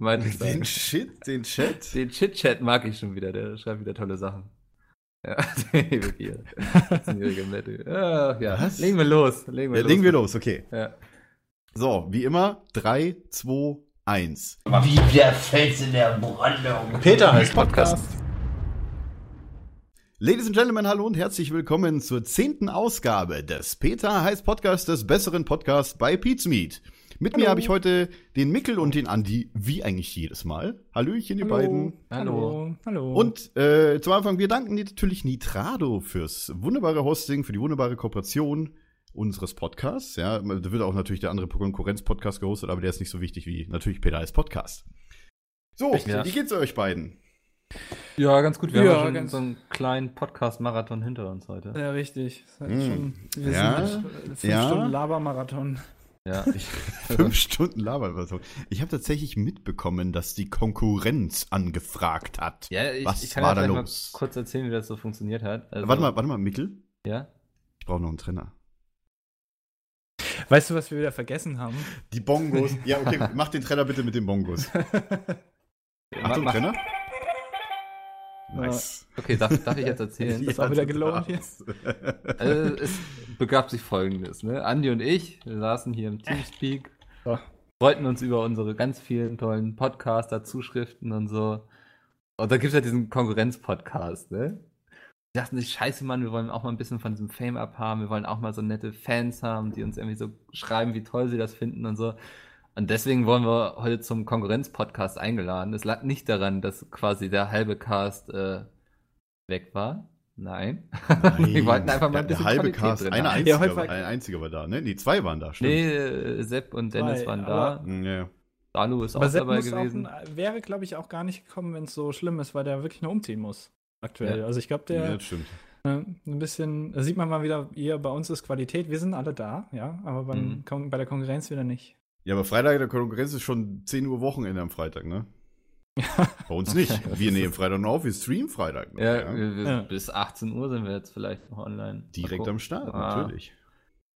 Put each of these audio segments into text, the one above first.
meinte ich Den. Shit, den Chat. Den Chit-Chat mag ich schon wieder, der schreibt wieder tolle Sachen. Ja, wirklich. 14-jährige Mette. Ja, ja. Was? Legen wir los. Legen wir Ja, los. legen wir los, okay. Ja. So, wie immer, 3, 2, 1. Wie der Fels in der Brandung. Peter heißt Podcast. Ladies and Gentlemen, hallo und herzlich willkommen zur zehnten Ausgabe des Peter heißt Podcast, des besseren Podcasts bei Pizmeet. Mit mir habe ich heute den Mickel und den Andi, wie eigentlich jedes Mal. Hallöchen, ihr beiden. Hallo. Hallo. Und äh, zum Anfang, wir danken dir natürlich Nitrado fürs wunderbare Hosting, für die wunderbare Kooperation unseres Podcasts. Ja, da wird auch natürlich der andere Konkurrenz-Podcast gehostet, aber der ist nicht so wichtig wie natürlich Peter als Podcast. So, Ja. wie geht's euch beiden? ja, ganz gut. Wir Ja, haben ja schon ganz- so einen kleinen Podcast-Marathon hinter uns heute. ja, richtig. Das heißt Mm. schon, wir Ja, sind fünf ja. Stunden Labermarathon. Ja. Fünf Stunden Laberversion. Ich habe tatsächlich mitbekommen, dass die Konkurrenz angefragt hat. Ja, ich, Was ich kann war ja da vielleicht mal los? kurz erzählen, wie das so funktioniert hat. Also, Warte mal, warte mal, Mickel. Ja? Ich brauche noch einen Trenner. Weißt du, was wir wieder vergessen haben? Die Bongos. ja, okay, mach den Trenner bitte mit den Bongos. Achtung, mach- Trenner. Nice. Okay, darf, darf ich jetzt erzählen? Das ist auch wieder gelohnt hier. Also, es begab sich folgendes, ne? Andi und ich, wir saßen hier im Teamspeak, So. freuten uns über unsere ganz vielen tollen Podcaster, Zuschriften und so. Und da gibt's ja diesen Konkurrenz-Podcast, ne? Wir dachten sich, scheiße, Mann, wir wollen auch mal ein bisschen von diesem Fame abhaben, wir wollen auch mal so nette Fans haben, die uns irgendwie so schreiben, wie toll sie das finden und so. Und deswegen wollen wir heute zum Konkurrenz-Podcast eingeladen. Es lag nicht daran, dass quasi der halbe Cast äh, weg war. Nein. wir wollten einfach mal der, ein bisschen der halbe Qualität Cast, drin einer haben. einziger, Ja, heute war- ein einziger war da, ne? Die zwei waren da, stimmt. Nee, äh, Sepp und Dennis Zwei, waren aber- da. Ja. Dalu ist Aber auch Sepp dabei gewesen. Auch, wäre, glaube ich, auch gar nicht gekommen, wenn es so schlimm ist, weil der wirklich nur umziehen muss. Aktuell. Ja. Also ich glaube, ja, der das stimmt. äh, ein bisschen, da sieht man mal wieder, hier bei uns ist Qualität, wir sind alle da, ja, aber beim, Mhm. Bei der Konkurrenz wieder nicht. Ja, aber Freitag der Konkurrenz ist schon 10 Uhr Wochenende am Freitag, ne? Bei uns nicht. Wir nehmen Freitag noch auf, wir streamen Freitag noch. Ja, ja. wir, wir, Ja. bis 18 Uhr sind wir jetzt vielleicht noch online. Direkt am Start, Ah. natürlich.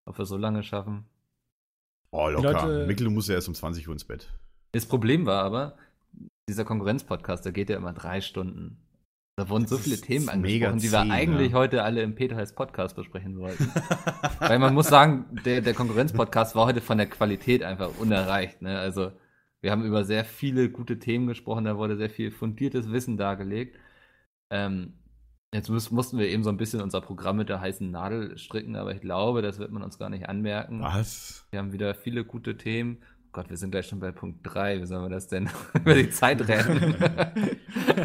Ob wir so lange schaffen. Oh, locker. Leute- Mikkel, du musst ja erst um 20 Uhr ins Bett. Das Problem war aber, dieser Konkurrenz-Podcast, der geht ja immer drei Stunden. Da wurden so viele ist Themen angesprochen, die wir eigentlich ja. heute alle im Peter heißt Podcast besprechen wollten. Weil man muss sagen, der, der Konkurrenz-Podcast war heute von der Qualität einfach unerreicht. Ne? Also wir haben über sehr viele gute Themen gesprochen, da wurde sehr viel fundiertes Wissen dargelegt. Ähm, jetzt muss, mussten wir eben so ein bisschen unser Programm mit der heißen Nadel stricken, aber ich glaube, das wird man uns gar nicht anmerken. Was? Wir haben wieder viele gute Themen. Gott, wir sind gleich schon bei Punkt 3. Wie sollen wir das denn über die Zeit rennen?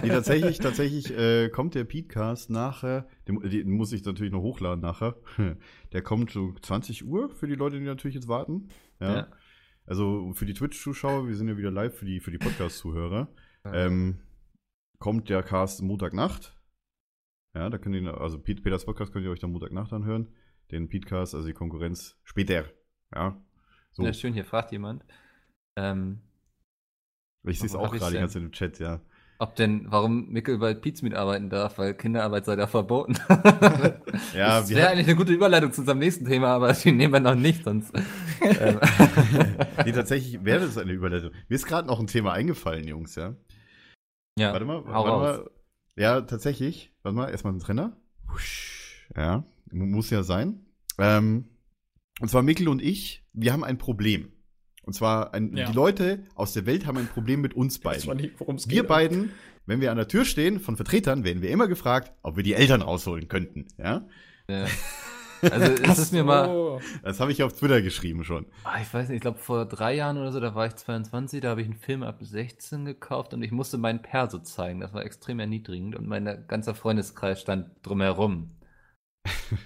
Nee, tatsächlich, tatsächlich äh, kommt der Podcast nachher, den, den muss ich natürlich noch hochladen nachher. Der kommt so 20 Uhr für die Leute, die natürlich jetzt warten. Ja. Ja. Also für die Twitch-Zuschauer, wir sind ja wieder live für die, für die Podcast-Zuhörer. Ähm, kommt der Cast Montagnacht. Ja, da könnt ihr, also Pete, Peters Podcast könnt ihr euch dann Montagnacht anhören. Den Petecast, also die Konkurrenz später. Ja. So. Ja, schön, hier fragt jemand, ähm, ich sehe es auch gerade die ganze Zeit im Chat, ja. ob denn, warum Mickel bei Pizmeet arbeiten darf, weil Kinderarbeit sei da verboten. Ja, das wäre eigentlich eine gute Überleitung zu unserem nächsten Thema, aber die nehmen wir noch nicht, sonst. ähm, nee, tatsächlich wäre das eine Überleitung. Mir ist gerade noch ein Thema eingefallen, Jungs, ja. ja, Warte mal, warte raus. mal. Ja, tatsächlich. Warte mal, erstmal ein. Husch. Ja, mu- muss ja sein. Ähm, und zwar Mikkel und ich, wir haben ein Problem. Und zwar, ein, Ja. die Leute aus der Welt haben ein Problem mit uns beiden. nicht, es Wir beiden, wenn wir an der Tür stehen von Vertretern, werden wir immer gefragt, ob wir die Eltern rausholen könnten. Ja, Ja. Also es ist mir mal, das habe ich auf Twitter geschrieben schon. Ah, ich weiß nicht, ich glaube vor drei Jahren oder so, da war ich 22, da habe ich einen Film ab 16 gekauft und ich musste meinen Perso zeigen. Das war extrem erniedrigend und mein ganzer Freundeskreis stand drumherum.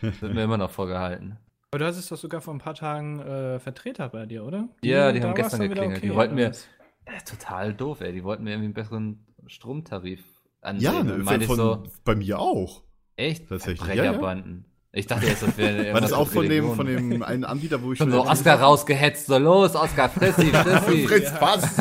Das wird mir immer noch vorgehalten. Aber du hattest doch sogar vor ein paar Tagen äh, Vertreter bei dir, oder? Ja, die da haben gestern geklingelt. Die wollten mir-. Ja, total doof, ey. Die wollten mir irgendwie einen besseren Stromtarif ansehen. Ja, ne, von, ich so, bei mir auch. echt? Tatsächlich, Verbrecherbanden. Ich dachte jetzt, das wäre War das auch von dem, von dem einen Anbieter, wo ich Schon so Oscar rausgehetzt, so los, Oscar, frissi, frissi. Fritz, was?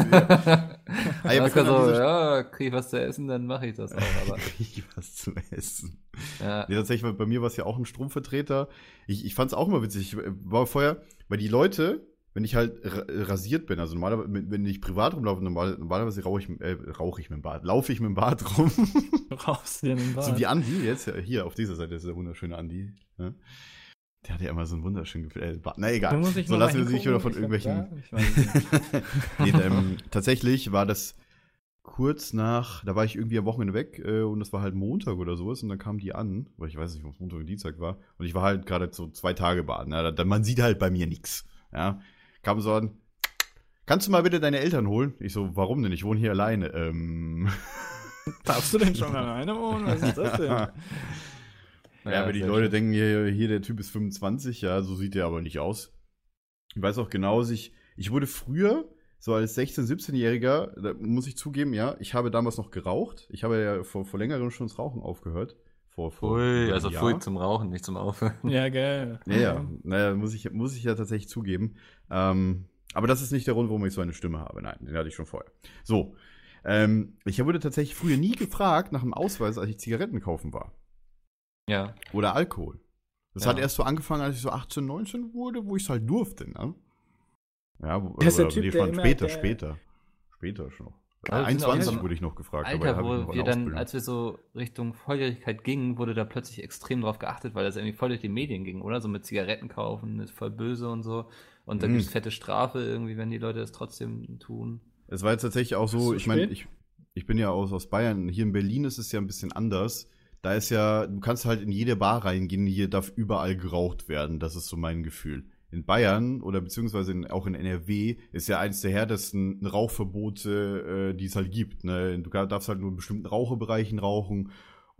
Ah, ja, so, ja, krieg ich was zu essen, dann mache ich das auch. Aber, Krieg was zu essen. ja. Nee, tatsächlich, bei mir war es ja auch ein Stromvertreter. Ich, ich fand es auch immer witzig. Ich war vorher, weil die Leute, wenn ich halt ra- rasiert bin, also normalerweise, wenn ich privat rumlaufe, normal, normalerweise rauche ich, äh, rauche ich mit dem Bart, laufe ich mit dem Bart rum. Raus dir den Bart. so wie Andi jetzt, hier auf dieser Seite ist der wunderschöne Andi. Ja. Der hat ja immer so einen wunderschönen äh, Bart. Na egal. So lassen wir sich wieder von irgendwelchen. ich nicht. nee, ähm, tatsächlich war das kurz nach, da war ich irgendwie am Wochenende weg äh, und das war halt Montag oder sowas und dann kam die an, weil ich weiß nicht, ob es Montag oder Dienstag war und ich war halt gerade so zwei Tage baden. Ja, da, man sieht halt bei mir nichts. Ja, kam so an, kannst du mal bitte deine Eltern holen? Ich so, warum denn? Ich wohne hier alleine. Ähm, Darfst du denn schon alleine wohnen? Was ist das denn? ja, aber die Leute schön. denken, hier, hier, der Typ ist 25, ja, so sieht der aber nicht aus. Ich weiß auch genau, dass ich, ich wurde früher, so als 16-, 17-Jähriger, da muss ich zugeben, ja, ich habe damals noch geraucht. Ich habe ja vor, vor längerem schon das Rauchen aufgehört. Vor, vor über also Pfui Jahr. zum Rauchen, nicht zum Aufhören. Ja, geil. Ja, ja, naja, muss ich, muss ich ja tatsächlich zugeben. Ähm, aber das ist nicht der Grund, warum ich so eine Stimme habe. Nein, den hatte ich schon vorher. So. Ähm, ich wurde tatsächlich früher nie gefragt nach einem Ausweis, als ich Zigaretten kaufen war. Ja. Oder Alkohol. Das Ja. hat erst so angefangen, als ich so 18, 19 wurde, wo ich es halt durfte, ne? Ja, wo, Der ist der oder Typ, nee, der schon immer- später, der- später. Später schon. Also wir sind auch 21 so- wurde ich noch gefragt. Alter, wo wir dann, als wir so Richtung Volljährigkeit gingen, wurde da plötzlich extrem drauf geachtet, weil das irgendwie voll durch die Medien ging, oder? So mit Zigaretten kaufen, ist voll böse und so. Und da Mhm. gibt's fette Strafe irgendwie, wenn die Leute das trotzdem tun. Es war jetzt tatsächlich auch so, ich meine, ich, ich bin ja aus, aus Bayern. Hier in Berlin ist es ja ein bisschen anders. Da ist ja, du kannst halt in jede Bar reingehen, hier darf überall geraucht werden. Das ist so mein Gefühl. In Bayern oder beziehungsweise in, auch in NRW ist ja eins der härtesten Rauchverbote, äh, die es halt gibt. Ne? Du darfst halt nur in bestimmten Raucherbereichen rauchen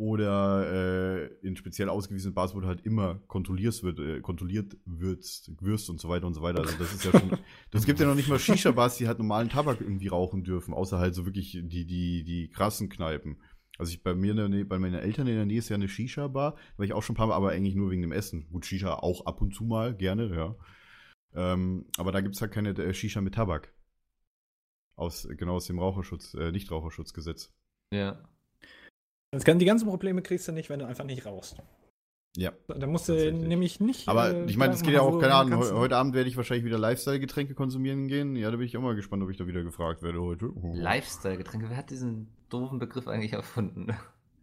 oder äh, in speziell ausgewiesenen Bars, wo du halt immer kontrolliert wird, äh, kontrolliert wirst, wirst und so weiter und so weiter. Also das ist ja schon. Das gibt ja noch nicht mal Shisha-Bars, die halt normalen Tabak irgendwie rauchen dürfen, außer halt so wirklich die, die, die krassen Kneipen. Also ich bei mir in der Nähe, bei meinen Eltern in der Nähe ist ja eine Shisha-Bar, war ich auch schon ein paar Mal, aber eigentlich nur wegen dem Essen. Gut, Shisha auch ab und zu mal, gerne, ja. Ähm, aber da gibt's halt keine äh, Shisha mit Tabak. Aus, genau aus dem Raucherschutz, äh, Nichtraucherschutzgesetz. Ja. Das kann, die ganzen Probleme kriegst du nicht, wenn du einfach nicht rauchst. Ja. Da musst du nämlich nicht. Aber äh, ich meine, es geht ja auch, wo- keine wo Ahnung, du- heute Abend werde ich wahrscheinlich wieder Lifestyle-Getränke konsumieren gehen. Ja, da bin ich auch mal gespannt, ob ich da wieder gefragt werde heute. Lifestyle-Getränke, wer hat diesen doofen Begriff eigentlich erfunden?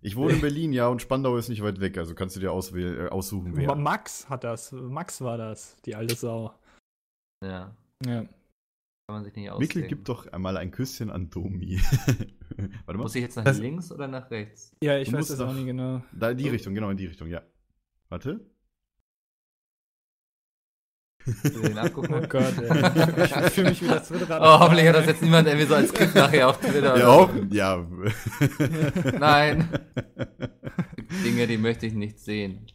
Ich wohne in Berlin, ja, und Spandau ist nicht weit weg, also kannst du dir auswählen, äh, aussuchen, wer. Max hat das. Max war das, die alte Sau. Ja. Ja. Kann man sich nicht Mikkel, ausdenken. gib doch einmal ein Küsschen an Domi. Warte mal. Muss ich jetzt nach Das- links oder nach rechts? Ja, ich Du weiß das auch nicht genau. Da in die Richtung, genau in die Richtung, ja. Warte. Den abgucken? Oh Gott, ey. Ich fühle mich wieder zurück. Oh, hoffentlich hat das jetzt niemand irgendwie so als Clip nachher auf Twitter. Ja, auch, ja. Nein. Dinge, die möchte ich nicht sehen.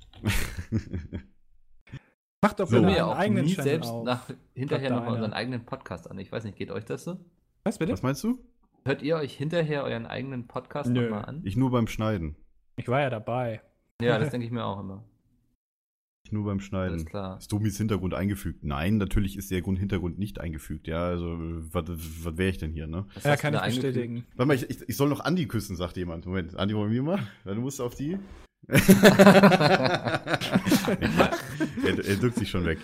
Mach doch So. Einen auch eigenen nie Channel selbst auf. nach, hinterher nochmal unseren eigenen Podcast an. Ich weiß nicht, geht euch das so? Was bitte? Was meinst du? Hört ihr euch hinterher euren eigenen Podcast nochmal an? Ich nur beim Schneiden. Ich war ja dabei. Ja, das denke ich mir auch immer. Nur beim Alles Schneiden. klar. Ist Domis Hintergrund eingefügt? Nein, natürlich ist der Grund Hintergrund nicht eingefügt. Ja, also, was, was wäre ich denn hier, ne? Was Ja, kann ich bestätigen. Warte mal, ich, ich, ich soll noch Andi küssen, sagt jemand. Moment, Andi, wollen wir mal? Dann musst du auf die. er, er drückt sich schon weg.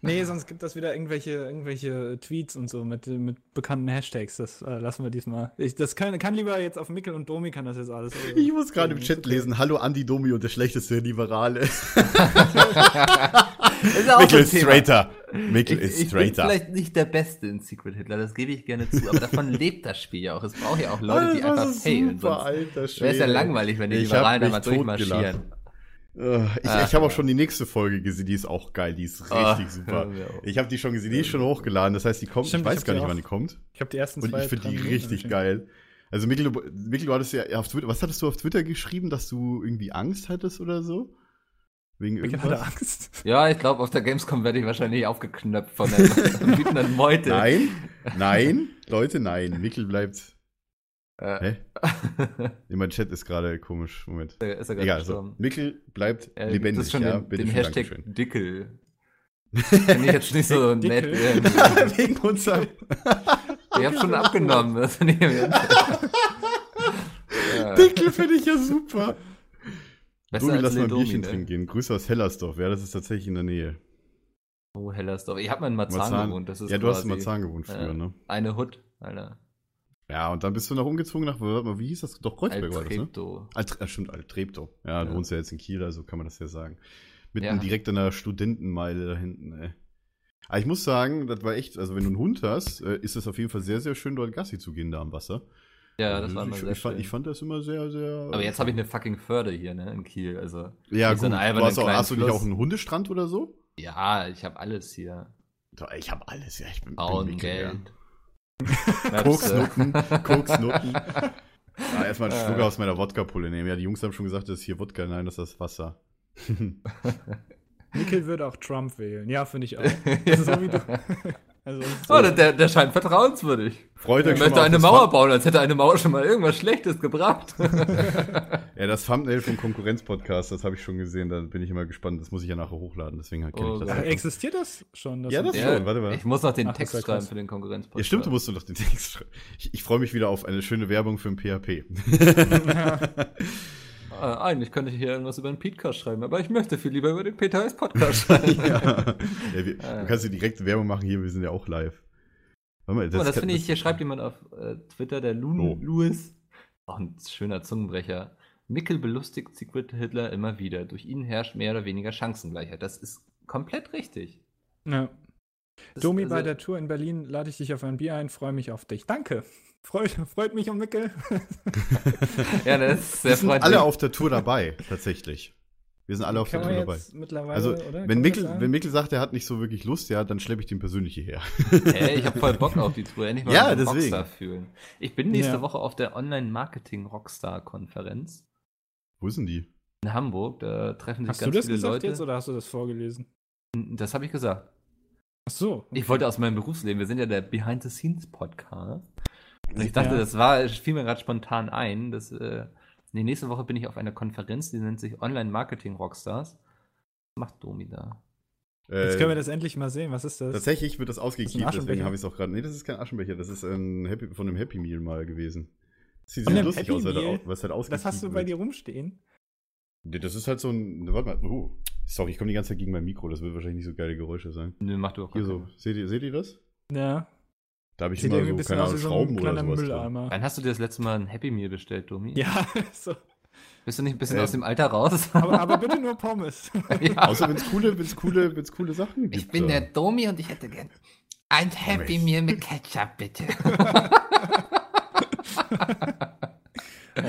Nee, sonst gibt das wieder irgendwelche, irgendwelche Tweets und so mit, mit bekannten Hashtags. Das äh, lassen wir diesmal. Ich, das kann, kann lieber jetzt auf Mikkel und Domi kann das jetzt alles. äh, Ich muss gerade im ist Chat lesen, hallo Andi Domi und der schlechteste Liberale. Ist auch Mikkel so ein ist Thema. straighter. Ich, ist bin straighter. vielleicht nicht der Beste in Secret Hitler, das gebe ich gerne zu, aber davon lebt das Spiel ja auch. Es braucht ja auch Leute, die das einfach ist failen. wäre es ja langweilig, wenn die Ich Liberalen da mal durchmarschieren. Äh, Ich, Ach, ich habe auch schon die nächste Folge gesehen, die ist auch geil, die ist richtig Ach, super. Ich habe die schon gesehen, die ist schon hochgeladen, das heißt, die kommt, Stimmt, ich ich weiß hab gar nicht, auch. wann die kommt. Ich habe die ersten Und zwei. ich finde die richtig geil. Also Mikkel, du, Mikkel, du hattest ja auf Twitter, was hattest du auf Twitter geschrieben, dass du irgendwie Angst hattest oder so? Wegen Mikkel hatte irgendwas? Angst. Ja, ich glaube, auf der Gamescom werde ich wahrscheinlich aufgeknöpft von der wütenden Meute. Nein, nein, Leute, nein. Mikkel bleibt. Äh, Hä? Nee, mein Chat ist gerade komisch. Moment. ist er gerade Egal, so. gestorben. Mikkel bleibt Ja, gibt lebendig, es schon ja. den, Bitte den schön, Hashtag Dankeschön. Dickel. Finde ich jetzt nicht so nett. Wegen unserem. Ich habe schon abgenommen. Das finde ich irgendwie ja. Dickel finde ich ja super. Besser Domi, lass mal ein Bierchen ne? trinken gehen. Grüße aus Hellersdorf. Ja, das ist tatsächlich in der Nähe. Oh, Hellersdorf. Ich habe mal in Marzahn, Marzahn. gewohnt. Das ist Ja, du hast in Marzahn gewohnt früher, äh, ne? Eine Hut, Alter. Ja, und dann bist du noch umgezogen nach, wie hieß das? Doch, Kreuzberg war das, ne? Alt, äh, stimmt, Alt-Treptow. Ja, du Ja. wohnst ja jetzt in Kiel, also kann man das ja sagen. Mitten Ja. direkt an der Studentenmeile da hinten, ey. Aber ich muss sagen, das war echt, also wenn du einen Hund hast, äh, ist es auf jeden Fall sehr, sehr schön, dort Gassi zu gehen da am Wasser. Ja, das Also war ich, immer sehr ich, fand, schön. ich fand das immer sehr, sehr. Aber jetzt habe ich eine fucking Förde hier, ne, in Kiel. Also, Ja, so gut. du albernen hast, auch, hast du nicht auch einen Hundestrand oder so? ja, ich habe alles hier. Ich habe alles, ja. Ich bin, Frauen, bin Mickel, ja. Geld. Koksnutten, Koksnutten. Ja, erstmal einen. Schluck aus meiner Wodka-Pulle nehmen. Ja, die Jungs haben schon gesagt, das ist hier Wodka. Nein, das ist Wasser. Nickel würde auch Trump wählen. Ja, finde ich auch. Das ist so wie du. Also, das ist Oh, der, der scheint vertrauenswürdig. Freut Er euch schon möchte eine das Mauer Thumb- bauen, als hätte eine Mauer schon mal irgendwas Schlechtes gebracht. Ja, das Thumbnail vom Konkurrenz-Podcast, das habe ich schon gesehen. Da bin ich immer gespannt. Das muss ich ja nachher hochladen. Deswegen kenne Oh ich das. Ach, existiert das schon? Ja, das Ja, schon. Warte mal. Ich muss noch den Ach, das Text schreiben für den Konkurrenzpodcast. Ja, stimmt, du musst doch den Text schreiben. Ich, ich freue mich wieder auf eine schöne Werbung für ein PHP. Ah, eigentlich könnte ich hier irgendwas über den Podcast schreiben, aber ich möchte viel lieber über den Peter S. Podcast schreiben. ja. ja wir, du kannst dir direkt Werbung machen hier, wir sind ja auch live. Warte mal, Guck mal, das finde ich, hier schreibt jemand auf äh, Twitter, der Lun Oh. Louis. Auch ein schöner Zungenbrecher. Mickel belustigt Secret Hitler immer wieder. Durch ihn herrscht mehr oder weniger Chancengleichheit. Das ist komplett richtig. Ja. Das, Domi, also- bei der Tour in Berlin lade ich dich auf ein Bier ein, freue mich auf dich. Danke. Freut, freut mich um Mickel. Ja, das ist sehr Wir sind freundlich. alle auf der Tour dabei, tatsächlich. Wir sind alle auf Kann der Tour dabei. mittlerweile, Also, oder? Wenn das sagen? wenn Mikkel sagt, er hat nicht so wirklich Lust, ja, dann schleppe ich den persönlich hierher. Hey, ich habe voll Bock auf die Tour. Endlich mal Ja, deswegen. Rockstar fühlen. Ich bin nächste Ja. Woche auf der Online-Marketing-Rockstar-Konferenz Wo ist denn die? in Hamburg. Da treffen sich Hast du ganz das viele gesagt Leute. jetzt oder hast du das vorgelesen? Das habe ich gesagt. Ach so. Ich wollte aus meinem Berufsleben, wir sind ja der Behind-the-Scenes-Podcast. Und ich dachte, Ja. das war, es fiel mir gerade spontan ein, dass äh, nee, nächste Woche bin ich auf einer Konferenz, die nennt sich Online-Marketing-Rockstars. Was macht Domi da? Jetzt Äh, können wir das endlich mal sehen. Was ist das? Tatsächlich wird das Das ausgekippt, deswegen habe ich es auch gerade. Nee, das ist kein Aschenbecher, das ist ein Happy, von einem Happy Meal mal gewesen. Das sieht Von sehr lustig Happy aus, Meal? was halt Das ausgekippt hast du bei wird. dir rumstehen? Nee, das ist halt so ein. Warte mal. Oh, sorry, ich komme die ganze Zeit gegen mein Mikro. Das wird wahrscheinlich nicht so geile Geräusche sein. Nö, mach du auch Hier so. Seht ihr, seht ihr das? Ja. Da habe ich Sieht immer so, bisschen keine Ahnung, so Schrauben ein oder sowas. drin. Mülleimer. Wann hast du dir das letzte Mal ein Happy Meal bestellt, Domi? Ja, so. Bist du nicht ein bisschen Äh, aus dem Alter raus? Aber, aber bitte nur Pommes. ja. Außer wenn es coole, wenn's coole, wenn's coole Sachen gibt. Ich bin der Domi und ich hätte gern ein Happy Meal mit Ketchup, bitte.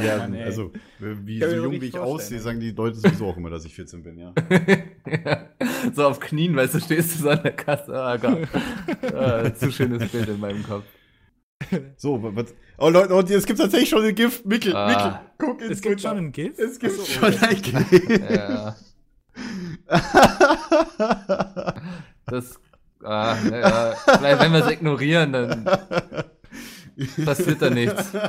Ja, Mann, also, äh, wie so jung wie ich aussehe, sagen die Leute sowieso auch immer, dass ich 14 bin, ja. so auf Knien, weißt du, stehst du so an der Kasse. Oh Gott. Ah, zu schönes Bild in meinem Kopf. So, wa- was. Oh Leute, und es gibt tatsächlich schon ein Gift. Mikkel, Ah. Mikkel, guck ins Es gibt Twitter. schon ein GIF? Es gibt so, schon okay. ein Gift. Ja. Das, ah, ja, vielleicht wenn wir es ignorieren, dann passiert da nichts.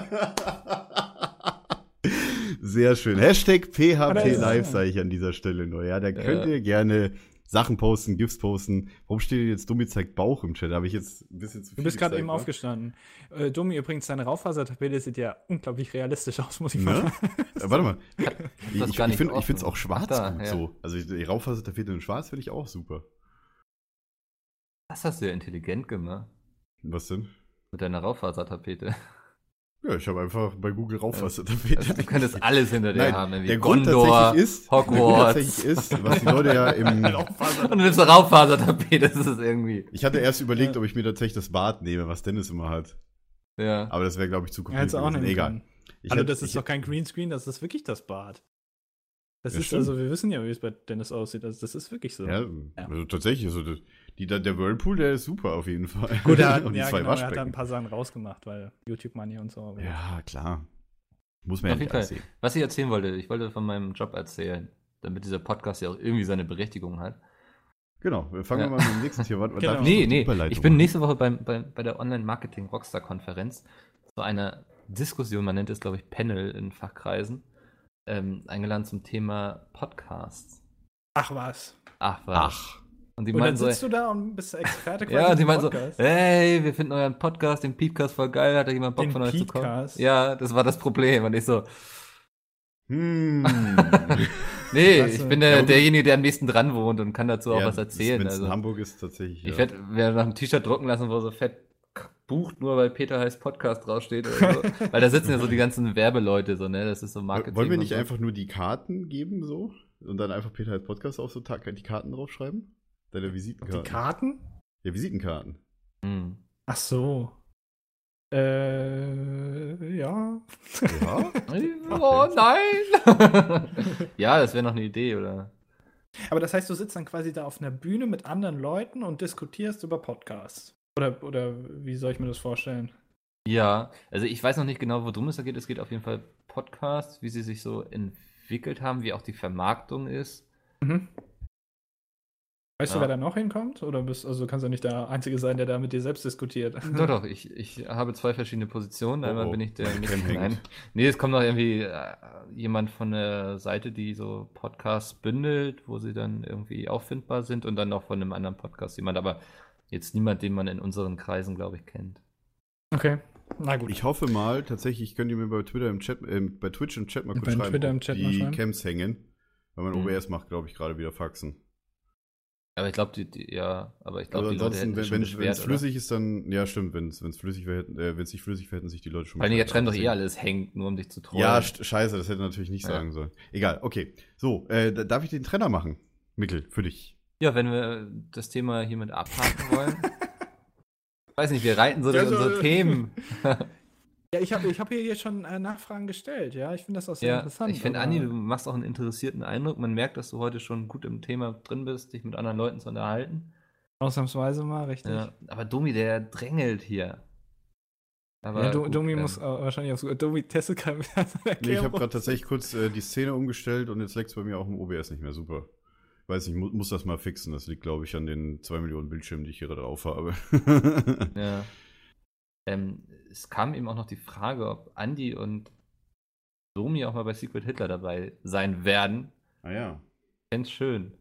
Sehr schön. Hashtag PHP Live sage ich an dieser Stelle nur. Ja, da könnt Ja. ihr gerne Sachen posten, GIFs posten. Warum steht denn jetzt Dummi zeigt Bauch im Chat? Da habe ich jetzt ein bisschen zu viel Du bist gerade eben wa? aufgestanden. Äh, Domi, übrigens, deine Raufasertapete sieht ja unglaublich realistisch aus, muss ich mal Ne? sagen. Äh, warte mal. Ich, ich, ich finde es auch schwarz da, gut ja. so. Also die Raufasertapete in schwarz finde ich auch super. Das hast du ja intelligent gemacht. Was denn? Mit deiner Raufasertapete. Ja, ich habe einfach bei Google Also, Raufasertapete. du könntest alles hinter dir Nein, haben. irgendwie der Grund Gondor, tatsächlich ist, der Grund Hogwarts. tatsächlich ist, was die Leute ja im, Und du nimmst eine Raufasertapete, das ist irgendwie. Ich hatte erst überlegt, ob ich mir tatsächlich das Bad nehme, was Dennis immer hat. Ja. Aber das wäre, glaube ich, zu Er kompliziert. es auch gewesen. nehmen Egal. Ich Hallo, hätte- das ist doch kein Greenscreen, das ist wirklich das Bad. Das Ja, ist, stimmt. also, wir wissen ja, wie es bei Dennis aussieht. Also, das ist wirklich so. Ja, Ja. also tatsächlich, also das, die, der Whirlpool, der ist super auf jeden Fall. Gut, er hat, Und die ja, zwei genau, er hat da ein Waschbecken. paar Sachen rausgemacht, weil YouTube Money und so. aber- Ja, klar. Muss man Auf ja jeden nicht Fall. ansehen. Was ich erzählen wollte, ich wollte von meinem Job erzählen, damit dieser Podcast ja auch irgendwie seine Berechtigung hat. Genau, wir fangen Ja. mal mit dem nächsten Thema an. Genau. Nee, nee, ich bin nächste Woche beim, beim, bei der Online-Marketing-Rockstar-Konferenz zu einer Diskussion, man nennt es, glaube ich, Panel in Fachkreisen, ähm, eingeladen zum Thema Podcasts. Ach was. Ach, was. Ach, Und die Und dann meinten so, sitzt du da und bist Experte quasi ja, im die meinten so, Podcast. hey, wir finden euren Podcast, den Podcast voll geil, hat da jemand Bock Den von euch zu kommen? Ja, das war das Problem. Und ich so, hm. Nee, ich bin der, derjenige, der am nächsten dran wohnt und kann dazu auch Ja, was erzählen. Also, in Hamburg ist, tatsächlich. ich ja. werde mir nach einem T-Shirt drucken lassen, wo so fett bucht, nur weil Peter heißt Podcast draufsteht oder so. weil da sitzen ja so die ganzen Werbeleute, so, ne? Das ist so Marketing. Wollen wir nicht so. einfach nur die Karten geben, so? Und dann einfach Peter als Podcast auf so Tag die Karten draufschreiben? Deine Die Visitenkarten. Karten? ja, Visitenkarten. Hm. Ach so. Äh, ja. Ja? Oh nein! ja, das wäre noch eine Idee, oder? Aber das heißt, du sitzt dann quasi da auf einer Bühne mit anderen Leuten und diskutierst über Podcasts. Oder, oder wie soll ich mir das vorstellen? Ja, also ich weiß noch nicht genau, worum es da geht. Es geht auf jeden Fall Podcasts, wie sie sich so entwickelt haben, wie auch die Vermarktung ist. Mhm. Weißt du, Ja. wer da noch hinkommt? Oder bist, also kannst du nicht der Einzige sein, der da mit dir selbst diskutiert? Doch, doch, ich, ich habe zwei verschiedene Positionen. Einmal Oh, oh. bin ich der nicht, nein. Nee, es kommt noch irgendwie äh, jemand von der Seite, die so Podcasts bündelt, wo sie dann irgendwie auffindbar sind und dann noch von einem anderen Podcast jemand, aber jetzt niemand, den man in unseren Kreisen, glaube ich, kennt. Okay. Na gut. Ich hoffe mal, tatsächlich könnt ihr mir bei Twitter im Chat, äh, bei Twitch im Chat mal kurz Bei schreiben, Twitter im Chat mal die schreiben. Cams hängen. Weil mein Mhm. OBS macht, glaube ich, gerade wieder Faxen. Aber ich glaube, die, die, ja, aber ich glaube, die Leute hätten wenn sich schon es beschwert, oder? flüssig ist, dann, ja stimmt, wenn es flüssig wäre, äh, wenn es nicht flüssig wäre, hätten sich die Leute schon allem, jetzt schreiben doch eh alles hängt, nur um dich zu trollen. Ja, sch- scheiße, das hätte er natürlich nicht Ja. sagen sollen. Egal, okay. So, äh, da- darf ich den Trenner machen? Mikkel, für dich. Ja, wenn wir das Thema hiermit abhaken wollen. Weiß nicht, wir reiten so Ja, durch so- unsere Themen. Ja, ich habe ich hab hier jetzt schon äh, Nachfragen gestellt. Ja, ich finde das auch sehr Ja, interessant. ich finde, Andi, du machst auch einen interessierten Eindruck. Man merkt, dass du heute schon gut im Thema drin bist, dich mit anderen Leuten zu unterhalten. Ausnahmsweise mal, richtig. Ja, aber Domi, der drängelt hier. Aber Ja, Du- gut, Domi ähm, muss äh, wahrscheinlich auch so. Domi testet gerade Nee, ich habe gerade tatsächlich kurz äh, die Szene umgestellt und jetzt leckt es bei mir auch im OBS nicht mehr. Super. Weiß nicht, mu muss das mal fixen. Das liegt, glaube ich, an den zwei Millionen Bildschirmen, die ich hier drauf habe. Ja. Ähm, es kam eben auch noch die Frage, ob Andi und Domi auch mal bei Secret Hitler dabei sein werden. ah ja. Fänd's schön.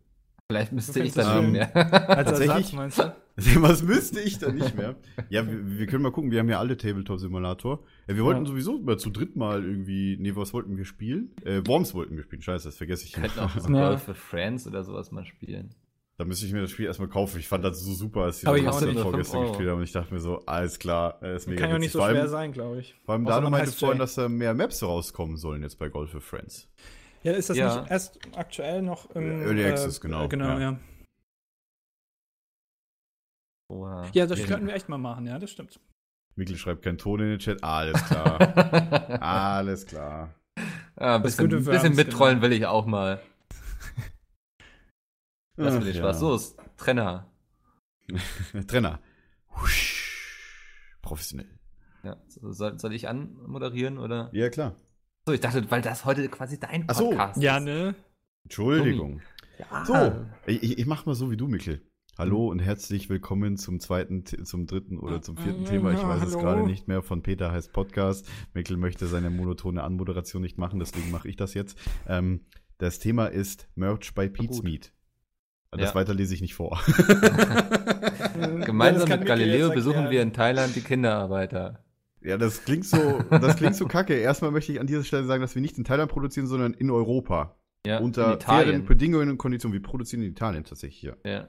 Vielleicht müsste ich das dann schön? mehr. Als Tatsächlich? Ersatz, meinst du? Was müsste ich da nicht mehr? Ja, wir, wir können mal gucken. Wir haben ja alle Tabletop-Simulator. Ja, wir wollten Ja. sowieso mal zu dritt mal irgendwie. Nee, was wollten wir spielen? Äh, Worms wollten wir spielen. Scheiße, das vergesse ich Wir könnten auch so Ja. Golf für Friends oder sowas mal spielen. Da müsste ich mir das Spiel erstmal kaufen. Ich fand das so super, als die Aber das ja, nur vorgestern gespielt haben. Und ich dachte mir so, alles klar, äh, ist mega Kann ja auch nicht so vor allem, schwer sein, glaube ich. Vor allem Außer Dano man meinte vorhin, dass da mehr Maps rauskommen sollen jetzt bei Golf für Friends. Ja, ist das Ja. nicht erst aktuell noch im Early Access, genau, äh, Genau, ja. ja. Oha. Ja, das könnten wir echt mal machen, ja, das stimmt. Mikkel schreibt keinen Ton in den Chat. Alles klar. alles klar. Ja, ein Das bisschen, bisschen mittrollen genau. will ich auch mal. Lass mir den ja. Spaß. So, ist Trenner. Trenner. Husch. Professionell. Ja, so, soll, soll ich anmoderieren oder? Ja, klar. So, ich dachte, weil das heute quasi dein Ach so. Podcast Ja, ist. ne? Entschuldigung. Ja. So, ich, ich- mach mal so wie du, Mikkel. Hallo und herzlich willkommen zum zweiten, zum dritten oder zum vierten Ja, Thema. Ich weiß es hallo. gerade nicht mehr. Von Peter heißt Podcast. Mikkel möchte seine monotone Anmoderation nicht machen, deswegen mache ich das jetzt. Ähm, das Thema ist Merch bei. Meat. Das Ja. weiter lese ich nicht vor. Gemeinsam mit Galileo besuchen wir in Thailand die Kinderarbeiter. ja, das klingt so, das klingt so kacke. Erstmal möchte ich an dieser Stelle sagen, dass wir nicht in Thailand produzieren, sondern in Europa. Ja, Unter in fairen. Bedingungen und Konditionen. Wir produzieren in Italien tatsächlich hier. Ja.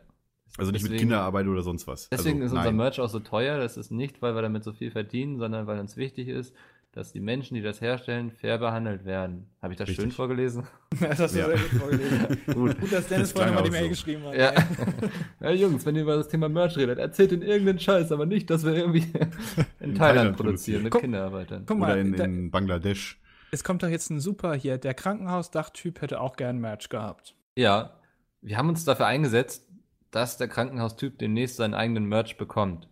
Also nicht mit Deswegen- Kinderarbeit oder sonst was. Deswegen also, ist unser nein. Merch auch so teuer. Das ist nicht, weil wir damit so viel verdienen, sondern weil uns wichtig ist, dass die Menschen, die das herstellen, fair behandelt werden. Habe ich das schön Richtig. vorgelesen? Das hast du Ja. sehr gut vorgelesen. Gut. Gut, dass Dennis Das vorhin mal die Mail so. geschrieben hat. Ja. ja, Jungs, wenn ihr über das Thema Merch redet, erzählt in irgendeinen Scheiß, aber nicht, dass wir irgendwie in, Thailand, Thailand produzieren mit Guck- Kinderarbeitern. Guck Oder mal, in, da, in Bangladesch. es kommt doch jetzt ein super hier. Der Krankenhausdachtyp hätte auch gern Merch gehabt. Ja, wir haben uns dafür eingesetzt, dass der Krankenhaustyp demnächst seinen eigenen Merch bekommt.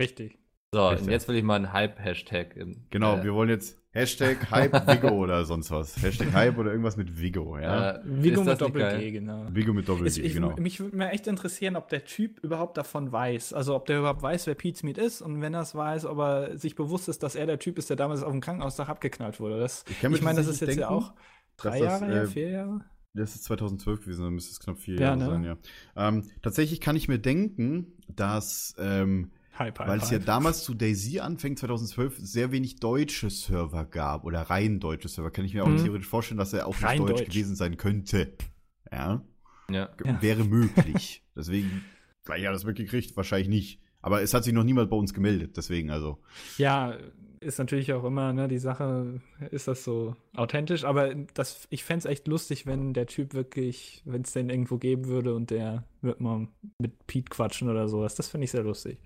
Richtig. So, Richtig. und jetzt will ich mal einen Hype-Hashtag. Genau, äh, wir wollen jetzt Hashtag Hype Vigo oder sonst was. Hashtag Hype oder irgendwas mit Vigo, ja. äh, Vigo mit das? Doppel-G, genau. Vigo mit Doppel Es, G, ich, genau. Mich würde mir echt interessieren, ob der Typ überhaupt davon weiß. Also ob der überhaupt weiß, wer Pete Smith ist und wenn er es weiß, ob er sich bewusst ist, dass er der Typ ist, der damals auf dem Krankenhausdach abgeknallt wurde. Das, Ich ich, meine, das ist jetzt ja denken, auch drei das, Jahre her, äh, vier Jahre. Das ist 2012 gewesen, dann müsste es knapp vier Ja, Jahre ne? sein, ja. Ähm, tatsächlich kann ich mir denken, dass ähm, Hype, hype, weil es ja hype. damals zu Daisy Anfang 2012 sehr wenig deutsche Server gab oder rein deutsche Server. Kann ich mir auch Mhm. theoretisch vorstellen, dass er auch nicht Rein deutsch, deutsch. gewesen sein könnte. Ja, Ja. Ja. wäre möglich. Deswegen, vielleicht hat er es mitgekriegt, wahrscheinlich nicht. Aber es hat sich noch niemand bei uns gemeldet, deswegen also. Ja, ist natürlich auch immer, ne, die Sache, ist das so authentisch, aber das, ich fände es echt lustig, wenn der Typ wirklich, wenn es den irgendwo geben würde und der wird mal mit Pete quatschen oder sowas. Das finde ich sehr lustig.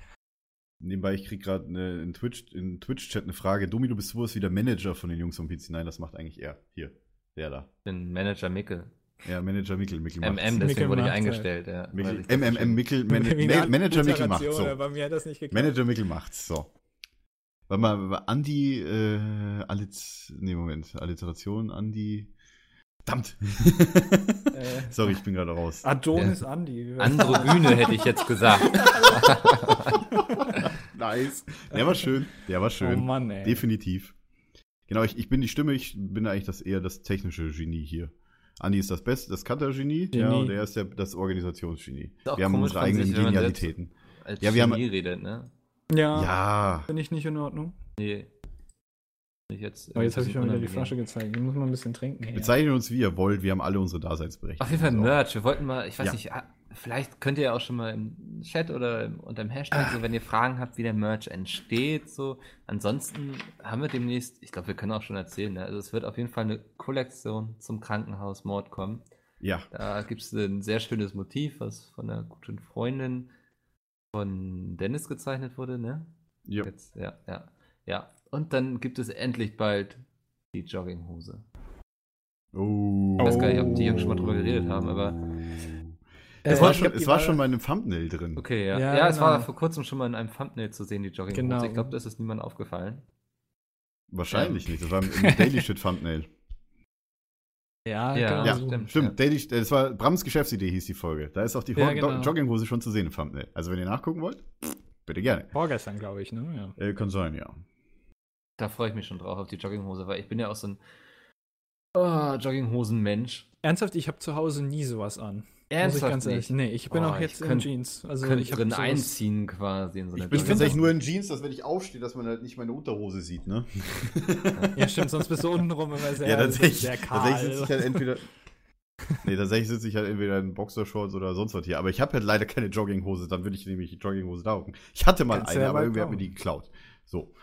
Nebenbei, ich krieg gerade ne, in Twitch, in Twitch-Chat eine Frage. Domi, du bist sowas wie der Manager von den Jungs vom PC. Nein, das macht eigentlich er. Hier, der da. Den Manager Mickel. Ja, Manager Mickel. Mickel macht's. MM, deswegen Mickel wurde ich macht's, eingestellt. Ja, ich das MMM Mickel, Man der Manager Mickel macht's. So. Bei mir hat das nicht geklappt. Manager Mickel macht's. So. Warte mal, Andi, äh, Allitz, nee, Moment, Alliteration, Andi. Verdammt! Äh, Sorry, ich bin gerade raus. Adonis Andi. Andere Bühne hätte ich jetzt gesagt. nice. Der war schön. Der war Oh schön. Mann, ey. Definitiv. Genau, ich, ich bin die Stimme, ich bin eigentlich das eher das technische Genie hier. Andi ist das Beste, das Cutter-Genie, ja, Genie. und er ist der, das Organisationsgenie. Ist auch Wir haben unsere eigenen sich, Genialitäten. Als Ja, wir haben- Genie redet, ne? Ja, Ja, bin ich nicht in Ordnung. Nee. Jetzt. Aber Oh, jetzt habe ich schon wieder die. Flasche gezeigt. Ich muss mal ein bisschen trinken. Bezeichnen uns wie ihr wollt, wir haben alle unsere Daseinsberechtigung. Auf jeden Fall. Merch. Wir wollten mal, ich weiß Ja. nicht, vielleicht könnt ihr ja auch schon mal im Chat oder unter dem Hashtag, so, wenn ihr Fragen habt, wie der Merch entsteht, so. Ansonsten haben wir demnächst, ich glaube, wir können auch schon erzählen, ne? also es wird auf jeden Fall eine Kollektion zum Krankenhausmord kommen. Ja, Da gibt es ein sehr schönes Motiv, was von einer guten Freundin von Dennis gezeichnet wurde, ne? ja. Jetzt, ja, ja, ja. Und dann gibt es endlich bald die Jogginghose. Oh. Ich weiß gar nicht, ob die Jungs schon mal drüber geredet haben, aber Es Äh, war, schon, glaub, es war schon mal in einem Thumbnail drin. Okay, ja. Ja, Ja, es war genau. vor kurzem schon mal in einem Thumbnail zu sehen, die Jogginghose. Genau. Ich glaube, das ist niemandem aufgefallen. Wahrscheinlich Ähm. nicht. Das war im, Daily Shit Thumbnail. Ja, Ja, genau Ja, so. stimmt. Stimmt, Daily, äh, das war Brams Geschäftsidee, hieß die Folge. Da ist auch die Ja, genau. Jogginghose schon zu sehen im Thumbnail. Also, wenn ihr nachgucken wollt, bitte gerne. Vorgestern, glaube ich, ne? Ja. Äh, kann sein, ja. Da freue ich mich schon drauf auf die Jogginghose, weil ich bin ja auch so ein oh, Jogginghosen-Mensch. Ernsthaft, ich habe zu Hause nie sowas an. Muss ich ganz ehrlich. Nee, ich bin Oh, auch ich jetzt in könnt- Jeans. Also Könnte ich drin sowas- einziehen quasi in so eine Ich bin tatsächlich nur in Jeans, dass wenn ich aufstehe, dass man halt nicht meine Unterhose sieht, ne? Ja, stimmt, sonst bist du untenrum immer sehr, ja, tatsächlich. sehr kahl. Tatsächlich sitze ich halt entweder. Nee, tatsächlich sitze ich halt entweder in Boxershorts oder sonst was hier. Aber ich habe halt leider keine Jogginghose, dann würde ich nämlich die Jogginghose da hocken. Ich hatte mal Kannst eine, ja aber mal irgendwie hat mir die geklaut. So.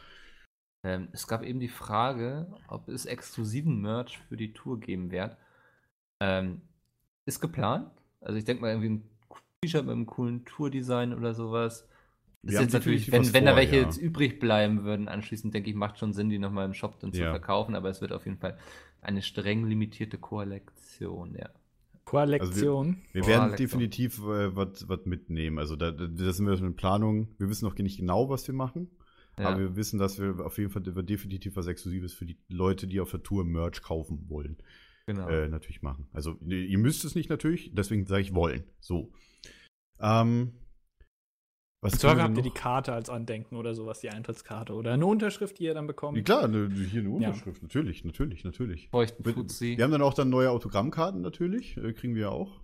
Ähm, es gab eben die Frage, ob es exklusiven Merch für die Tour geben wird. Ähm, ist geplant. Also ich denke mal irgendwie ein T-Shirt mit einem coolen Tourdesign oder sowas. Wir Ist jetzt natürlich, wenn, wenn da vor, welche ja. jetzt übrig bleiben würden, anschließend denke ich, macht schon Sinn, die nochmal im Shop dann zu Ja. verkaufen, aber es wird auf jeden Fall eine streng limitierte Kollektion, ja. Kollektion. Wir Boah, werden definitiv äh, was mitnehmen. Also da, da das sind wir schon in Planung. Wir wissen noch nicht genau, was wir machen. ja. Aber wir wissen, dass wir auf jeden Fall definitiv was Exklusives für die Leute, die auf der Tour Merch kaufen wollen, genau. äh, natürlich machen. Also ihr müsst es nicht natürlich, deswegen sage ich wollen. So. Ähm, was Und zwar können wir habt ihr die Karte als Andenken oder sowas, die Eintrittskarte. Oder eine Unterschrift, die ihr dann bekommt. Ja, klar, ne, hier eine Ja. Unterschrift. Natürlich, natürlich, natürlich. Feuchten Wir, Fuzzi. wir haben dann auch dann neue Autogrammkarten natürlich. Äh, kriegen wir auch.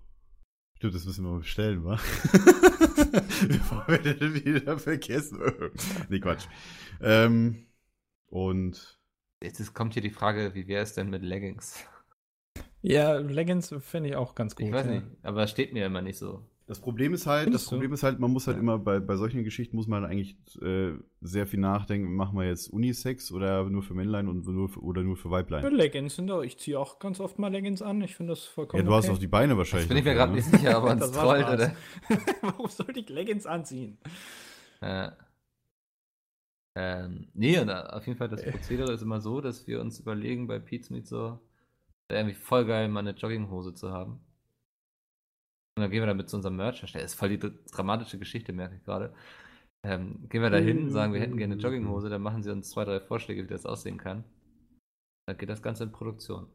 Stimmt, das müssen wir mal bestellen, wa? Bevor wir das wieder vergessen. nee, Quatsch. Ähm, und Jetzt ist- kommt hier die Frage, wie wäre es denn mit Leggings? Ja, Leggings finde ich auch ganz gut. Ich weiß ja. nicht, aber es steht mir immer nicht so. Das Problem ist halt, Findest das du? Problem ist halt, man muss halt Ja. immer bei, bei solchen Geschichten muss man eigentlich äh, sehr viel nachdenken, machen wir jetzt Unisex oder nur für Männlein und nur für, oder nur für Für Weiblein. Leggings sind auch, ich ziehe auch ganz oft mal Leggings an. Ich finde das Ja, vollkommen du hast okay. auch die Beine wahrscheinlich. bin ich mir gerade ne? nicht sicher, ob man es Das war trollt oder. Warum sollte ich Leggings anziehen? Äh, ähm, nee, und auf jeden Fall das Prozedere ist immer so, dass wir uns überlegen bei Pete's Meet so, wäre irgendwie voll geil, mal eine Jogginghose zu haben. Und dann gehen wir damit zu unserem Merch-Hersteller. Das ist voll die dr- dramatische Geschichte, merke ich gerade. Ähm, gehen wir da hin, sagen, wir hätten gerne eine Jogginghose, dann machen sie uns zwei, drei Vorschläge, wie das aussehen kann. Dann geht das Ganze in Produktion.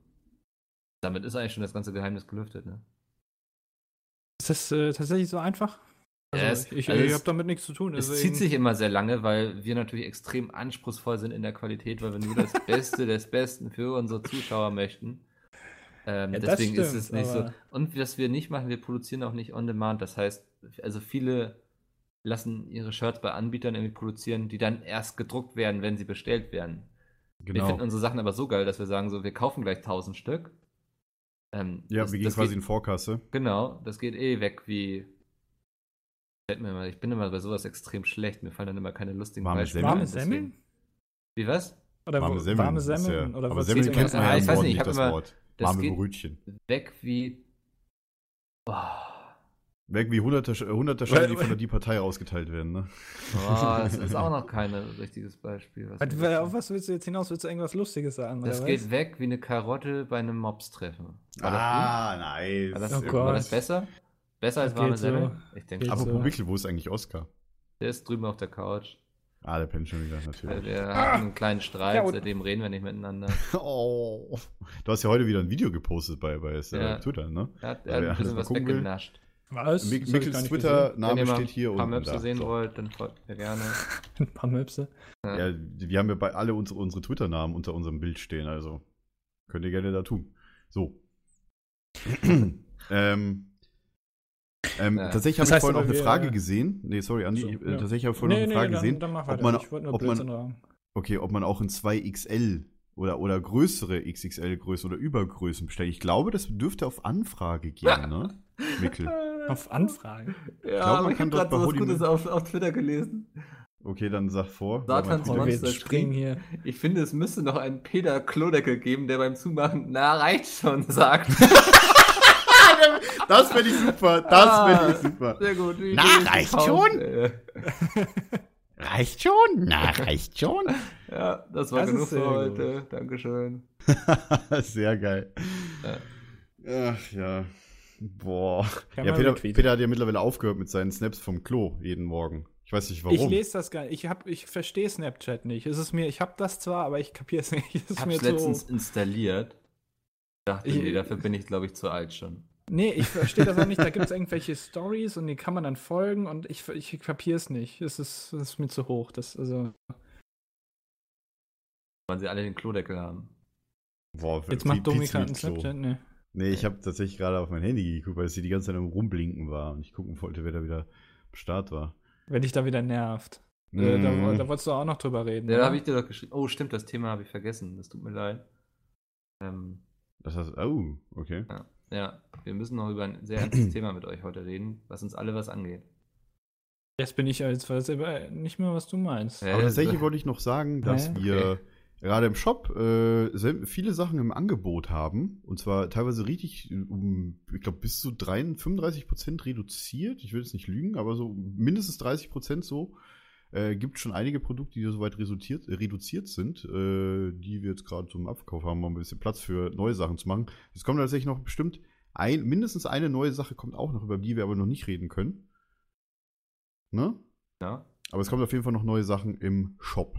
Damit ist eigentlich schon das ganze Geheimnis gelüftet, ne? Ist das äh, tatsächlich so einfach? Also, Ja, es- ich also ich habe damit nichts zu tun. Es deswegen- zieht sich immer sehr lange, weil wir natürlich extrem anspruchsvoll sind in der Qualität, weil wir nur das Beste des Besten für unsere Zuschauer möchten. Ähm, Ja, das deswegen ist stimmt, es nicht so. Und was wir nicht machen, wir produzieren auch nicht on demand. Das heißt, also viele lassen ihre Shirts bei Anbietern irgendwie produzieren, die dann erst gedruckt werden, wenn sie bestellt werden. Wir Genau. finden unsere Sachen aber so geil, dass wir sagen, so, wir kaufen gleich 1000 Stück. Ähm, Ja, das- wir gehen quasi geht, in Vorkasse. Genau, das geht eh weg wie. Ich bin immer bei sowas extrem schlecht. Mir fallen dann immer keine lustigen Warme Beispiele Semmeln? Warme Semmeln? Wie was? Oder Warme Semmeln. Warme ist ja- Semmeln? oder aber was Semmeln kennt man Ah, ja ich im weiß nicht, ich nicht, hab das immer- Wort. Das Warme geht- Brötchen. Weg wie. Oh, Weg wie hunderter, hunderter Scheine, die von der die Partei ausgeteilt werden, ne? oh, das ist auch noch kein richtiges Beispiel. Was Was, auf was willst du jetzt hinaus? Willst du irgendwas Lustiges sagen? das oder geht was? weg wie eine Karotte bei einem Mobstreffen. Ah, nice. War das, Oh war das besser? Besser als warme geht so. Ich denke. Apropos so. Ist eigentlich Oscar? Der ist drüben auf der Couch. Ah, der pennt schon wieder, natürlich. wir hatten einen kleinen Streit, Ja, seitdem reden wir nicht miteinander. Oh. Du hast ja heute wieder ein Video gepostet bei, bei Ja. Twitter, ne? Er hat, er hat ein bisschen mal was weggenascht. Was? Mickels Twitter-Name Wenn ihr mal steht hier ein paar unten. Möpse sehen So. wollt, dann folgt mir gerne. Ein paar Möpse. Ja. Ja, wir haben ja bei alle unsere, unsere Twitter-Namen unter unserem Bild stehen, also könnt ihr gerne da tun. So. ähm, ähm, Ja. Tatsächlich habe ich heißt vorhin auch eine Frage gesehen. Nee, sorry, Andi. So, äh, ja. Tatsächlich habe ich vorhin noch eine Frage dann, gesehen. Dann mach ob weiter. man- ich wollte nur ob man- sagen. Okay, ob man auch in 2XL oder, oder größere XXL-Größen oder Übergrößen bestellt. Ich glaube, das dürfte auf Anfrage gehen, ne? Mickel. Auf Anfragen. Ja, glaub, man aber ich kann habe gerade was Gutes auf, auf Twitter gelesen. Okay, dann sag vor. Satans Monster springen hier. Ich finde, es müsste noch einen Peter Klodeckel geben, der beim Zumachen, na, reicht schon, sagt. Das finde ich super. Das Ah. finde ich super. Sehr gut. wie Na, reicht gekauft, schon? Reicht schon? Na, reicht schon? Ja, das war Das genug für heute. Dankeschön. Sehr geil. Ja. Ach ja. Boah. Ja, Peter. Peter hat ja mittlerweile aufgehört mit seinen Snaps vom Klo jeden Morgen. Ich weiß nicht warum. Ich lese das gar nicht. Ich, hab- ich verstehe Snapchat nicht. Es ist mir, ich habe das zwar, aber ich kapiere es nicht. Es Ich habe mir es letztens installiert. Dachte, Ich- nee, dafür bin ich, glaube ich, zu alt schon. Nee, ich verstehe das auch nicht. Da gibt es irgendwelche Stories und die kann man dann folgen und ich, ich kapiere es nicht. Es ist, es ist mir zu hoch. Das, also, Weil sie alle den Klodeckel haben. Boah, jetzt macht Dominik einen. Snapchat. Nee. Nee, ich habe tatsächlich gerade auf mein Handy geguckt, weil es hier die ganze Zeit am Rumblinken war und ich gucken wollte, wer da wieder am Start war. Wenn dich da wieder nervt. Äh, da, Mhm. da wolltest du auch noch drüber reden. Ja, oder? da habe ich dir doch geschrieben. Oh, stimmt, das Thema habe ich vergessen. Das tut mir leid. Ähm, Das heißt, oh, okay. ja, wir müssen noch über ein sehr ernstes Thema mit euch heute reden, was uns alle was angeht. Jetzt bin ich als weiß aber nicht mehr, was du meinst. Ja, Aber tatsächlich wollte ich noch sagen, dass Ja, wir gerade im Shop äh, viele Sachen im Angebot haben. Und zwar teilweise richtig, um, ich glaube, bis zu 33, 35 Prozent reduziert. Ich will jetzt nicht lügen, aber so mindestens 30 Prozent so. Äh, gibt schon einige Produkte, die soweit reduziert, äh, reduziert sind, äh, die wir jetzt gerade zum Abverkauf haben, um ein bisschen Platz für neue Sachen zu machen. Es kommt tatsächlich noch bestimmt ein, mindestens eine neue Sache kommt auch noch, über die wir aber noch nicht reden können. Ne? Ja, Aber es kommt auf jeden Fall noch neue Sachen im Shop.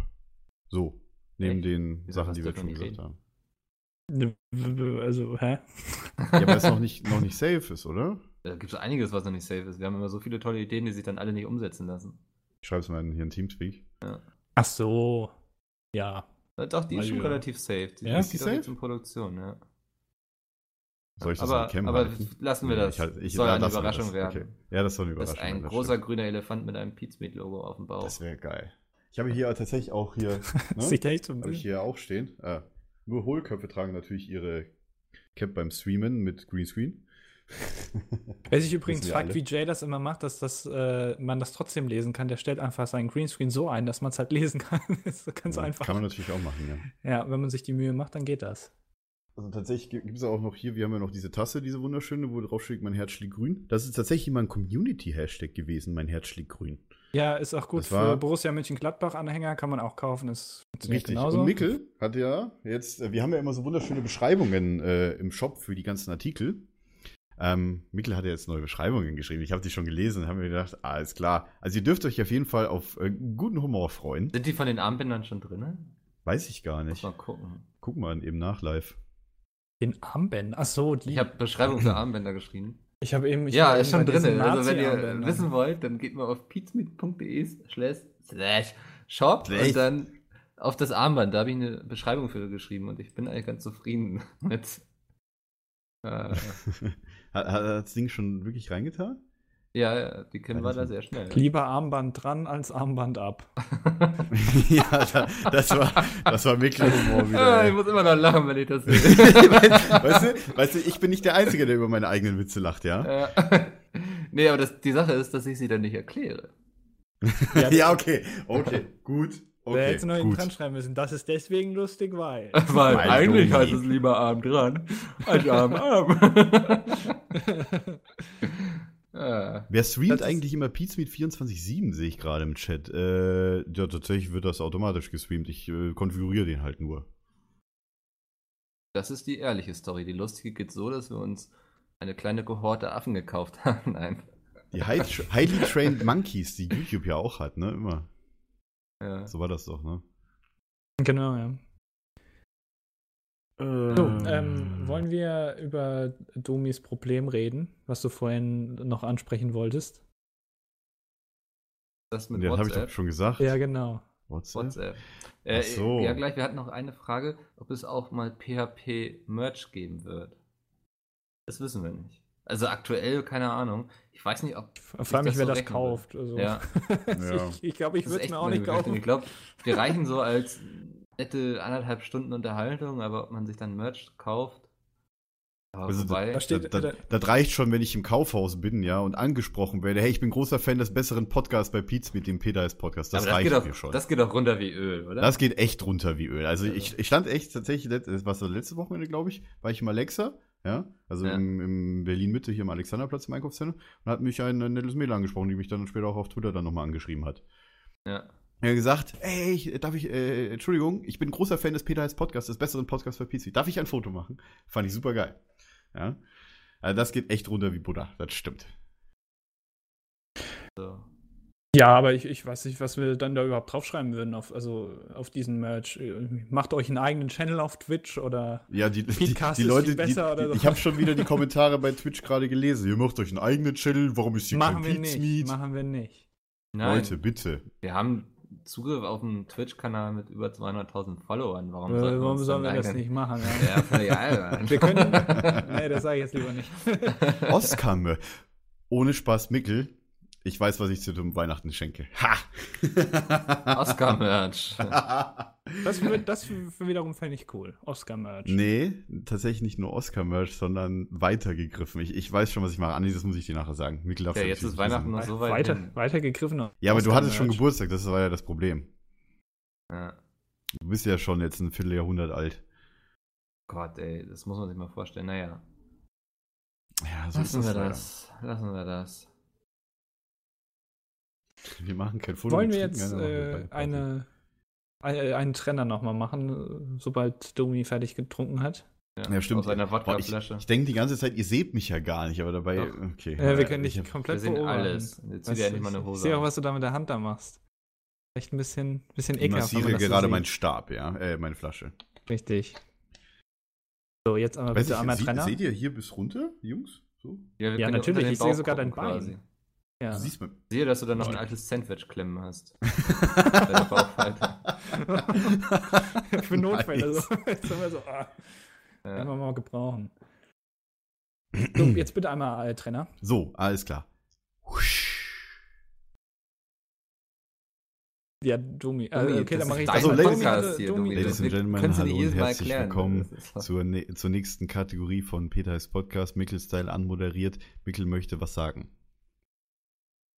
So, neben Echt? den Wieso Sachen, die wir schon gesagt reden? haben. Also, hä? Ja, weil es noch nicht, noch nicht safe ist, oder? da gibt es einiges, was noch nicht safe ist. Wir haben immer so viele tolle Ideen, die sich dann alle nicht umsetzen lassen. Ich schreibe es mal in, hier in Teamspeak. Ach so. Ja. Doch, die ist schon Also, relativ safe. Die Ja? ist die safe? in Produktion, ja. Soll ich das aber Cam aber halten? lassen wir Nee, das. ich halt- ich- soll ja, eine Überraschung das. werden. Okay. Ja, das soll eine Das Überraschung ist ein werden, das großer stimmt. grüner Elefant mit einem Pizmeat-Logo auf dem Bauch. Das wäre geil. Ich habe hier tatsächlich auch hier, ne? Sieht echt so habe ich hier auch stehen. Ah, nur Hohlköpfe tragen natürlich ihre Cap beim Streamen mit Greenscreen. Wer sich übrigens fragt, alle. wie Jay das immer macht, dass das, äh, man das trotzdem lesen kann, der stellt einfach seinen Greenscreen so ein, dass man es halt lesen kann. das ist ganz Ja, einfach. Kann man natürlich auch machen, ja. ja, wenn man sich die Mühe macht, dann geht das. Also tatsächlich gibt es auch noch hier, wir haben ja noch diese Tasse, diese wunderschöne, wo drauf steht, mein Herz schlägt grün. Das ist tatsächlich mal ein Community-Hashtag gewesen, mein Herz schlägt grün. Ja, ist auch gut Das für Borussia Mönchengladbach-Anhänger, kann man auch kaufen. Ist Richtig. genauso. Und Mikkel hat ja jetzt, äh, wir haben ja immer so wunderschöne Beschreibungen äh, im Shop für die ganzen Artikel. Ähm, Mikkel hat ja jetzt neue Beschreibungen geschrieben. Ich habe die schon gelesen und habe mir gedacht, ah, alles klar. Also ihr dürft euch auf jeden Fall auf äh, guten Humor freuen. Sind die von den Armbändern schon drin? Weiß ich gar Muss nicht. mal gucken. Guck mal eben nach live. Den Armbänden. Ach so, die. Ich habe Beschreibung für Armbänder geschrieben. ich habe eben. Ich ja, war ist schon drin. Also wenn ihr wissen wollt, dann geht mal auf pizmeet.de slash slash shop Slash. und dann auf das Armband. Da habe ich eine Beschreibung für geschrieben und ich bin eigentlich ganz zufrieden mit. Äh, hat, hat das Ding schon wirklich reingetan? Ja, ja, die war das- da sehr schnell. Lieber Armband dran als Armband ab. ja, da, das war, das war Mikkelhumor wieder. Ah, ich ey. muss immer noch lachen, wenn ich das sehe. weißt, du, weißt du, ich bin nicht der Einzige, der über meine eigenen Witze lacht, ja? Ja. nee, aber das, die Sache ist, dass ich sie dann nicht erkläre. Ja, okay. Okay, gut. Wer Okay, hätte noch hinten dran schreiben müssen? Das ist deswegen lustig, weil. Weil Weil eigentlich heißt es lieber Arm dran als Arm Arm. ja. Wer streamt eigentlich immer Pizza mit 24-7, sehe ich gerade im Chat. Äh, ja, tatsächlich wird das automatisch gestreamt. Ich äh, konfiguriere den halt nur. Das ist die ehrliche Story. Die lustige geht so, dass wir uns eine kleine Kohorte Affen gekauft haben. Nein. Die High Highly Trained Monkeys, die YouTube ja auch hat, ne? Immer. Ja. So war das doch, ne? Genau, ja. Äh, So, ähm, wollen wir über Domis Problem reden, was du vorhin noch ansprechen wolltest? Das mit Ja, habe ich WhatsApp. doch schon gesagt. Ja, genau. WhatsApp? WhatsApp. Äh, Ach so. Ja, gleich. Wir hatten noch eine Frage, ob es auch mal PHP-Merch geben wird. Das wissen wir nicht. Also aktuell, keine Ahnung. Ich weiß nicht, ob. Ich frage mich, das wer so das kauft. Also, Ja. Ja. ich ich glaube, ich Das würde es mir auch nicht kaufen. Ich glaube, wir reichen so als nette anderthalb Stunden Unterhaltung, aber ob man sich dann Merch kauft. Ja, Also wobei, da steht- das, das, das reicht schon, wenn ich im Kaufhaus bin, ja, und angesprochen werde. Hey, ich bin großer Fan des besseren Podcasts bei Pete mit dem Peter ist Podcast. Das aber das reicht geht, doch, mir schon. das geht doch runter wie Öl, oder? Das geht echt runter wie Öl. Also Ja. ich, ich stand echt tatsächlich, das so letzte Wochenende, glaube ich, war ich im Alexa, ja, also Ja. im, im Berlin-Mitte, hier am Alexanderplatz im Einkaufszentrum, und hat mich ein, ein nettes Mädel angesprochen, die mich dann später auch auf Twitter dann nochmal angeschrieben hat. ja. Er hat gesagt, ey, ich, darf ich, äh, Entschuldigung, ich bin großer Fan des Peter Heiß Podcasts, des besseren Podcasts für PC. Darf ich ein Foto machen? Fand ich super geil. Ja. Also das geht echt runter wie Butter, das stimmt. So. Ja, aber ich, ich weiß nicht, was wir dann da überhaupt draufschreiben würden, auf, also auf diesen Merch. Macht euch einen eigenen Channel auf Twitch oder. Ja, die, die, die ist Leute, viel besser die, oder die, so. ich habe schon wieder die Kommentare bei Twitch gerade gelesen. Ihr macht euch einen eigenen Channel, warum ist hier Machen kein wir nicht. Machen wir nicht. Nein, Leute, bitte. wir haben Zugriff auf einen Twitch-Kanal mit über 200.000 Followern. Warum, Äh, warum sollen wir das eigenen- nicht machen? Ja? Ja, albern. Wir können. nee, das sage ich jetzt lieber nicht. Oscar, Mö- ohne Spaß, Mickel. Ich weiß, was ich zu dem Weihnachten schenke. Ha! Oscar-Merch. Das, wird, das wiederum fände ich cool. Oscar-Merch. Nee, tatsächlich nicht nur Oscar-Merch, sondern weitergegriffen. Ich, ich weiß schon, was ich mache. Andi, das muss ich dir nachher sagen. Mikkel Ja, jetzt ist Weihnachten noch so weit. Weiter, hin. weitergegriffen. Ja, aber du hattest schon. Geburtstag, das war ja das Problem. Ja. Du bist ja schon jetzt ein Vierteljahrhundert alt. Gott, ey, das muss man sich mal vorstellen. Naja, Ja, so lassen wir leider. das. Lassen wir das. Wir machen kein Foto. Wollen wir jetzt ja, äh, eine, eine, einen Trenner nochmal machen, sobald Domi fertig getrunken hat? Ja, stimmt. Aus einer Boah, ich Wodkaflasche. ich denke die ganze Zeit, ihr seht mich ja gar nicht, aber dabei, Doch. okay. Ja, wir können ich dich hab- komplett Wir sehen beobachten. alles. Jetzt er du, endlich mal eine ich, Hose ich sehe auch, was du da mit der Hand da machst. Echt ein bisschen, bisschen Ich ekelhaft. man massiere so gerade meinen Stab, ja, äh, meine Flasche. Richtig. So, jetzt einmal Weiß bitte ich, einmal Trenner. seht ihr hier bis runter, Jungs? So? Ja, können natürlich, ich sehe sogar dein gucken quasi. Ja. Du siehst. Sehe, dass du da noch ein altes Sandwich klemmen hast. Für Notfälle. Nice. So. Jetzt sind wir so, ah, Ja. können wir mal gebrauchen. So, jetzt bitte einmal äh, Trenner. So, alles klar. Husch. Ja, Domi. Äh, okay, das dann mache ich dein Also, hatte- hier, Domi. Ladies and Gentlemen, hallo und herzlich erklären. willkommen Das zur, zur nächsten Kategorie von Peter heißt Podcast. Mickel Style anmoderiert. Mickel möchte was sagen.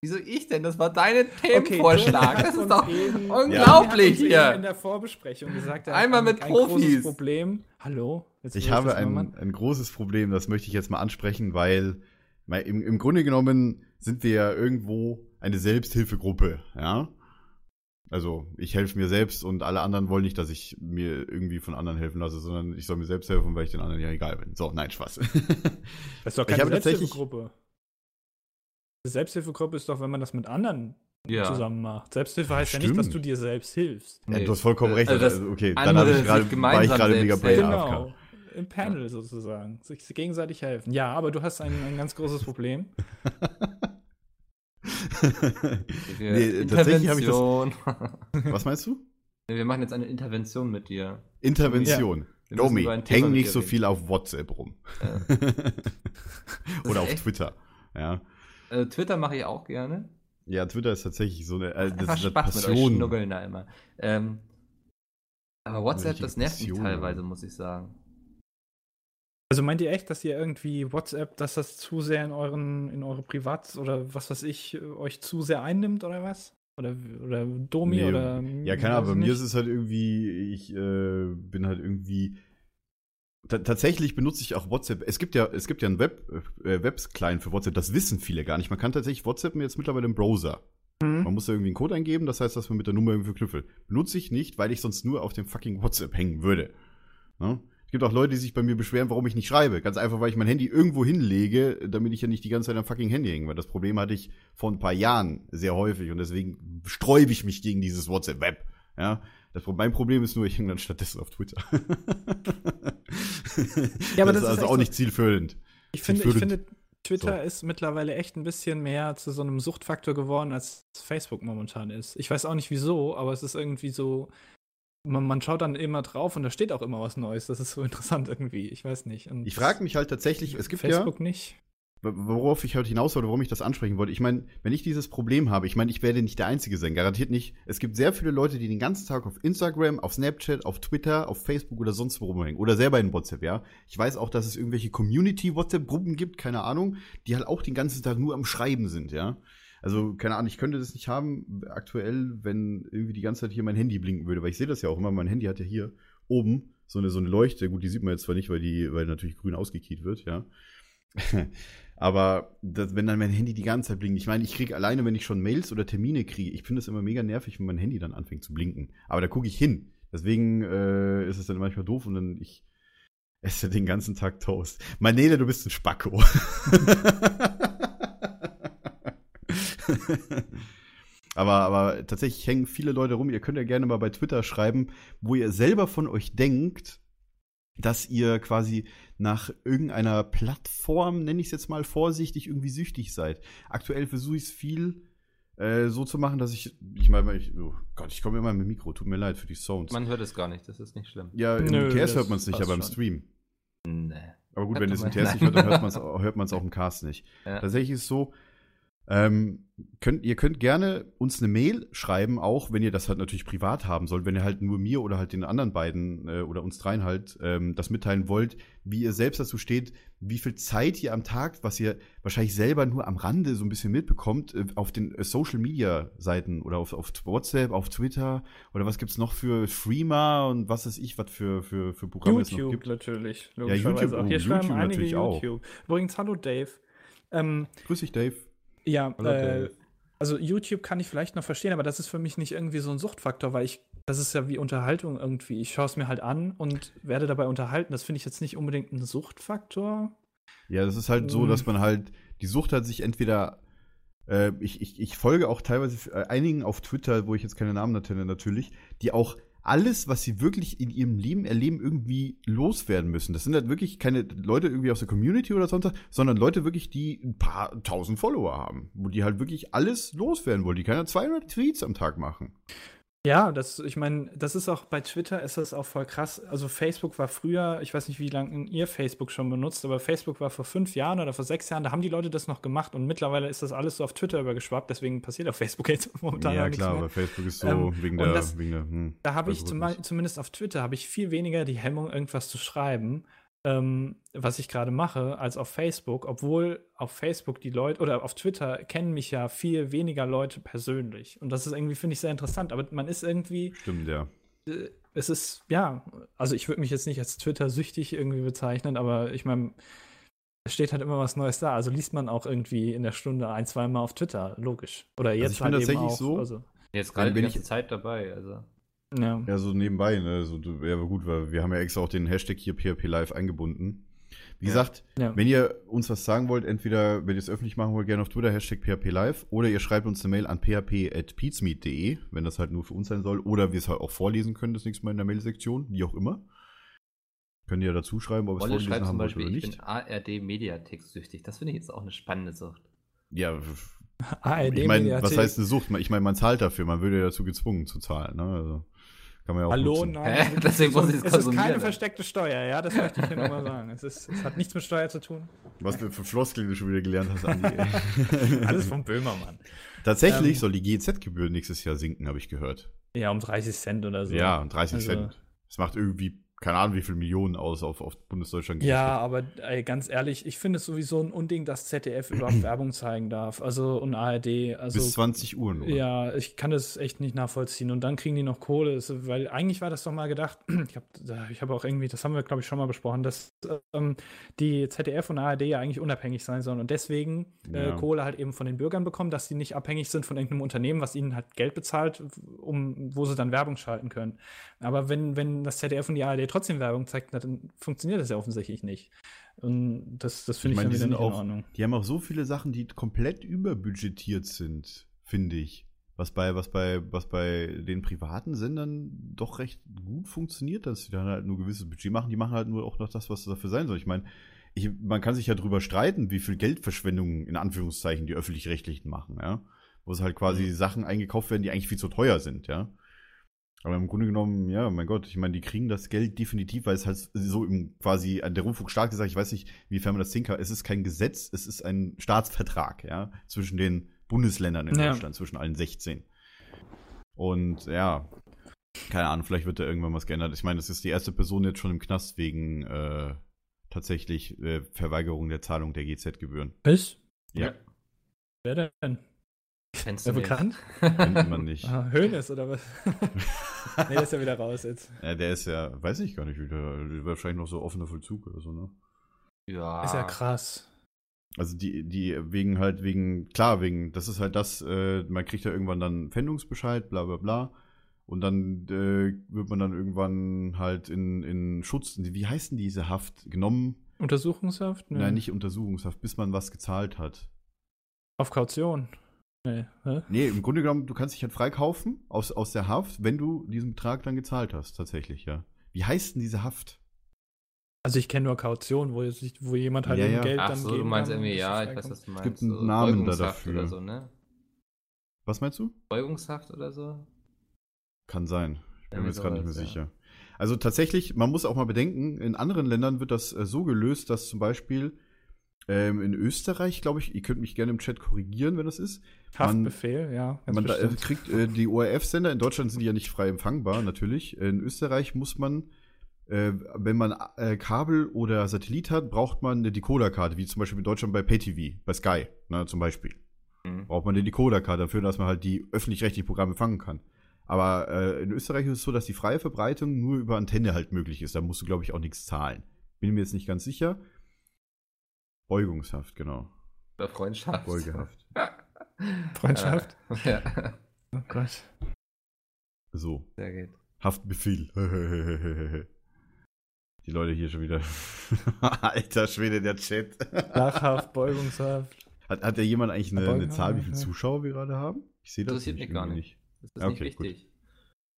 Wieso ich denn? Das war dein Okay, Themenvorschlag. Hat das ist doch eben- unglaublich eben hier. in der Vorbesprechung gesagt, er Einmal hat mit ein, ein großes Profis. Problem. Hallo? Jetzt Ich habe ein, ein großes Problem, das möchte ich jetzt mal ansprechen, weil im, im Grunde genommen sind wir ja irgendwo eine Selbsthilfegruppe, ja. Also ich helfe mir selbst und alle anderen wollen nicht, dass ich mir irgendwie von anderen helfen lasse, sondern ich soll mir selbst helfen, weil ich den anderen ja egal bin. So, nein, Spaß. Das ist doch Ich keine habe tatsächlich- Selbsthilfegruppe. Die Selbsthilfegruppe ist doch, wenn man das mit anderen Ja. zusammen macht. Selbsthilfe heißt ja nicht, dass Stimmt. du dir selbst hilfst. Ja, Nee. du hast vollkommen recht. Also das Also, okay, dann habe ich gerade, war ich gerade mega Brain helfen. AFK. Genau. Im Panel sozusagen. Sich gegenseitig helfen. Ja, aber du hast ein, ein ganz großes Problem. nee, tatsächlich habe ich das. Was meinst du? Wir machen jetzt eine Intervention mit dir. Intervention. Müssen Domi, häng nicht so viel auf WhatsApp rum. Ja. Oder auf echt- Twitter. Ja. Äh, Twitter mache ich auch gerne. Ja, Twitter ist tatsächlich so eine, äh, das Einfach ist eine Spaß mit euch Passion. schnuggeln da immer. Ähm, aber WhatsApp, das nervt mich Passion, teilweise, muss ich sagen. Also meint ihr echt, dass ihr irgendwie WhatsApp, dass das zu sehr in euren, in eure Privat- oder was weiß ich, euch zu sehr einnimmt oder was? Oder, oder Domi Nee, oder. Ja, keine Ahnung, bei mir ist es halt irgendwie, ich äh, bin halt irgendwie. Ta tatsächlich benutze ich auch WhatsApp. Es gibt ja, es gibt ja einen Web, äh, Webs-Client für WhatsApp, das wissen viele gar nicht. Man kann tatsächlich WhatsApp jetzt mittlerweile im Browser. Hm? Man muss da irgendwie einen Code eingeben, das heißt, dass man mit der Nummer irgendwie verknüpft. Benutze ich nicht, weil ich sonst nur auf dem fucking WhatsApp hängen würde. Ne? Es gibt auch Leute, die sich bei mir beschweren, warum ich nicht schreibe. Ganz einfach, weil ich mein Handy irgendwo hinlege, damit ich ja nicht die ganze Zeit am fucking Handy hänge. Weil das Problem hatte ich vor ein paar Jahren sehr häufig und deswegen sträube ich mich gegen dieses WhatsApp-Web. Ja, das, mein Problem ist nur, ich hänge dann stattdessen auf Twitter. Ja, aber das, das ist also auch so- nicht zielfüllend. Ich finde, ich Zielführend. finde, Twitter ist mittlerweile echt ein bisschen mehr zu so einem Suchtfaktor geworden, als Facebook momentan ist. Ich weiß auch nicht wieso, aber es ist irgendwie so. Man, man schaut dann immer drauf und da steht auch immer was Neues. Das ist so interessant irgendwie. Ich weiß nicht. Und Ich frage mich halt tatsächlich, es gibt ja, Facebook nicht. Worauf ich halt hinaus wollte, warum ich das ansprechen wollte. Ich meine, wenn ich dieses Problem habe, ich meine, ich werde nicht der Einzige sein, garantiert nicht. Es gibt sehr viele Leute, die den ganzen Tag auf Instagram, auf Snapchat, auf Twitter, auf Facebook oder sonst wo rumhängen. Oder selber in WhatsApp, ja. Ich weiß auch, dass es irgendwelche Community-WhatsApp-Gruppen gibt, keine Ahnung, die halt auch den ganzen Tag nur am Schreiben sind, ja. Also, keine Ahnung, ich könnte das nicht haben, aktuell, wenn irgendwie die ganze Zeit hier mein Handy blinken würde, weil ich sehe das ja auch immer, mein Handy hat ja hier oben so eine, so eine Leuchte, gut, die sieht man jetzt zwar nicht, weil die, weil natürlich grün ausgekiet wird, ja. Aber das, wenn dann mein Handy die ganze Zeit blinkt, ich meine, ich kriege alleine, wenn ich schon Mails oder Termine kriege, ich finde es immer mega nervig, wenn mein Handy dann anfängt zu blinken. Aber da gucke ich hin. Deswegen äh, ist es dann manchmal doof und dann ich esse den ganzen Tag Toast. Manele, du bist ein Spacko. aber, aber tatsächlich hängen viele Leute rum. Ihr könnt ja gerne mal bei Twitter schreiben, wo ihr selber von euch denkt, dass ihr quasi nach irgendeiner Plattform, nenne ich es jetzt mal vorsichtig, irgendwie süchtig seid. Aktuell versuche ich es viel äh, so zu machen, dass ich, ich meine, ich, oh Gott, ich komme immer mit dem Mikro, tut mir leid für die Sounds. Man hört es gar nicht, das ist nicht schlimm. ja, im Nö, Cast hört man es nicht, aber im schon. Stream. Nee. Aber gut, Hört wenn es im Cast nicht hört, dann hört man es auch im Cast nicht. Ja. Tatsächlich ist es so, ähm, könnt, ihr könnt gerne uns eine Mail schreiben, auch wenn ihr das halt natürlich privat haben sollt, wenn ihr halt nur mir oder halt den anderen beiden äh, oder uns dreien halt ähm, das mitteilen wollt, wie ihr selbst dazu steht, wie viel Zeit ihr am Tag, was ihr wahrscheinlich selber nur am Rande so ein bisschen mitbekommt, äh, auf den äh, Social Media Seiten oder auf, auf WhatsApp, auf Twitter oder was gibt's noch für Streamer und was weiß ich, was für, für, für Programme es noch YouTube gibt. natürlich. Ja, YouTube, auch. oh, Hier schreiben YouTube einige natürlich auch. YouTube. Übrigens, hallo Dave. Ähm, Grüß dich, Dave. Ja, äh, also YouTube kann ich vielleicht noch verstehen, aber das ist für mich nicht irgendwie so ein Suchtfaktor, weil ich, das ist ja wie Unterhaltung irgendwie. Ich schaue es mir halt an und werde dabei unterhalten. Das finde ich jetzt nicht unbedingt ein Suchtfaktor. Ja, das ist halt so, dass man halt, die Sucht hat sich entweder, äh, ich, ich, ich folge auch teilweise äh, einigen auf Twitter, wo ich jetzt keine Namen nenne natürlich, die auch alles, was sie wirklich in ihrem Leben erleben, irgendwie loswerden müssen. Das sind halt wirklich keine Leute irgendwie aus der Community oder sonst was, sondern Leute wirklich, die ein paar tausend Follower haben, wo die halt wirklich alles loswerden wollen. Die können ja 200 Tweets am Tag machen. Ja, das, ich meine, das ist auch bei Twitter ist das auch voll krass. Also Facebook war früher, ich weiß nicht, wie lange ihr Facebook schon benutzt, aber Facebook war vor fünf Jahren oder vor sechs Jahren, da haben die Leute das noch gemacht und mittlerweile ist das alles so auf Twitter übergeschwappt, deswegen passiert auf Facebook jetzt momentan ja, klar, aber Facebook ist so Ähm, wegen der, das- wegen der, hm, Da habe ich zum, zumindest auf Twitter habe ich viel weniger die Hemmung, irgendwas zu schreiben, ähm, was ich gerade mache, als auf Facebook. Obwohl auf Facebook die Leute oder auf Twitter kennen mich ja viel weniger Leute persönlich. Und das ist irgendwie, finde ich, sehr interessant. Aber man ist irgendwie, Stimmt, ja. äh, es ist, ja, also ich würde mich jetzt nicht als Twitter-süchtig irgendwie bezeichnen, aber ich meine, es steht halt immer was Neues da. Also liest man auch irgendwie in der Stunde ein, zweimal auf Twitter, logisch. Oder jetzt ich bin halt eben tatsächlich auch. so- Also, Jetzt gerade die ich- Zeit dabei, also. Ja. Ja, so nebenbei, ne? So, du- ja, aber gut, weil wir haben ja extra auch den Hashtag hier PHP Live eingebunden. Wie gesagt, Ja. wenn ihr uns was sagen wollt, entweder, wenn ihr es öffentlich machen wollt, gerne auf Twitter, Hashtag PHP Live, oder ihr schreibt uns eine Mail an php.peatsmeet.de, wenn das halt nur für uns sein soll, oder wir es halt auch vorlesen können, das nächste Mal in der Mailsektion, wie auch immer. Könnt ihr ja dazu schreiben, ob ihr es zum haben wollt Beispiel, oder ich nicht. bin ARD-Mediatext-süchtig. Das finde ich jetzt auch eine spannende Sucht. Ja, ARD ich meine, was heißt eine Sucht? Ich meine, man zahlt dafür, man würde ja dazu gezwungen zu zahlen, ne? Also, Kann man ja auch Hallo, nutzen. nein. Hä? Deswegen muss ich es es ist keine konsumieren. versteckte Steuer, ja, das möchte ich hier nochmal sagen. Es, ist, es hat nichts mit Steuer zu tun. Was du für Floskeln du schon wieder gelernt hast, Andi. Alles vom Böhmermann. Tatsächlich Ähm, soll die GEZ-Gebühr nächstes Jahr sinken, habe ich gehört. Ja, um 30 Cent oder so. Ja, 30 Also- Cent. Das macht irgendwie, keine Ahnung, wie viel Millionen aus auf, auf Bundesdeutschland. Ja, aber ey, ganz ehrlich, ich finde es sowieso ein Unding, dass ZDF überhaupt Werbung zeigen darf. Also und ARD. Also Bis 20 Uhr nur. Ja, ich kann das echt nicht nachvollziehen. Und dann kriegen die noch Kohle, Es- weil eigentlich war das doch mal gedacht, ich habe ich hab auch irgendwie, das haben wir, glaube ich, schon mal besprochen, dass ähm, die ZDF und ARD ja eigentlich unabhängig sein sollen und deswegen äh, Ja. Kohle halt eben von den Bürgern bekommen, dass sie nicht abhängig sind von irgendeinem Unternehmen, was ihnen halt Geld bezahlt, um, wo sie dann Werbung schalten können. Aber wenn, wenn das ZDF und die ARD trotzdem Werbung zeigt, dann funktioniert das ja offensichtlich nicht. Und das, das finde ich, meine, dann wieder nicht in auch, Ordnung. die haben auch so viele Sachen, die komplett überbudgetiert sind, finde ich. Was bei, was bei, was bei den privaten Sendern doch recht gut funktioniert, dass sie dann halt nur gewisses Budget machen. Die machen halt nur auch noch das, was dafür sein soll. Ich meine, ich, man kann sich ja drüber streiten, wie viel Geldverschwendung in Anführungszeichen die öffentlich-rechtlichen machen, ja. Wo es halt quasi Sachen eingekauft werden, die eigentlich viel zu teuer sind, ja. Aber im Grunde genommen, ja, mein Gott, ich meine, die kriegen das Geld definitiv, weil es halt so im quasi an der Rundfunk stark gesagt, ich weiß nicht, wiefern man das sehen kann, es ist kein Gesetz, es ist ein Staatsvertrag, ja, zwischen den Bundesländern in Ja. Deutschland, zwischen allen 16. Und ja, keine Ahnung, vielleicht wird da irgendwann was geändert. Ich meine, das ist die erste Person jetzt schon im Knast wegen äh, tatsächlich äh, Verweigerung der Zahlung der GZ-Gebühren. Ist? Ja, Wer denn? Kennst du bekannt? kennt man nicht. Ah, Höhnes oder was? nee, der ist ja wieder raus jetzt. Ja, der ist ja, weiß ich gar nicht, wieder, wahrscheinlich noch so offener Vollzug oder so, ne? Ja. Ist ja krass. Also die, die wegen halt, wegen, klar, wegen, das ist halt das, äh, man kriegt ja irgendwann dann Pfändungsbescheid, bla bla bla. Und dann äh, wird man dann irgendwann halt in, in Schutz, wie heißt denn diese Haft, genommen? Untersuchungshaft? Nö. Nein, nicht Untersuchungshaft, bis man was gezahlt hat. Auf Kaution. Nee, hä? Nee, im Grunde genommen, du kannst dich halt freikaufen aus, aus der Haft, wenn du diesen Betrag dann gezahlt hast, tatsächlich, ja. Wie heißt denn diese Haft? Also ich kenne nur Kaution, wo, sich, wo jemand halt Ja, ja. Geld Ach dann so, geben du meinst kann, irgendwie, ja, ich weiß, was du meinst. gibt einen so Namen da dafür. Oder so, ne? Was meinst du? Beugungshaft oder so? Kann sein. Ich bin mir jetzt gerade nicht mehr ja. sicher. Also tatsächlich, man muss auch mal bedenken, in anderen Ländern wird das äh, so gelöst, dass zum Beispiel ähm, in Österreich, glaube ich, ihr könnt mich gerne im Chat korrigieren, wenn das ist. Haftbefehl, ja. ganz Man da, äh, kriegt äh, die ORF-Sender, in Deutschland sind die ja nicht frei empfangbar, natürlich. In Österreich muss man, äh, wenn man äh, Kabel oder Satellit hat, braucht man eine Decoder-Karte, wie zum Beispiel in Deutschland bei PayTV, bei Sky, ne, zum Beispiel. Hm. Braucht man eine Decoder-Karte dafür, dass man halt die öffentlich-rechtlichen Programme empfangen kann. Aber äh, in Österreich ist es so, dass die freie Verbreitung nur über Antenne halt möglich ist. Da musst du, glaube ich, auch nichts zahlen. Bin mir jetzt nicht ganz sicher. Beugungshaft, genau. Oder Freundschaft. Beugehaft. Freundschaft? Äh, ja, Oh Gott. So. sehr gut. Haftbefehl. Die Leute hier schon wieder. Alter Schwede, der Chat. Lachhaft, Beugungshaft. Hat, hat ja jemand eigentlich eine, eine Zahl, wie viele Zuschauer wir gerade haben? Ich sehe das Interessiert mich gar irgendwie Das ist Ja, nicht okay, gut. wichtig.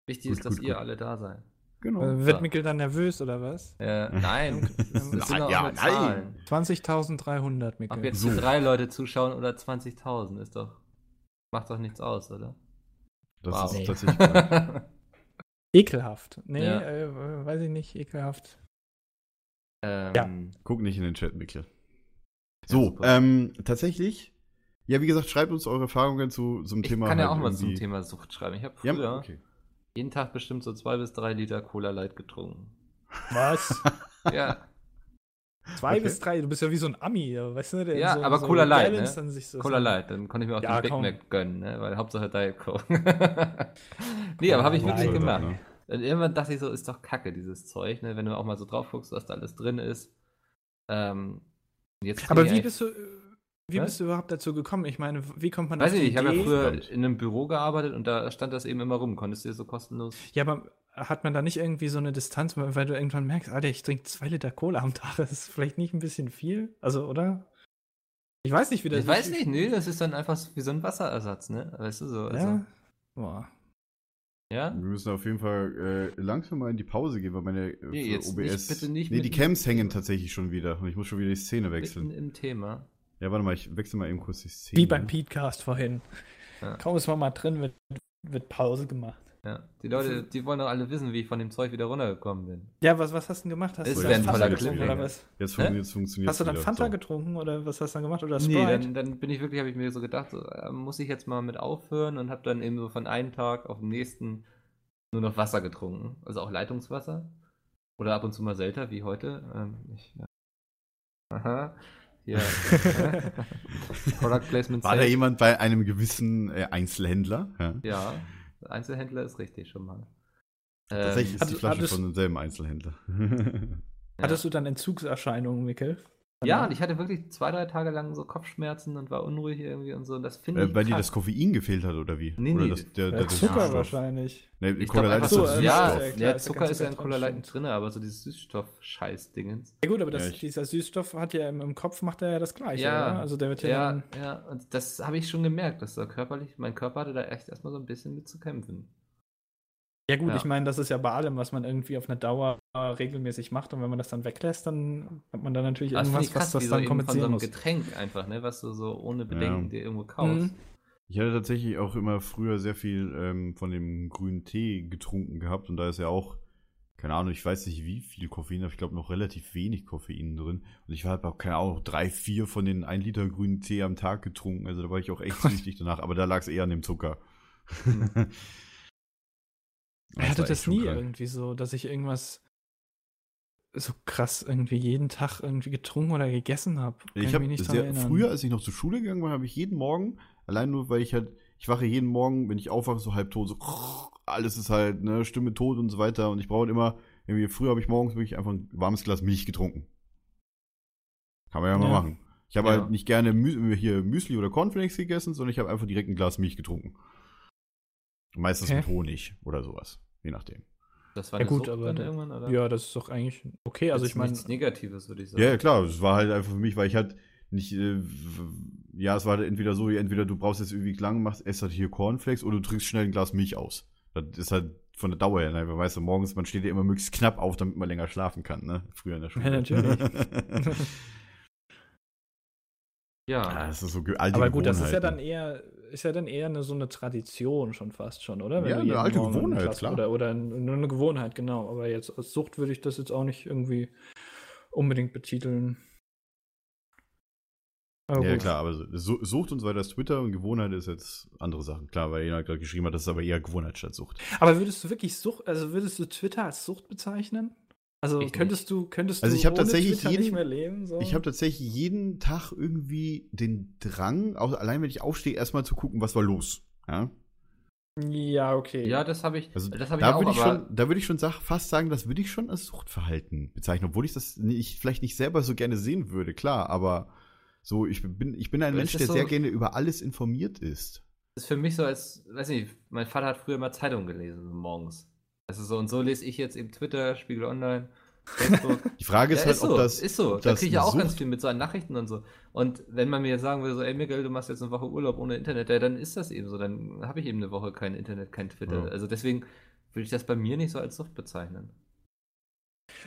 Wichtig Gut, ist, dass gut, ihr gut. alle da seid. Genau. Äh, wird Mikkel dann nervös oder was? Äh, nein, das sind ja, nein. Zahlen. 20.300, Ob Mikkel. jetzt So. drei Leute zuschauen oder 20.000, ist doch. Macht doch nichts aus, oder? das Wow. ist tatsächlich. Ekelhaft. Nee, Ja. äh, weiß ich nicht, ekelhaft. ähm, Guck nicht in den Chat, Mikkel. Ja, So, ähm, tatsächlich. Ja, wie gesagt, schreibt uns eure Erfahrungen zu so einem Ich Thema. kann ja halt auch mal zum Thema Sucht schreiben. Ich habe Ja, früher okay. Jeden Tag bestimmt so zwei bis drei Liter Cola Light getrunken. Was? Ja, Zwei Okay. bis drei, du bist ja wie so ein Ami, weißt du? Der Ja, so, aber so Cola Light, Gallons ne? so Cola Light, dann konnte ich mir auch Ja, den Big. Mac gönnen, ne? weil Hauptsache Diet Coke. nee, aber habe ich wirklich Light, gemacht. ne? Und irgendwann dachte ich so, ist doch kacke, dieses Zeug, ne? wenn du auch mal so drauf guckst, was da alles drin ist. Ähm, jetzt Aber wie ich bist du, wie Was? bist du überhaupt dazu gekommen? Ich meine, wie kommt man Weiß ich die nicht, ich habe ja früher Verdammt. in einem Büro gearbeitet und da stand das eben immer rum. Konntest du dir so kostenlos. Ja, aber hat man da nicht irgendwie so eine Distanz, weil du irgendwann merkst, Alter, ich trinke zwei Liter Cola am Tag, das ist vielleicht nicht ein bisschen viel? Also, oder? Ich weiß nicht, wie das Ich weiß nicht, nee, das ist dann einfach so wie so ein Wasserersatz, ne? Weißt du so? Also, Ja. Boah. ja? Wir müssen auf jeden Fall äh, langsam mal in die Pause gehen, weil meine äh, Nee, OBS. nicht- bitte nicht nee, die Cams hängen tatsächlich schon wieder. Und ich muss schon wieder die Szene wechseln. Mitten im Thema. Ja, warte mal, ich wechsle mal eben kurz die Szene. Wie beim Petecast vorhin. Ja. Kaum ist man mal drin, wird, wird Pause gemacht. Ja. Die Leute, die wollen doch alle wissen, wie ich von dem Zeug wieder runtergekommen bin. Ja, was, was hast du denn gemacht? Hast Es du dann Fanta voller getrunken oder was? Jetzt Hä? fun jetzt funktioniert Hast du dann. Fanta So. getrunken oder was hast du dann gemacht? Oder Nee, Sprite? dann, dann bin ich wirklich, habe ich mir so gedacht, so, äh, muss ich jetzt mal mit aufhören und habe dann eben so von einem Tag auf den nächsten nur noch Wasser getrunken. Also auch Leitungswasser. Oder ab und zu mal selter, wie heute. Ähm, ich, ja. Aha. Hier. Product Placement. War da jemand bei einem gewissen äh, Einzelhändler? Ja. Ja, Einzelhändler ist richtig schon mal. Tatsächlich Ähm, ist die Flasche hattest- von demselben Einzelhändler. Hattest du dann Entzugserscheinungen, Mikkel? Ja, und ich hatte wirklich zwei, drei Tage lang so Kopfschmerzen und war unruhig irgendwie und so. Und das finde ich. äh, weil dir das Koffein gefehlt hat, oder wie? Nee, oder nee, das, der, Ja, der Zucker Süßstoff. wahrscheinlich. Nee, Ich Cola Light ist so, doch Süßstoff. ja, ja, klar, Zucker ist ja in Cola drin, Light drin, aber so dieses Süßstoff-Scheiß-Dingens. Ja gut, aber das, Ja, ich- dieser Süßstoff hat ja im, im Kopf macht er ja das gleiche, Ja, oder? Also der wird ja, Ja, ja, und das habe ich schon gemerkt, dass da körperlich, mein Körper hatte da echt erstmal so ein bisschen mit zu kämpfen. Ja gut, Ja. ich meine, das ist ja bei allem, was man irgendwie auf eine Dauer regelmäßig macht und wenn man das dann weglässt, dann hat man da natürlich Das irgendwas, krass, was das wie so dann eben von so kompensieren einem. Getränk einfach, ne, was du so ohne Bedenken Ja. dir irgendwo kaufst. Mhm. Ich hatte tatsächlich auch immer früher sehr viel ähm, von dem grünen Tee getrunken gehabt und da ist ja auch, keine Ahnung, ich weiß nicht wie viel Koffein, aber ich glaube noch relativ wenig Koffein drin. Und ich habe auch, keine Ahnung, drei, vier von den 1 Liter grünen Tee am Tag getrunken. Also da war ich auch echt süchtig danach, aber da lag es eher an dem Zucker. Ich Das hatte das nie krank. irgendwie so, dass ich irgendwas so krass irgendwie jeden Tag irgendwie getrunken oder gegessen habe. Ich habe sehr, früher, als ich noch zur Schule gegangen war, habe ich jeden Morgen, allein nur, weil ich halt, ich wache jeden Morgen, wenn ich aufwache, so halb tot, so alles ist halt, ne, Stimme tot und so weiter. Und ich brauche immer, irgendwie, früher habe ich morgens wirklich einfach ein warmes Glas Milch getrunken. Kann man ja mal Ja. machen. Ich habe Ja. halt nicht gerne Mü hier Müsli oder Cornflakes gegessen, sondern ich habe einfach direkt ein Glas Milch getrunken. Meistens Okay. mit Honig oder sowas. Je nachdem. Das war Ja eine gut, Sucht aber dann da- irgendwann, oder? Ja, das ist doch eigentlich okay. Also ich meine, nichts Negatives, würde ich sagen. Ja, klar, es war halt einfach für mich, weil ich halt nicht, äh, ja, es war halt entweder so, entweder du brauchst jetzt irgendwie lang, machst, esst halt hier Cornflakes oder du trinkst schnell ein Glas Milch aus. Das ist halt von der Dauer her, ne? weil weißt du, morgens, man steht ja immer möglichst knapp auf, damit man länger schlafen kann, ne? Früher in der Schule. Ja, natürlich. ja, Ja, das ist so alte aber gut, das ist ja dann eher, ist ja dann eher eine, so eine Tradition schon fast schon, oder? Ja, du eine alte Morgen Gewohnheit, klar. Oder, oder nur eine Gewohnheit, genau. Aber jetzt als Sucht würde ich das jetzt auch nicht irgendwie unbedingt betiteln. Aber Ja, gut. klar, aber Sucht und so weiter ist Twitter und Gewohnheit ist jetzt andere Sachen. Klar, weil jemand gerade geschrieben hat, das ist aber eher Gewohnheit statt Sucht. Aber würdest du wirklich Sucht, also würdest du Twitter als Sucht bezeichnen? Also Ich könntest du, könntest Also du ich hab ohne tatsächlich Twitter jeden- nicht mehr leben? So? Ich habe tatsächlich jeden Tag irgendwie den Drang, auch allein wenn ich aufstehe, erstmal zu gucken, was war los. Ja? ja, okay. ja, das habe ich, Also das ich da auch, würde ich schon, da würde ich schon sag, fast sagen, das würde ich schon als Suchtverhalten bezeichnen, obwohl ich das nicht, vielleicht nicht selber so gerne sehen würde, klar, aber so, ich bin, ich bin ein Aber Mensch, der so- sehr gerne über alles informiert ist. ist für mich so als, weiß nicht, mein Vater hat früher mal Zeitung gelesen, morgens. Also so und so lese ich jetzt eben Twitter, Spiegel Online, Facebook. Die Frage ist ja, halt, ist so, ob das, ist so. Da das kriege ich ja auch ganz viel mit so an Nachrichten und so. Und wenn man mir sagen würde, so, ey Miguel, du machst jetzt eine Woche Urlaub ohne Internet, ja, dann ist das eben so. Dann habe ich eben eine Woche kein Internet, kein Twitter. Ja. Also deswegen würde ich das bei mir nicht so als Sucht bezeichnen.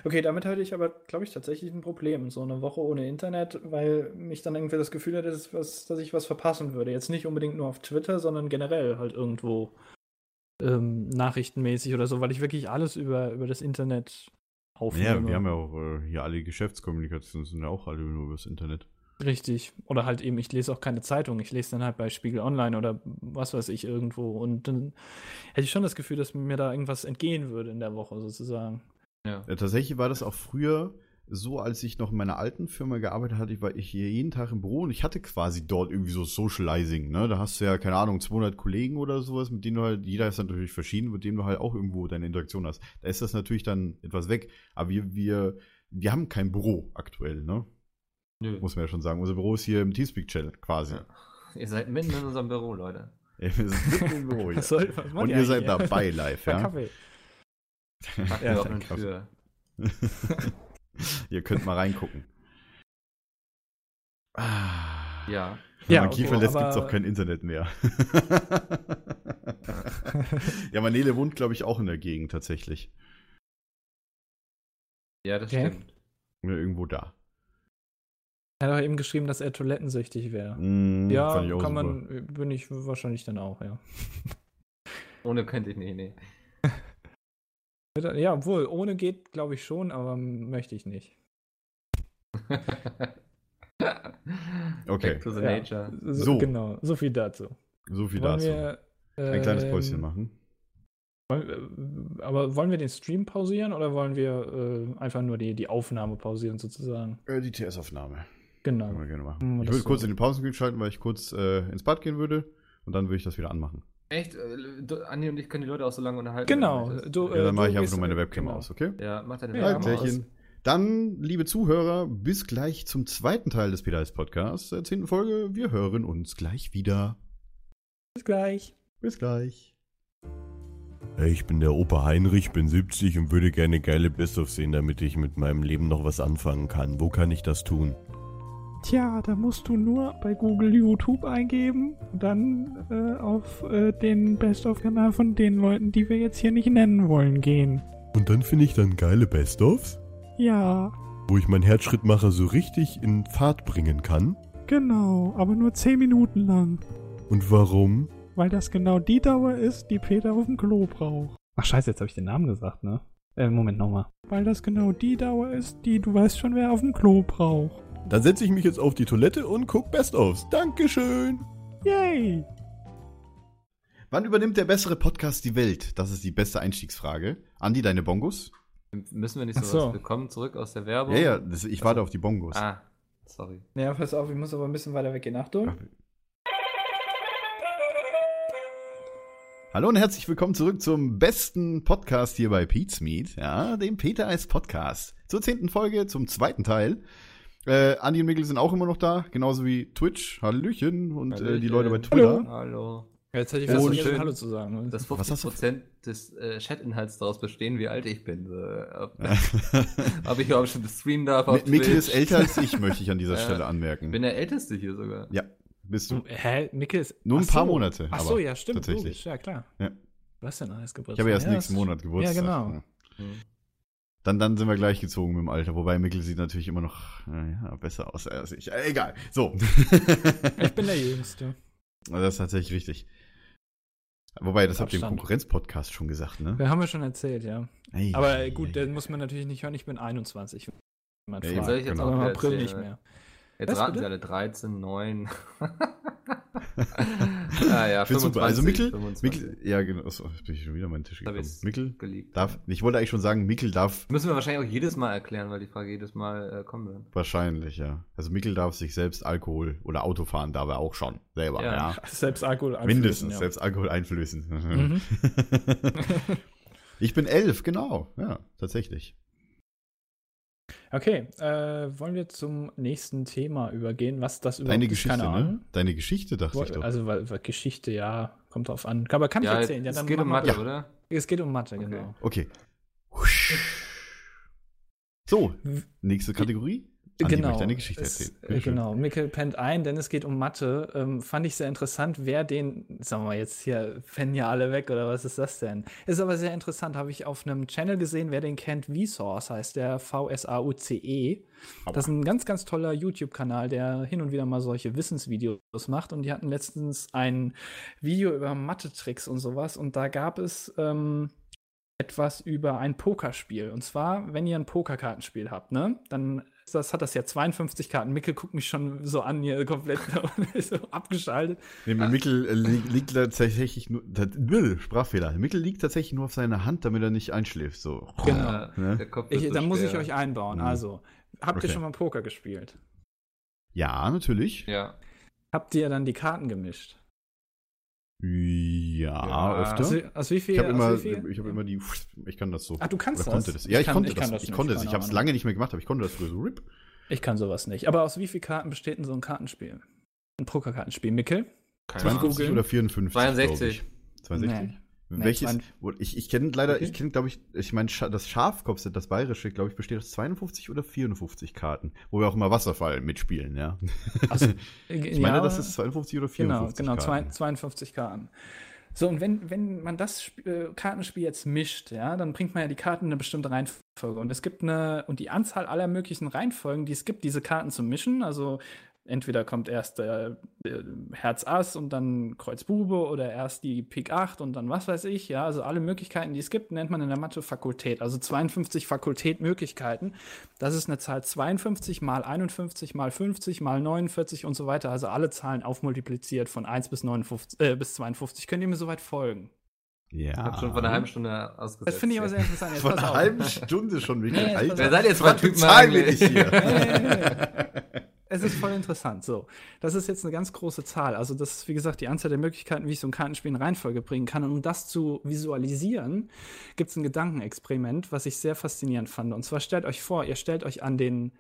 Okay, damit hatte ich aber, glaube ich, tatsächlich ein Problem. So eine Woche ohne Internet, weil mich dann irgendwie das Gefühl hatte, dass, was, dass ich was verpassen würde. Jetzt nicht unbedingt nur auf Twitter, sondern generell halt irgendwo ähm, nachrichtenmäßig oder so, weil ich wirklich alles über, über das Internet aufnehme. ja, wir haben ja auch äh, hier alle Geschäftskommunikationen, sind ja auch alle nur übers Internet. Richtig. Oder halt eben, ich lese auch keine Zeitung. Ich lese dann halt bei Spiegel Online oder was weiß ich irgendwo. Und dann hätte ich schon das Gefühl, dass mir da irgendwas entgehen würde in der Woche sozusagen. Ja. Äh, tatsächlich war das auch früher so, als ich noch in meiner alten Firma gearbeitet hatte, ich war ich hier jeden Tag im Büro und ich hatte quasi dort irgendwie so Socializing, ne? Da hast du ja, keine Ahnung, 200 Kollegen oder sowas, mit denen du halt, jeder ist natürlich verschieden, mit dem du halt auch irgendwo deine Interaktion hast. Da ist das natürlich dann etwas weg, aber wir, wir, wir haben kein Büro aktuell, ne? Nö. Muss man ja schon sagen. Unser Büro ist hier im Teamspeak-Channel quasi. Ja. Ihr seid mitten in unserem Büro, Leute. Ja, wir sind mitten im Büro. Was soll, Und ihr seid dabei live, ja? Kaffee. Macht Ja, ja, eine Tür. ihr könnt mal reingucken. Ah. Ja. Wenn Ja, man okay, Kiefer lässt, aber- gibt's auch kein Internet mehr. ja, Manele wohnt, glaube ich, auch in der Gegend tatsächlich. Ja, das Okay. stimmt. Ja, irgendwo da. Er hat auch eben geschrieben, dass er toilettensüchtig wäre. Mm, ja, kann super. man, bin ich wahrscheinlich dann auch, ja. Ohne könnte ich nicht, nee. Ja, obwohl, ohne geht, glaube ich schon, aber möchte ich nicht. Okay. Back to the Ja. nature. So, So. Genau, so viel dazu. So viel Wollen dazu. wir, Ein kleines ähm, Päuschen machen. wollen- äh, Aber wollen wir den Stream pausieren oder wollen wir äh, einfach nur die, die Aufnahme pausieren sozusagen? Äh, die TS-Aufnahme. Genau. Können wir gerne machen. Wir Ich würde kurz so. in den Pausen schalten, weil ich kurz äh, ins Bad gehen würde. Und dann würde ich das wieder anmachen. Echt? Äh, Andi und ich können die Leute auch so lange unterhalten. Genau. du Ja, dann äh, mache ich einfach nur meine Webcam genau. aus, okay? Ja, mach deine Ja, Webcam mach aus. Dann, liebe Zuhörer, bis gleich zum zweiten Teil des Pedals Podcasts, der zehnten Folge. Wir hören uns gleich wieder. Bis gleich. Bis gleich. Hey, ich bin der Opa Heinrich, bin 70 und würde gerne geile Best-of sehen, damit ich mit meinem Leben noch was anfangen kann. Wo kann ich das tun? Tja, da musst du nur bei Google YouTube eingeben und dann äh, auf äh, den Best-of-Kanal von den Leuten, die wir jetzt hier nicht nennen wollen, gehen. Und dann finde ich dann geile Best-ofs, Ja, wo ich meinen Herzschrittmacher so richtig in Fahrt bringen kann. genau, aber nur 10 Minuten lang, Und warum? weil das genau die Dauer ist, die Peter auf dem Klo braucht. Ach scheiße, jetzt habe ich den Namen gesagt, ne? Äh, Moment nochmal. Weil das genau die Dauer ist, die du weißt schon, wer auf dem Klo braucht. Dann setze ich mich jetzt auf die Toilette und guck Best-ofs. Dankeschön! Yay! Wann übernimmt der bessere Podcast die Welt? Das ist die beste Einstiegsfrage. Andi, deine Bongos? Müssen wir nicht sowas? so. Wir kommen zurück aus der Werbung. Ja, ja, das, ich warte auf die Bongos. Ah, sorry. Ja, pass auf, ich muss aber ein bisschen weiter weggehen. Achtung. Hallo und herzlich willkommen zurück zum besten Podcast hier bei Pete's Meet, ja, dem Peter Eis Podcast. Zur zehnten Folge, zum zweiten Teil. Äh, Andi und Mikkel sind auch immer noch da, genauso wie Twitch, Hallöchen und äh, die Hallöchen. Leute bei Twitter. Hallo. Jetzt hätte ich fast vergessen, schön. Hallo zu sagen. Dass Was hast du 50% des äh, Chat-Inhalts daraus bestehen, wie alt ich bin. So, ob, ob ich überhaupt schon streamen darf auf Mi- Mikkel ist älter als ich, möchte ich an dieser Ja. Stelle Ich anmerken. bin der Älteste hier sogar. ja, bist du. Hä? Mikkel ist. Nur ein paar so. Monate, Ach so, ja, stimmt. tatsächlich. Logisch, ja, klar. Ja. Was denn alles Geburtstag? Ich habe ja erst ja, nächsten das- Monat Geburtstag. Ja, genau. Hm. Dann, dann sind wir gleich gezogen mit dem Alter, wobei Mikkel sieht natürlich immer noch äh, ja, besser aus als ich. Äh, egal. So. Ich bin der Jüngste. Also Das ist tatsächlich richtig. Wobei, das habt ihr im. Konkurrenz-Podcast schon gesagt, ne? Wir haben ja schon erzählt, ja. Ey, Aber gut, ey. den muss man natürlich nicht hören. Ich bin 21. wenn man Ja, fragt. soll ich jetzt genau. auch April nicht mehr. Jetzt Was, raten bitte? sie alle 13, 9. ah ja, Ich find's super. Also Mikkel, 25 Mikkel, ja genau, achso, jetzt bin ich schon wieder meinen Tisch gekommen. ich's Mikkel geleakt. darf, ich wollte eigentlich schon sagen, Mikkel darf Müssen wir wahrscheinlich auch jedes Mal erklären, weil die Frage jedes Mal äh, kommen wird. wahrscheinlich, ja. Also Mikkel darf sich selbst Alkohol oder Autofahren darf er auch schon selber, Ja. ja. Selbst Alkohol einflößen, Mindestens, ja. selbst Alkohol einflößen. Mhm. ich bin elf, genau, ja, tatsächlich. Okay, äh, wollen wir zum nächsten Thema übergehen, was das überhaupt Deine ist? Geschichte, ne? Deine Geschichte, dachte ich doch. Also, weil, weil Geschichte, ja, kommt drauf an. Aber kann ich Ja, erzählen? Ja, es dann geht um Mathe, Ja. oder? Es geht um Mathe, Okay. genau. Okay. So, nächste Kategorie. Andi genau. möchte eine Geschichte es, erzählen. äh, genau, Mikkel pennt ein, denn es geht um Mathe. Ähm, fand ich sehr interessant, wer den, sagen wir mal jetzt hier, pennen ja alle weg oder was ist das denn? Ist aber sehr interessant, habe ich auf einem Channel gesehen, wer den kennt, Vsauce heißt der V-S-A-U-C-E. Das ist ein ganz, ganz toller YouTube-Kanal, der hin und wieder mal solche Wissensvideos macht. Und die hatten letztens ein Video über Mathe-Tricks und sowas. Und da gab es ähm, etwas über ein Pokerspiel. Und zwar, wenn ihr ein Pokerkartenspiel habt, ne, dann das, hat das ja 52 Karten. Mickel guckt mich schon so an, hier komplett so abgeschaltet. Nee, Mikkel äh, li liegt tatsächlich nur. Das, Sprachfehler. Mikkel liegt tatsächlich nur auf seiner Hand, damit er nicht einschläft. So. Genau. Ne? Ich, so dann muss ich euch einbauen. Mhm. Also, habt ihr Okay. schon mal Poker gespielt? Ja, natürlich. Ja. Habt ihr dann die Karten gemischt? Ja, Ja. öfter. Aus, wie- aus wie viel? ich habe aus immer, ich habe immer die. Ich kann das so. Ah, du kannst das? konnte das. Ja, ich, kann- konnte ich das. das ich konnte das. Ich habe es Ahnung. lange nicht mehr gemacht, aber ich konnte das früher so. Rip. Ich kann sowas nicht. Aber aus wie vielen Karten besteht denn so ein Kartenspiel? Ein Pokerkartenspiel, Mickel? Keine 52 googeln. oder 54. 62. glaub ich. 62? Nee. Nee, Welches? ich ich kenne leider, Okay. ich kenne, glaube ich, ich meine, das Schafkopfset, das bayerische, glaube ich, besteht aus 52 oder 54 Karten, wo wir auch immer Wasserfall mitspielen, ja. Also, Ich meine, das ist 52 oder 54 Genau, genau, Karten. 52 Karten. So, und wenn, wenn man das äh, Kartenspiel jetzt mischt, ja, dann bringt man ja die Karten in eine bestimmte Reihenfolge. Und es gibt eine, und die Anzahl aller möglichen Reihenfolgen, die es gibt, diese Karten zu mischen, also entweder kommt erst der, der Herz Ass und dann Kreuz Bube oder erst die Pik 8 und dann was weiß ich. Ja, also alle Möglichkeiten, die es gibt, nennt man in der Mathe Fakultät. Also 52 Fakultätmöglichkeiten. Das ist eine Zahl 52 mal 51 mal 50 mal 49 und so weiter. Also alle Zahlen aufmultipliziert von 1 bis, 59, äh, bis 52. Könnt ihr mir soweit folgen? Ja. Ich hab schon vor einer halben Stunde ausgesetzt. Das finde ich aber sehr interessant. Jetzt Vor pass einer halben Stunde schon wirklich. Nee, jetzt. Wer seid ihr zwei Typen Zahlen wir eigentlich? nicht hier. Nee, nee, nee. Es ist voll interessant. So, das ist jetzt eine ganz große Zahl. Also, das ist, wie gesagt, die Anzahl der Möglichkeiten, wie ich so ein Kartenspiel in Reihenfolge bringen kann. Und um das zu visualisieren, gibt es ein Gedankenexperiment, was ich sehr faszinierend fand. Und zwar stellt euch vor, ihr stellt euch an den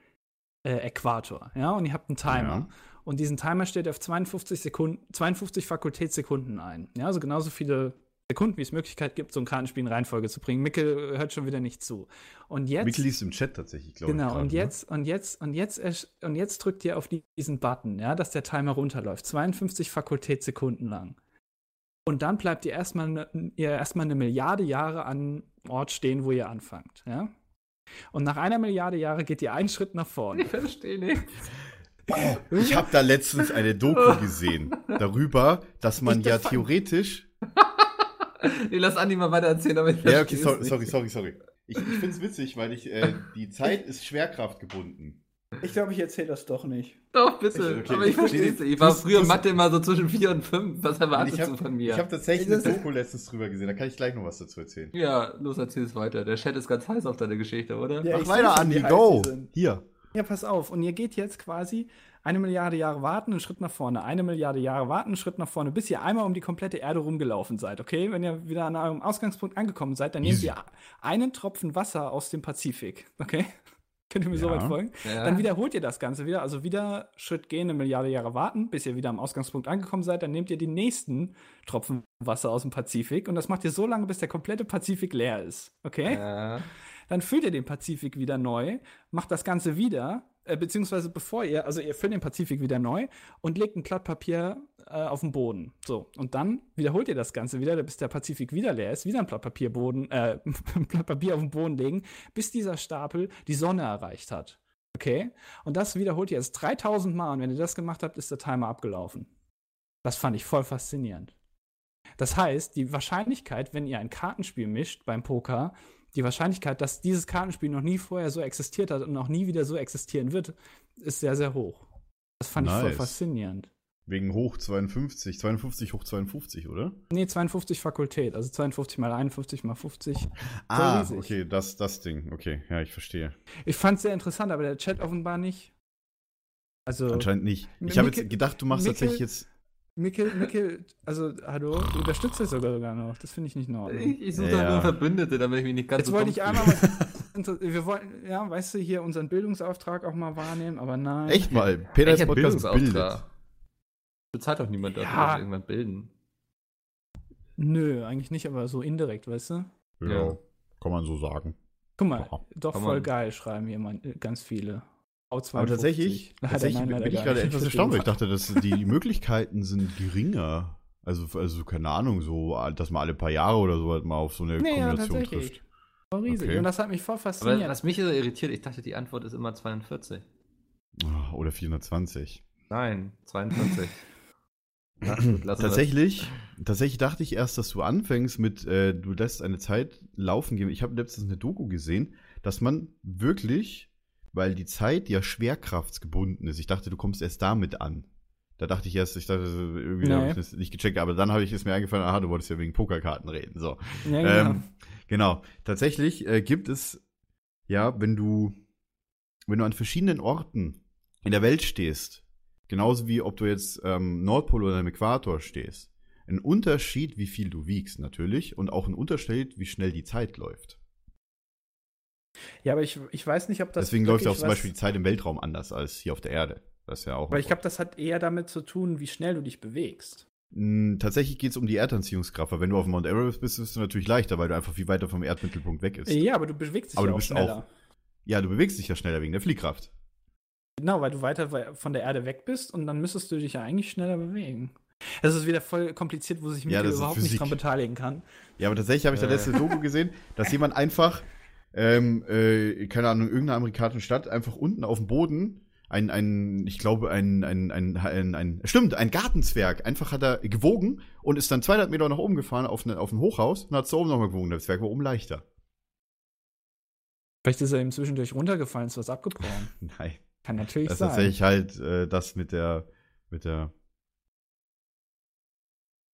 äh, Äquator, ja, und ihr habt einen Timer. Ja. Und diesen Timer stellt ihr auf 52 Sekunden, 52 Fakultätssekunden ein. Ja, also genauso viele Sekunden, wie es Möglichkeit gibt, so ein Kartenspiel in Reihenfolge zu bringen. Mickel hört schon wieder nicht zu. Und jetzt. Mikkel liest im Chat tatsächlich, glaube ich. Genau, und jetzt, und jetzt, und jetzt, und jetzt drückt ihr auf die- diesen Button, ja, dass der Timer runterläuft. 52 Fakultätssekunden lang. Und dann bleibt ihr erstmal ne, ihr erstmal eine Milliarde Jahre an Ort stehen, wo ihr anfangt, ja. Und nach einer Milliarde Jahre geht ihr einen Schritt nach vorne. Ich verstehe nicht. Ne? Ich habe da letztens eine Doku gesehen darüber, dass man ja theoretisch. Nee, lass Andi mal weiter erzählen, aber ich Ja, okay, sorry, sorry, sorry, sorry. Ich, ich finde es witzig, weil ich äh, die Zeit ist schwerkraftgebunden. Ich glaube, ich erzähle das doch nicht. Doch, bitte. Okay, aber ich verstehe es nicht. Ich war früher Mathe immer so zwischen 4 und 5. Was erwartest ich hab- du von mir? Ich habe tatsächlich Das- eine Doku letztens drüber gesehen, da kann ich gleich noch was dazu erzählen. ja, los, erzähl's weiter. Der Chat ist ganz heiß auf deine Geschichte, oder? Ja, Mach weiter, Andi, go! Hier. Ja, pass auf. Und ihr geht jetzt quasi eine Milliarde Jahre warten, einen Schritt nach vorne, eine Milliarde Jahre warten, einen Schritt nach vorne, bis ihr einmal um die komplette Erde rumgelaufen seid, okay? Wenn ihr wieder an eurem Ausgangspunkt angekommen seid, dann nehmt Easy. ihr einen Tropfen Wasser aus dem Pazifik, okay? Könnt ihr mir so Ja. weit folgen? Ja. Dann wiederholt ihr das Ganze wieder, also wieder Schritt gehen, eine Milliarde Jahre warten, bis ihr wieder am Ausgangspunkt angekommen seid, dann nehmt ihr den nächsten Tropfen Wasser aus dem Pazifik und das macht ihr so lange, bis der komplette Pazifik leer ist, okay? Ja. Dann füllt ihr den Pazifik wieder neu, macht das Ganze wieder, äh, beziehungsweise bevor ihr, also ihr füllt den Pazifik wieder neu und legt ein Blatt Papier äh, auf den Boden. So, und dann wiederholt ihr das Ganze wieder, bis der Pazifik wieder leer ist, wieder ein Blatt Papier, Boden, äh, ein Blatt Papier auf den Boden legen, bis dieser Stapel die Sonne erreicht hat. Okay? Und das wiederholt ihr jetzt 3000 Mal und wenn ihr das gemacht habt, ist der Timer abgelaufen. Das fand ich voll faszinierend. Das heißt, die Wahrscheinlichkeit, wenn ihr ein Kartenspiel mischt beim Poker, die Wahrscheinlichkeit, dass dieses Kartenspiel noch nie vorher so existiert hat und auch nie wieder so existieren wird, ist sehr, sehr hoch. Das fand ich voll Nice. faszinierend. Wegen hoch 52. 52 hoch 52, oder? Nee, 52 Fakultät, also 52 mal 51 mal 50. Ah, riesig. okay, das, das Ding. Okay, ja, ich verstehe. Ich fand es sehr interessant, aber der Chat offenbar nicht. Also, Anscheinend nicht. Ich habe jetzt gedacht, du machst Mikkel- tatsächlich jetzt. Mikkel, Mikkel, also, hallo, du unterstützt es sogar, sogar noch. Das finde ich nicht in Ordnung. Ich, ich suche Ja. da nur Verbündete, damit ich mich nicht ganz Jetzt so wollte ich einmal was. Wir wollten, ja, weißt du, hier unseren Bildungsauftrag auch mal wahrnehmen, aber nein. Echt mal, Podcast bildet. Bildungsauftrag? Bezahlt doch niemand dafür, Ja. dass wir irgendwann bilden. Nö, eigentlich nicht, aber so indirekt, weißt du? Ja, Ja. kann man so sagen. Guck mal, Ja, doch kann voll geil, schreiben hier man, äh, ganz viele. Au Aber tatsächlich, 52. Leider tatsächlich nein, bin ich gerade etwas erstaunt, weil ich dachte, dass die, Möglichkeiten sind geringer. Also, also, keine Ahnung, so, dass man alle paar Jahre oder so halt mal auf so eine Nee, ja, Kombination tatsächlich. trifft. Voll riesig. Okay. Und das hat mich voll Aber fasziniert. was mich so irritiert, ich dachte, die Antwort ist immer 42. Ah, Oder 420. Nein, 42. Na gut, Tatsächlich, tatsächlich dachte ich erst, dass du anfängst mit, äh, du lässt eine Zeit laufen gehen. Ich habe letztens eine Doku gesehen, dass man wirklich, weil die Zeit ja schwerkraftsgebunden ist, ich dachte, du kommst erst damit an. Da dachte ich erst, ich dachte, irgendwie Nee. habe ich das nicht gecheckt, aber dann habe ich es mir eingefallen, aha, du wolltest ja wegen Pokerkarten reden. So. ja, genau. Ähm, genau. Tatsächlich äh, gibt es, ja, wenn du, wenn du an verschiedenen Orten in der Welt stehst, genauso wie ob du jetzt ähm, Nordpol oder am Äquator stehst, ein Unterschied, wie viel du wiegst natürlich und auch ein Unterschied, wie schnell die Zeit läuft. Ja, aber ich, ich weiß nicht, ob das. Deswegen läuft ja auch zum Beispiel die Zeit im Weltraum anders als hier auf der Erde. Das ist ja auch. Aber ich glaube, das hat eher damit zu tun, wie schnell du dich bewegst. Mm, Tatsächlich geht es um die Erdanziehungskraft, weil wenn du auf Mount Everest bist, ist es natürlich leichter, weil du einfach viel weiter vom Erdmittelpunkt weg ist. Ja, aber du bewegst dich Aber ja du auch bist schneller. auch- Ja, du bewegst dich ja schneller wegen der Fliehkraft. Genau, weil du weiter we- von der Erde weg bist und dann müsstest du dich ja eigentlich schneller bewegen. Das ist wieder voll kompliziert, wo sich Ja, das ist überhaupt nicht dran beteiligen kann. Ja, aber tatsächlich habe ich da Äh. letzte Doku gesehen, dass jemand einfach, ähm, äh, keine Ahnung, irgendeiner amerikanischen Stadt einfach unten auf dem Boden ein, ein, ich glaube, ein, ein, ein, ein, ein, stimmt, ein Gartenzwerg. Einfach hat er gewogen und ist dann 200 Meter nach oben gefahren auf, ne, auf ein Hochhaus und hat so oben nochmal gewogen. Der Zwerg war oben leichter. Vielleicht ist er ihm zwischendurch runtergefallen, ist was abgebrochen. Nein. Kann natürlich Das ist sein. tatsächlich halt äh, das mit der, mit der,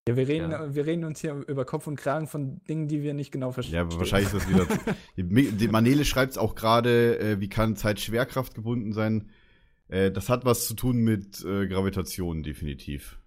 Ja, wir reden, Ja. wir reden uns hier über Kopf und Kragen von Dingen, die wir nicht genau verstehen. ja, aber wahrscheinlich ist das wieder, die, Manele schreibt es auch gerade, äh, wie kann Zeit Schwerkraft gebunden sein? Äh, das hat was zu tun mit äh, Gravitation, definitiv.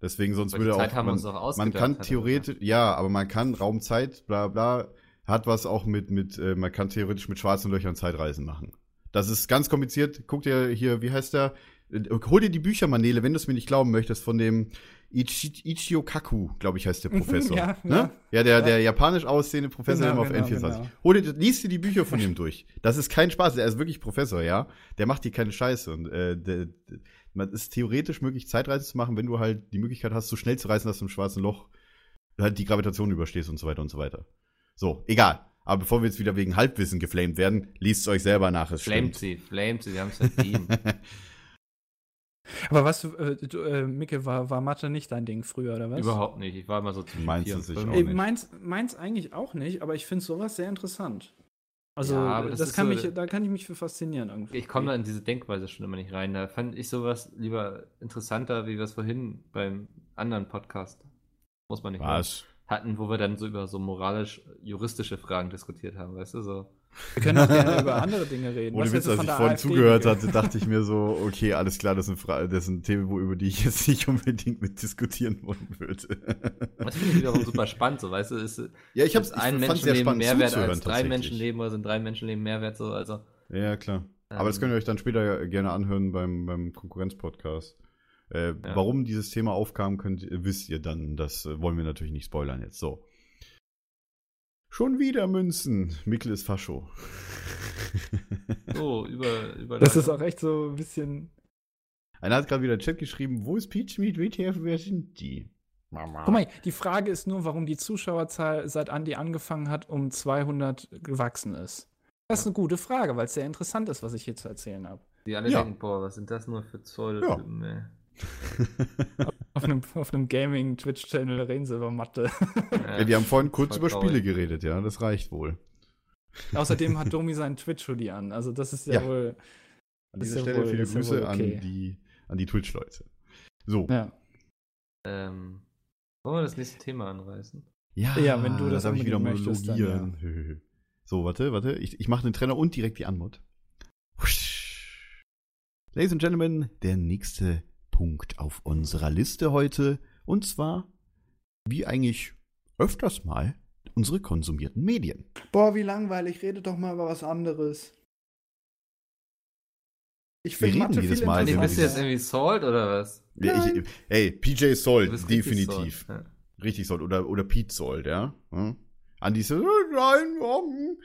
Deswegen sonst Aber die würde Zeit auch, haben wir man, uns doch man kann theoretisch, ja, aber man kann Raumzeit, bla bla, hat was auch mit, mit, äh, man kann theoretisch mit schwarzen Löchern Zeitreisen machen. Das ist ganz kompliziert. Guck dir hier, wie heißt der? Äh, Hol dir die Bücher, Manele, wenn du es mir nicht glauben möchtest, von dem Ichi, Ichio Kaku, glaube ich, heißt der Professor. Ja, ne? ja. ja der, Ja. der japanisch aussehende Professor Genau, immer auf genau, N24. genau. Hol dir, liest dir die Bücher von ihm durch. Das ist kein Spaß, er ist wirklich Professor, ja. Der macht dir keine Scheiße. Und äh, der, der, man ist theoretisch möglich, Zeitreise zu machen, wenn du halt die Möglichkeit hast, so schnell zu reisen, dass du im schwarzen Loch halt die Gravitation überstehst und so weiter und so weiter. So, egal. Aber bevor wir jetzt wieder wegen Halbwissen geflamed werden, liest es euch selber nach, es Flamed stimmt. sie, flamed sie, wir haben es verdient. Aber was, äh, du, äh, Micke, war, war Mathe nicht dein Ding früher, oder was? Überhaupt nicht. Ich war immer so zwischen Meinst vier du und sich fünf. auch Ey, nicht. meins, meins eigentlich auch nicht, aber ich finde sowas sehr interessant. Also, Ja, aber das, das kann so- mich, da kann ich mich für faszinieren irgendwie. Ich komme da in diese Denkweise schon immer nicht rein. Da fand ich sowas lieber interessanter, wie wir es vorhin beim anderen Podcast, muss man nicht Was? hatten, wo wir dann so über so moralisch-juristische Fragen diskutiert haben, weißt du, so. Wir können auch gerne über andere Dinge reden. Ohne Witz, als ich vorhin AfD, zugehört Micke? hatte, dachte ich mir so, okay, alles klar, das sind, Fra das sind Themen, wo, über die ich jetzt nicht unbedingt mit diskutieren wollen würde. Das finde ich wiederum super spannend, so, weißt du, ist, ja, ich hab's, ist ein Menschenleben spannend mehr wert zuzuhören, als drei. Menschenleben oder sind drei Menschenleben mehr wert, so, also. Ja, klar. Aber das ähm, könnt ihr euch dann später gerne anhören beim, beim Konkurrenz-Podcast. Äh, Warum dieses Thema aufkam, könnt, wisst ihr dann. Das wollen wir natürlich nicht spoilern jetzt. So. Schon wieder Münzen. Mikkel ist Fascho. So, über, über Das ist auch echt so ein bisschen. Einer hat gerade wieder im Chat geschrieben, wo ist Peach Meat WTF, wer sind die? Mama. Guck mal, die Frage ist nur, warum die Zuschauerzahl seit Andi angefangen hat, um 200 gewachsen ist. Das ist eine gute Frage, weil es sehr interessant ist, was ich hier zu erzählen habe. Die alle Ja. denken, boah, was sind das nur für Pseudotypen, ey. Auf einem, auf einem Gaming-Twitch-Channel reden sie über Mathe. Ja, wir haben vorhin kurz über. Spiele geredet, ja, das reicht wohl. Außerdem hat Domi seinen Twitch-Hoodie an. Also, das ist ja, Ja. wohl. An dieser ja Stelle wohl- viele ja Grüße okay. an die, an die Twitch-Leute. So. Ja. Ähm, wollen wir das nächste Thema anreißen? Ja, Ja, wenn du das darf ich wieder möchtest, dann monologieren. So, warte, warte. Ich, ich mache den Trainer und direkt die Anmod. Ladies and Gentlemen, der nächste Punkt auf unserer Liste heute. Und zwar, wie eigentlich öfters mal, unsere konsumierten Medien. Boah, wie langweilig. Rede doch mal über was anderes. Ich Wir reden jedes Mal Nee, bist du jetzt irgendwie Salt oder was? Ja, ich, ey, PJ richtig definitiv. Salt, ja. Richtig Sold. Oder, oder Pete Sold, ja. Hm? Andi so, nein, warum?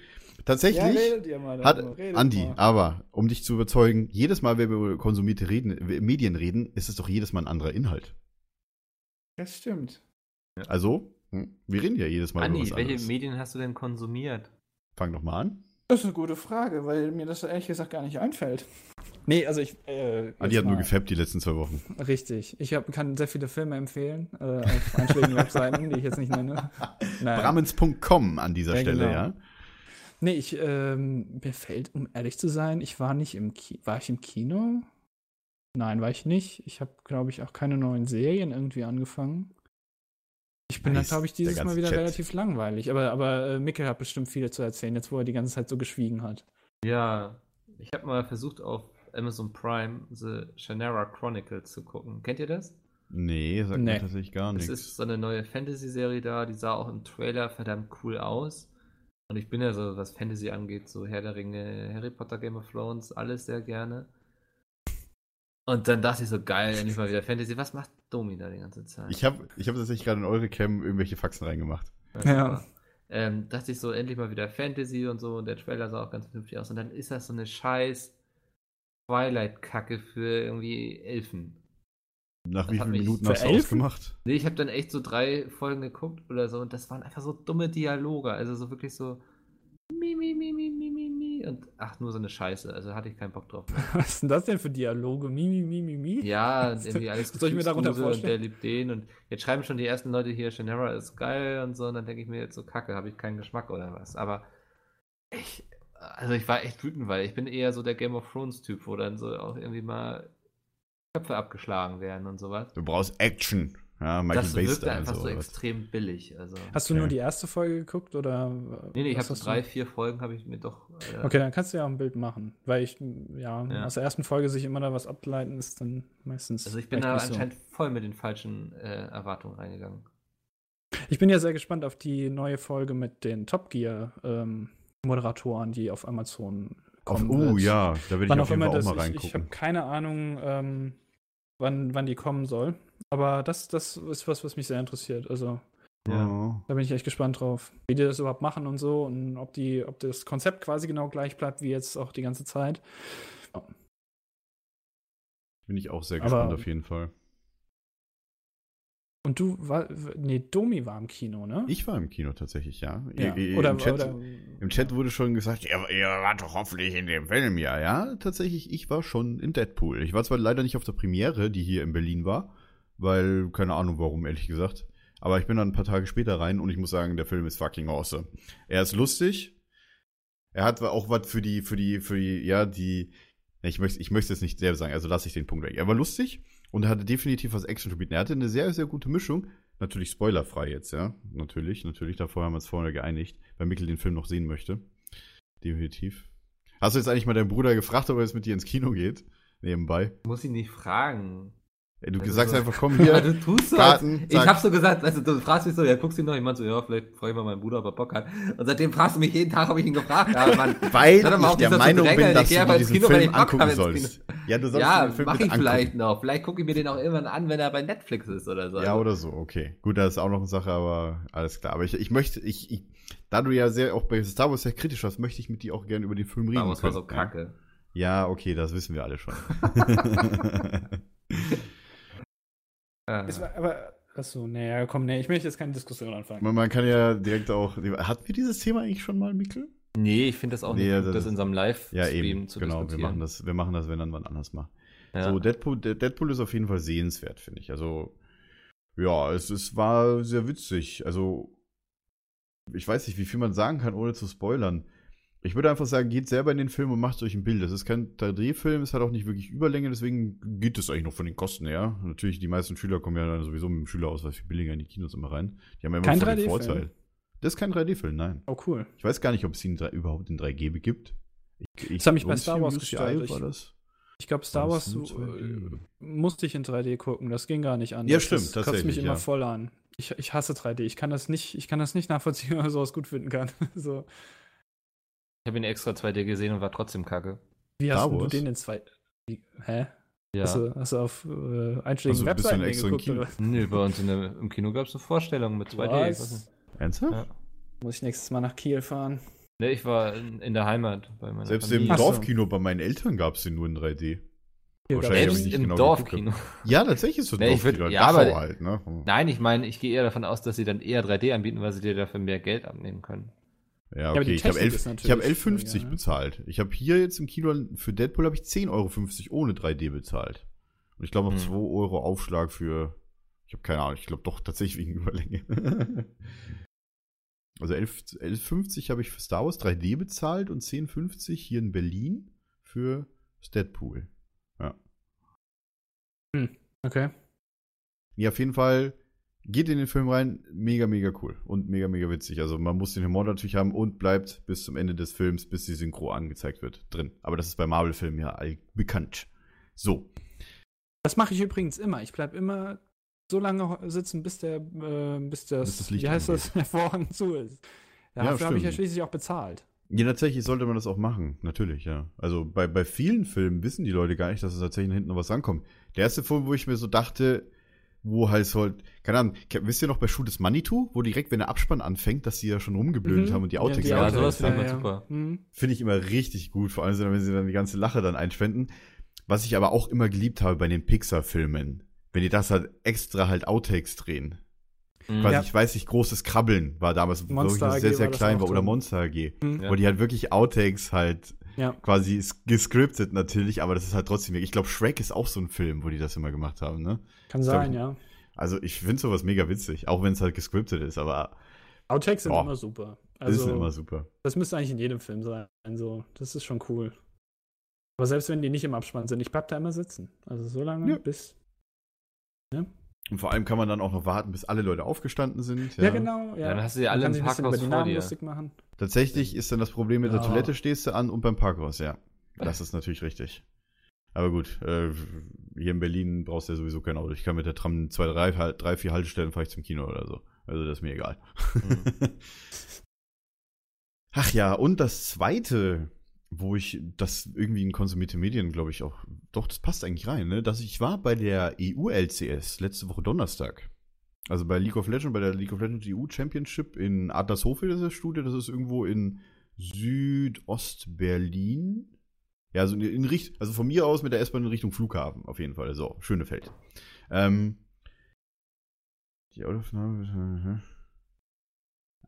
Tatsächlich. ihr mal Hat, Andi, mal. aber um dich zu überzeugen, jedes Mal, wenn wir über konsumierte reden, Medien reden, ist es doch jedes Mal ein anderer Inhalt. Das stimmt. Also, hm, wir reden ja jedes Mal über Andi, was welche anderes. Medien hast du denn konsumiert? Fang doch mal an. Das ist eine gute Frage, weil mir das ehrlich gesagt gar nicht einfällt. Nee, also ich. Äh, Andi hat nur gefappt die letzten zwei Wochen. Richtig. Ich hab, kann sehr viele Filme empfehlen äh, auf einschlägigen Webseiten, die ich jetzt nicht nenne. Nein. Bramens.com an dieser Ja, Stelle, genau. ja. Nee, ich, ähm, mir fällt, um ehrlich zu sein, ich war nicht im Kino. War ich im Kino? Nein, war ich nicht. Ich habe, glaube ich, auch keine neuen Serien irgendwie angefangen. Ich bin Nice, dann, glaube ich, dieses Mal wieder Chat. relativ langweilig. Aber, aber äh, Mikkel hat bestimmt viele zu erzählen, jetzt wo er die ganze Zeit so geschwiegen hat. Ja, ich habe mal versucht auf Amazon Prime The Shannara Chronicles zu gucken. Kennt ihr das? Nee, sagt Nee. mir tatsächlich gar Es nichts. ist so eine neue Fantasy-Serie da, die sah auch im Trailer verdammt cool aus. Und ich bin ja so, was Fantasy angeht, so Herr der Ringe, Harry Potter, Game of Thrones, alles sehr gerne. Und dann dachte ich so, geil, endlich mal wieder Fantasy. Was macht Domi da die ganze Zeit? Ich habe ich hab tatsächlich gerade in eure Cam irgendwelche Faxen reingemacht. Ja. Ähm, dachte ich so, endlich mal wieder Fantasy und so. Und der Trailer sah auch ganz vernünftig aus. Und dann ist das so eine scheiß Twilight-Kacke für irgendwie Elfen. Nach Das wie vielen Minuten hast du ausgemacht? Nee, ich habe dann echt so drei Folgen geguckt oder so und das waren einfach so dumme Dialoge. Also so wirklich so mi, mi, mi, mi, mi, mi, mi. Mimi und ach, nur so eine Scheiße. Also hatte ich keinen Bock drauf. Was ist denn das denn für Dialoge? Mimi, Mimi, Mimi? Ja, irgendwie alles soll ich mir darunter Gefühlsduse und der vorstellen? liebt den und jetzt schreiben schon die ersten Leute hier, Shannara ist geil und so und dann denke ich mir jetzt so, kacke, habe ich keinen Geschmack oder was. Aber ich, also ich war echt wütend, weil ich bin eher so der Game of Thrones Typ, wo dann so auch irgendwie mal Köpfe abgeschlagen werden und sowas. Du brauchst Action. Ja, Michael das Bay wirkte Style. einfach so sowas. extrem billig. Also. Hast du Okay. nur die erste Folge geguckt oder? Nee, nee, ich habe so drei, vier Folgen habe ich mir doch. Äh, Okay, dann kannst du ja auch ein Bild machen. Weil ich, ja, Ja. aus der ersten Folge sich immer da was ableiten ist dann meistens. Also ich bin da nicht so. anscheinend voll mit den falschen äh, Erwartungen reingegangen. Ich bin ja sehr gespannt auf die neue Folge mit den Top Gear ähm, Moderatoren, die auf Amazon Auf, kommen. oh wird. ja, da will ich auf auch jeden immer Fall auch das mal ich, ich habe reingucken. keine Ahnung, ähm, wann, wann die kommen soll. Aber das, das ist was, was mich sehr interessiert. Also Ja. da bin ich echt gespannt drauf, wie die das überhaupt machen und so und ob die, ob das Konzept quasi genau gleich bleibt wie jetzt auch die ganze Zeit. Bin ich auch sehr Aber- gespannt auf jeden Fall. Und du war, nee, Domi war im Kino, ne? Ich war im Kino tatsächlich, ja. ja. I- i- oder, Im Chat, oder Im Chat wurde schon gesagt, ihr, ihr wart doch hoffentlich in dem Film, ja. Ja, tatsächlich, ich war schon in Deadpool. Ich war zwar leider nicht auf der Premiere, die hier in Berlin war, weil, keine Ahnung warum, ehrlich gesagt. Aber ich bin dann ein paar Tage später rein und ich muss sagen, der Film ist fucking awesome. Er ist lustig. Er hat auch was für die, für die, für die, ja, die, ich möchte, ich möchte es nicht selber sagen, also lasse ich den Punkt weg. Er war lustig und er hatte definitiv was Action zu bieten. Er hatte eine sehr, sehr gute Mischung. Natürlich spoilerfrei jetzt, ja. Natürlich, natürlich. Davor haben wir uns vorher geeinigt, weil Mikkel den Film noch sehen möchte. Definitiv. Hast du jetzt eigentlich mal deinen Bruder gefragt, ob er jetzt mit dir ins Kino geht? Nebenbei. Muss ich nicht fragen. Du Also sagst so- einfach, komm Ja, hier. du tust so. Karten, ich zack. hab so gesagt, also du fragst mich so, ja, guckst du ihn noch? Ich meinte so, ja, vielleicht frage ich mal meinen Bruder, ob er Bock hat. Und seitdem fragst du mich jeden Tag, ob ich ihn gefragt habe, Mann. Weil ich der so Meinung drängeln. bin, dass Ich du dir diesen Kino, Film ich angucken sollst. Ja, du sollst Ja, den Film mach ich angucken. vielleicht noch. Vielleicht gucke ich mir den auch irgendwann an, wenn er bei Netflix ist oder so. Ja, oder so, okay. Gut, das ist auch noch eine Sache, aber alles klar. Aber ich, ich möchte, ich, ich, da du ja sehr auch bei Star Wars sehr kritisch warst, möchte ich mit dir auch gerne über den Film reden. Star Wars war so kacke. Ja, okay, das wissen wir alle schon. War, aber, achso, naja, komm, nee, ich möchte jetzt keine Diskussion anfangen. man, man kann ja direkt auch. Hatten wir dieses Thema eigentlich schon mal, Mikkel? nee, ich finde das auch Nee, nicht das gut, das ist- in so einem Ja, Livestream eben. zu Genau, wir diskutieren. machen das, wir machen das, wenn dann wann anders mal. Ja. So, Deadpool, De- Deadpool ist auf jeden Fall sehenswert, finde ich. Also, ja, es, es war sehr witzig. Also, ich weiß nicht, wie viel man sagen kann, ohne zu spoilern. Ich würde einfach sagen, geht selber in den Film und macht euch ein Bild. Das ist kein 3D-Film, es hat auch nicht wirklich Überlänge, deswegen geht es eigentlich noch von den Kosten her. Natürlich, die meisten Schüler kommen ja dann sowieso mit dem Schülerausweis viel billiger in die Kinos immer rein. Die haben ja immer Kein voll den 3D-Film? Vorteil. Das ist kein 3D-Film, nein. Oh, cool. Ich weiß gar nicht, ob es ihn überhaupt in 3G gibt. Ich, ich, Das hat mich bei Star Wars war Ich- das? Ich glaube, Star War Wars 2D? äh, musste ich in 3D gucken. Das ging gar nicht an. Ja, stimmt, Das kotzt mich immer ja. voll an. Ich, ich hasse 3D. Ich kann das nicht, ich kann das nicht nachvollziehen, wenn man sowas gut finden kann. so. Ich habe ihn extra 2D gesehen und war trotzdem kacke. Wie hast du den in zwei. Wie, hä? Ja. Hast, du, hast du auf äh, einschlägigen Also, Webseiten extra geguckt? Kino? Nee, bei uns in der, im Kino gab es eine Vorstellung mit 2D. Ich weiß Was? Ernsthaft? Ja. Muss ich nächstes Mal nach Kiel fahren? Nee, ich war in, in der Heimat bei meiner Selbst Familie. im. Dorfkino bei meinen Eltern gab es den nur in 3D. Hier Wahrscheinlich gab's- hab ich Selbst im genau Dorfkino. Ja, tatsächlich ist so ein Nee, würd- Dorfkino. ja, aber- halt, ne? Nein, ich meine, ich gehe eher davon aus, dass sie dann eher 3D anbieten, weil sie dir dafür mehr Geld abnehmen können. Ja, okay. Ich habe 11 hab natürlich 11,50 billiger, ne? bezahlt. Ich habe hier jetzt im Kino für Deadpool habe ich 10,50 Euro ohne 3D bezahlt. Und ich glaube noch Hm. 2 Euro Aufschlag für, ich habe keine Ahnung, ich glaube doch tatsächlich wegen Überlänge. also 11 11,50 habe ich für Star Wars 3D bezahlt und 10,50 hier in Berlin für das Deadpool. Okay. Ja, auf jeden Fall geht in den Film rein, mega, mega cool und mega, mega witzig. Also man muss den Humor natürlich haben und bleibt bis zum Ende des Films, bis die Synchro angezeigt wird, drin. Aber das ist bei Marvel-Filmen ja bekannt. So. Das mache ich übrigens immer. Ich bleibe immer so lange sitzen, bis der, äh, bis das, Bis das Licht wie heißt angeht. das, der Vorhang zu ist. Ja, Dafür habe ich ja schließlich auch bezahlt. Ja, tatsächlich sollte man das auch machen. Natürlich, ja. Also bei, bei vielen Filmen wissen die Leute gar nicht, dass es tatsächlich hinten noch was rankommt. Der erste Film, wo ich mir so dachte, wo halt so, keine Ahnung, wisst ihr noch bei Shoot is Manitou, wo direkt, wenn der Abspann anfängt, dass sie ja schon rumgeblödet Mhm. haben und die Outtakes Ja, sowas haben? finde ich immer super. Mhm. Finde ich immer richtig gut, vor allem wenn sie dann die ganze Lache dann einspenden. Was ich aber auch immer geliebt habe bei den Pixar-Filmen, wenn die das halt extra halt Outtakes drehen. Mhm. Quasi, Ja. ich weiß nicht, großes Krabbeln war damals, wo ich sehr, sehr klein war, oder. Monster AG. Mhm. Ja. Wo die halt wirklich Outtakes halt Ja. quasi gescriptet natürlich, aber das ist halt trotzdem, ich glaube, Shrek ist auch so ein Film, wo die das immer gemacht haben, ne? Kann glaub sein, ich- ja. Also ich finde sowas mega witzig, auch wenn es halt gescriptet ist, aber Outtakes sind Boah. immer super. das Also, ist immer super. das müsste eigentlich in jedem Film sein. So, das ist schon cool. Aber selbst wenn die nicht im Abspann sind, ich bleib da immer sitzen. Also so lange Ja. bis. Und vor allem kann man dann auch noch warten, bis alle Leute aufgestanden sind. Ja, genau. Ja. Dann hast du ja alle im Parkhaus vor Namen dir. lustig machen. Tatsächlich ist dann das Problem mit der Ja. Toilette stehst du an und beim Parkhaus, ja. Das ist natürlich richtig. Aber gut, äh, hier in Berlin brauchst du ja sowieso kein Auto. Ich kann mit der Tram zwei, drei, halt- drei vier Haltestellen fahre ich zum Kino oder so. Also das ist mir egal. Ach ja, und das zweite, wo ich das irgendwie in konsumierte Medien, glaube ich, auch, doch, das passt eigentlich rein, ne? Dass ich war bei der EU-LCS letzte Woche Donnerstag. Also bei League of Legends, bei der League of Legends EU Championship in Adlershofe, das ist das Studio, das ist irgendwo in Südostberlin. Ja, also in, in Richt also von mir aus mit der S-Bahn in Richtung Flughafen, auf jeden Fall. So, Schönefeld. Ähm, die Audioaufnahme.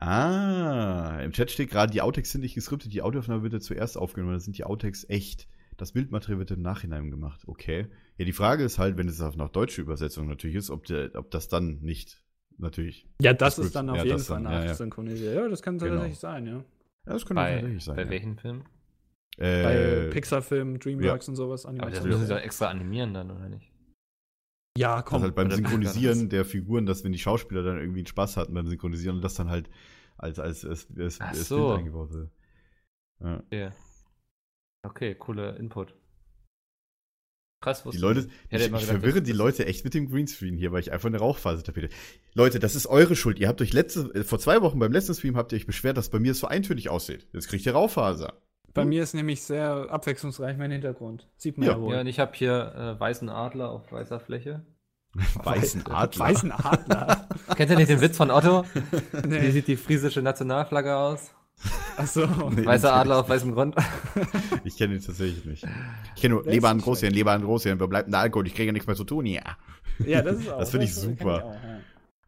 Ah, im Chat steht gerade, die Outtakes sind nicht geskriptet, die Audioaufnahme wird ja zuerst aufgenommen, dann sind die Outtakes echt. Das Bildmaterial wird im Nachhinein gemacht. Okay. Ja, die Frage ist halt, wenn es auf nach deutsche Übersetzung natürlich ist, ob, der, ob das dann nicht natürlich. Ja, das Das ist dann auf ja, jeden Fall dann, ja, ja. nachsynchronisiert. Ja, das kann Genau. tatsächlich sein, ja. Ja, das könnte Bei, tatsächlich sein. bei ja. welchem Film? Bei Äh, Pixar-Filmen, Dreamworks und sowas. Aber das Animation. müssen sie doch extra animieren dann, oder nicht? Ja, das komm. halt beim Synchronisieren der Figuren, dass wenn die Schauspieler dann irgendwie einen Spaß hatten beim Synchronisieren und das dann halt als, als, als, als, Ach als so. Bild eingebaut wird. Ja. Okay. Okay, cooler Input. Krass, Die Leute, ich. ich, ich, verwirre das- die Leute echt mit dem Greenscreen hier, weil ich einfach eine Rauchphase-Tapete. Leute, das ist eure Schuld. Ihr habt euch letzte, äh, vor zwei Wochen beim letzten Stream habt ihr euch beschwert, dass bei mir es so eintönig aussieht. Jetzt kriegt ihr Rauchfaser. Bei mir ist nämlich sehr abwechslungsreich mein Hintergrund. Sieht man Ja. ja, wohl. Ja, und ich habe hier äh, weißen Adler auf weißer Fläche. Weißen Adler. Weißen Adler. Kennt ihr nicht den Witz von Otto? Wie nee. sieht die friesische Nationalflagge aus? Achso. Nee, Weißer Adler auf weißem Grund. Ich kenne ihn tatsächlich nicht. Ich kenne nur Leber an Großhirn, Leber an Großhirn. Wer bleibt denn der Alkohol? Ich kriege ja nichts mehr zu tun, ja. Ja, das ist auch. Das finde ich super. auch, ja.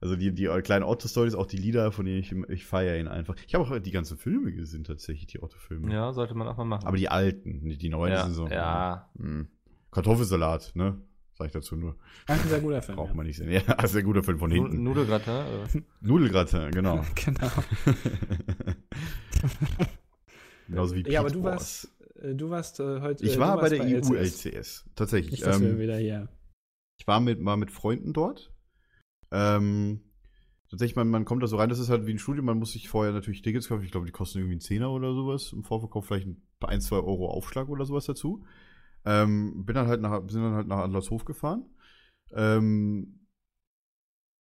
Also die, die kleinen Otto-Stories, auch die Lieder, von denen ich, ich feiere ihn einfach. Ich habe auch die ganzen Filme gesehen, tatsächlich, die Otto-Filme. Ja, sollte man auch mal machen. Aber die alten, die, die neuen ja, sind so. ja. Mh. Kartoffelsalat, ne? Sag ich dazu nur. Ein sehr guter Film. Braucht ja. man nicht sehen. Ja, sehr guter Film von hinten. Nudelgratin. Nudelgratin, genau. Genau. Genauso wie Ja, aber Pete du warst, äh, du warst äh, heute. Ich äh, war bei der LCS. EU-LCS. Tatsächlich. Nicht, dass wir Ähm, wieder hier. ich war mit, mal mit Freunden dort. Ähm, tatsächlich, man, man kommt da so rein, das ist halt wie ein Studium, man muss sich vorher natürlich Tickets kaufen. Ich glaube, die kosten irgendwie einen Zehner oder sowas. Im Vorverkauf vielleicht ein, paar- ein zwei Euro Aufschlag oder sowas dazu. Ähm, bin dann halt nach, sind dann halt nach Adlershof gefahren. Ähm,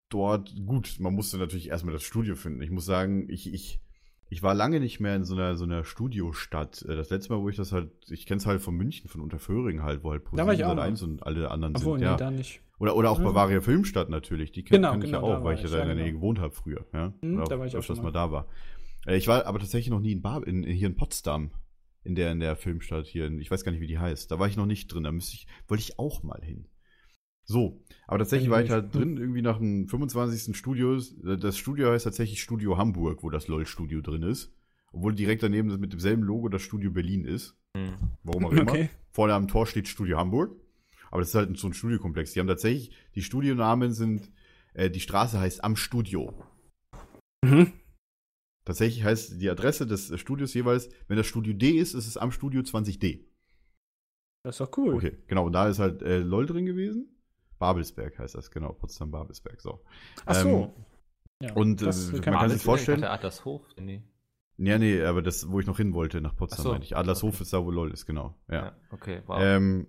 dort, gut, man musste natürlich erstmal das Studio finden. Ich muss sagen, ich, ich, ich war lange nicht mehr in so einer, so einer Studiostadt. Äh, Das letzte Mal, wo ich das halt, ich kenne es halt von München, von Unterföhring halt, wo halt ich mal. 1 und alle anderen Obwohl, sind. nee, ja. da nicht. Oder, oder auch Ja. Bavaria Filmstadt natürlich, die kenn, Genau, kenn ich genau, ja da auch, weil ich ja ich, da in der Nähe genau. gewohnt habe früher. Ja? Hm, Oder da war ich auch schon mal mal. da war. Äh, Ich war aber tatsächlich noch nie in, Bar, in, hier in Potsdam, in der, in der Filmstadt hier, in, ich weiß gar nicht, wie die heißt. Da war ich noch nicht drin, da müsste ich, wollte ich auch mal hin. So, aber tatsächlich war ich nicht. halt drin, irgendwie nach dem 25. Studio. Das Studio heißt tatsächlich Studio Hamburg, wo das LOL-Studio drin ist. Obwohl direkt daneben mit demselben Logo das Studio Berlin ist. hm. Warum auch immer. Okay. Vorne am Tor steht Studio Hamburg. Aber das ist halt so ein Studiokomplex. Die haben tatsächlich, die Studionamen sind, äh, die Straße heißt Am Studio. Mhm. Tatsächlich heißt die Adresse des Studios jeweils, wenn das Studio D ist, ist es am Studio 20D. Das ist doch cool. Okay, genau. Und da ist halt äh, LOL drin gewesen. Babelsberg heißt das, genau. Potsdam-Babelsberg, so. Ach so. Ähm, ja, und, das äh, kann man kann sich Ich vorstellen- dachte Adlershof. Nee. Ja, nee, aber das, wo ich noch hin wollte, nach Potsdam, so, meinte ich. Adlershof okay. ist da, wo LOL ist, genau. Ja. Ja. okay, wow. Ähm,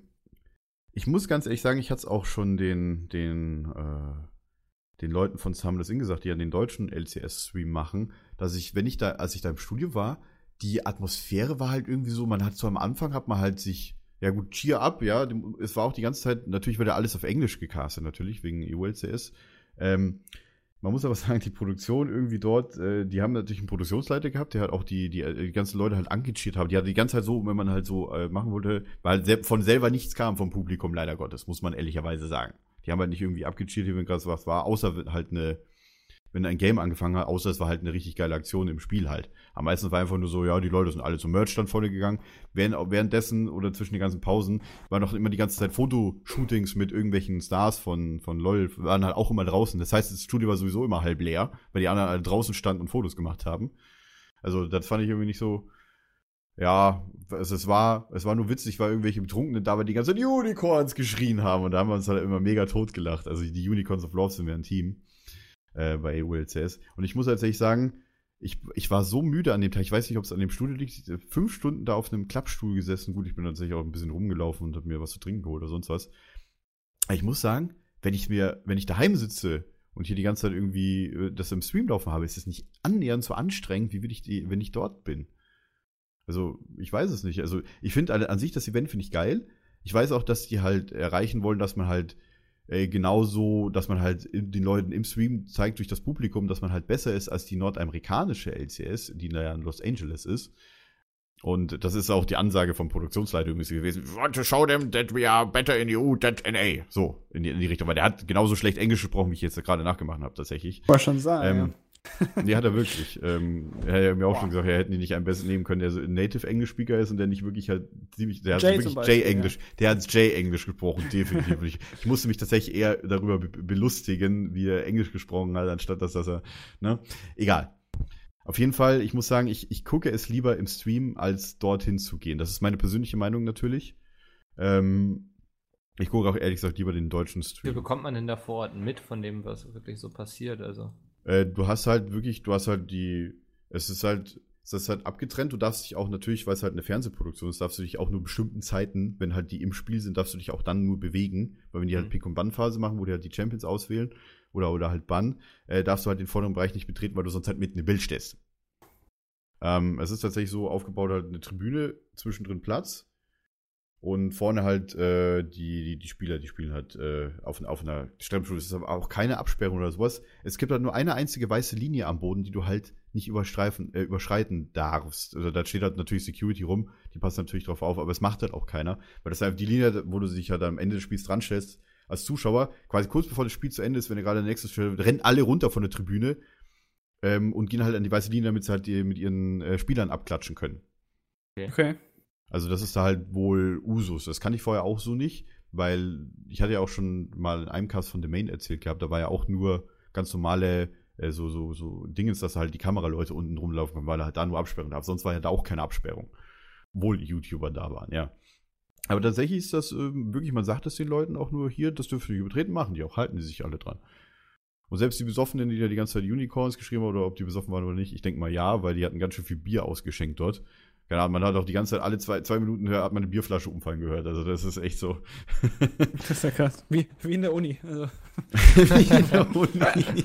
ich muss ganz ehrlich sagen, ich hatte es auch schon den, den, äh, den Leuten von Summoners Inn gesagt, die an den deutschen LCS-Stream machen, dass ich, wenn ich da, als ich da im Studio war, die Atmosphäre war halt irgendwie so, man hat so am Anfang hat man halt sich, ja gut, cheer up, ja, es war auch die ganze Zeit, natürlich wird ja alles auf Englisch gecastet, natürlich, wegen EU-LCS. Ähm, man muss aber sagen, die Produktion irgendwie dort, äh, die haben natürlich einen Produktionsleiter gehabt, der hat auch die, die, die ganzen Leute halt angecheert haben. Die hatte die ganze Zeit so, wenn man halt so äh, machen wollte, weil von selber nichts kam vom Publikum, leider Gottes, muss man ehrlicherweise sagen. Die haben halt nicht irgendwie abgecheert, wenn gerade was war, außer halt eine, wenn ein Game angefangen hat, außer es war halt eine richtig geile Aktion im Spiel halt. Am meisten war einfach nur so, ja, die Leute sind alle zum Merchstand vorne gegangen. Während, währenddessen oder zwischen den ganzen Pausen waren noch immer die ganze Zeit Fotoshootings mit irgendwelchen Stars von, von LOL, waren halt auch immer draußen. Das heißt, das Studio war sowieso immer halb leer, weil die anderen alle draußen standen und Fotos gemacht haben. Also, das fand ich irgendwie nicht so, ja, also es war, es war nur witzig, weil irgendwelche Betrunkenen da die ganze Zeit Unicorns geschrien haben und da haben wir uns halt immer mega tot gelacht. Also die Unicorns of Love sind wir ein Team äh, bei ULCS. Und ich muss tatsächlich sagen, ich, ich war so müde an dem Tag, ich weiß nicht, ob es an dem Studio liegt, fünf Stunden da auf einem Klappstuhl gesessen. Gut, ich bin tatsächlich auch ein bisschen rumgelaufen und habe mir was zu trinken geholt oder sonst was. Aber ich muss sagen, wenn ich mir, wenn ich daheim sitze und hier die ganze Zeit irgendwie äh, das im Stream laufen habe, ist es nicht annähernd so anstrengend, wie wenn ich, die, wenn ich dort bin. Also, ich weiß es nicht. Also, ich finde an sich das Event finde ich geil. Ich weiß auch, dass die halt erreichen wollen, dass man halt äh, genauso, dass man halt den Leuten im Stream zeigt durch das Publikum, dass man halt besser ist als die nordamerikanische LCS, die ja in Los Angeles ist. Und das ist auch die Ansage vom Produktionsleiter übrigens gewesen. We want to show them that we are better in EU than NA. So, in die, in die Richtung. Weil der hat genauso schlecht Englisch gesprochen, wie ich jetzt gerade nachgemacht habe, tatsächlich. War schon sagen, Ähm, nee, hat er wirklich. Ähm, er hat ja mir auch schon gesagt, er hätten die nicht einen besser nehmen können, der so ein Native English Speaker ist und der nicht wirklich halt ziemlich, der hat Jay wirklich J-Englisch, der hat J-Englisch gesprochen, definitiv. ich, ich musste mich tatsächlich eher darüber be belustigen, wie er Englisch gesprochen hat, anstatt dass, dass er, ne? Egal. Auf jeden Fall, ich muss sagen, ich, ich gucke es lieber im Stream, als dorthin zu gehen. Das ist meine persönliche Meinung natürlich. Ähm, ich gucke auch ehrlich gesagt lieber den deutschen Wie Stream. bekommt man denn da vor Ort mit von dem, was wirklich so passiert? Also. Äh, du hast halt wirklich, du hast halt die, es ist halt, es ist halt abgetrennt. Du darfst dich auch natürlich, weil es halt eine Fernsehproduktion ist, darfst du dich auch nur bestimmten Zeiten, wenn halt die im Spiel sind, darfst du dich auch dann nur bewegen. Weil wenn die halt Mhm. Pick- und Bann-Phase machen, wo die halt die Champions auswählen oder, oder halt Bann, äh, darfst du halt den vorderen Bereich nicht betreten, weil du sonst halt mitten im Bild stehst. Ähm, es ist tatsächlich so aufgebaut, halt eine Tribüne, zwischendrin Platz. Und vorne halt äh, die, die, die Spieler, die spielen halt äh, auf, auf einer Stremschule. Es ist aber auch keine Absperrung oder sowas. Es gibt halt nur eine einzige weiße Linie am Boden, die du halt nicht überstreifen, äh, überschreiten darfst. Also da steht halt natürlich Security rum, die passen natürlich drauf auf, aber es macht halt auch keiner. Weil das ist einfach die Linie, wo du dich halt am Ende des Spiels dran stellst, als Zuschauer, quasi kurz bevor das Spiel zu Ende ist, wenn ihr gerade der nächste Stelle, rennen alle runter von der Tribüne ähm, und gehen halt an die weiße Linie, damit sie halt die, mit ihren äh, Spielern abklatschen können. Okay. Also das ist da halt wohl Usus. Das kann ich vorher auch so nicht, weil ich hatte ja auch schon mal in einem Cast von The Main erzählt gehabt, da war ja auch nur ganz normale äh, so, so, so Dingens, dass halt die Kameraleute unten rumlaufen können, weil er halt da nur Absperrung gab. Sonst war ja da auch keine Absperrung. Obwohl YouTuber da waren, ja. Aber tatsächlich ist das ähm, wirklich, man sagt es den Leuten auch nur hier, das dürfen die übertreten, machen die auch, halten die sich alle dran. Und selbst die Besoffenen, die da die ganze Zeit Unicorns geschrieben haben, oder ob die besoffen waren oder nicht, ich denke mal ja, weil die hatten ganz schön viel Bier ausgeschenkt dort. Keine Ahnung, man hat auch die ganze Zeit, alle zwei, zwei Minuten hat man eine Bierflasche umfallen gehört. Also das ist echt so. Das ist ja krass. Wie, wie in der Uni. Also, Wie in der Uni.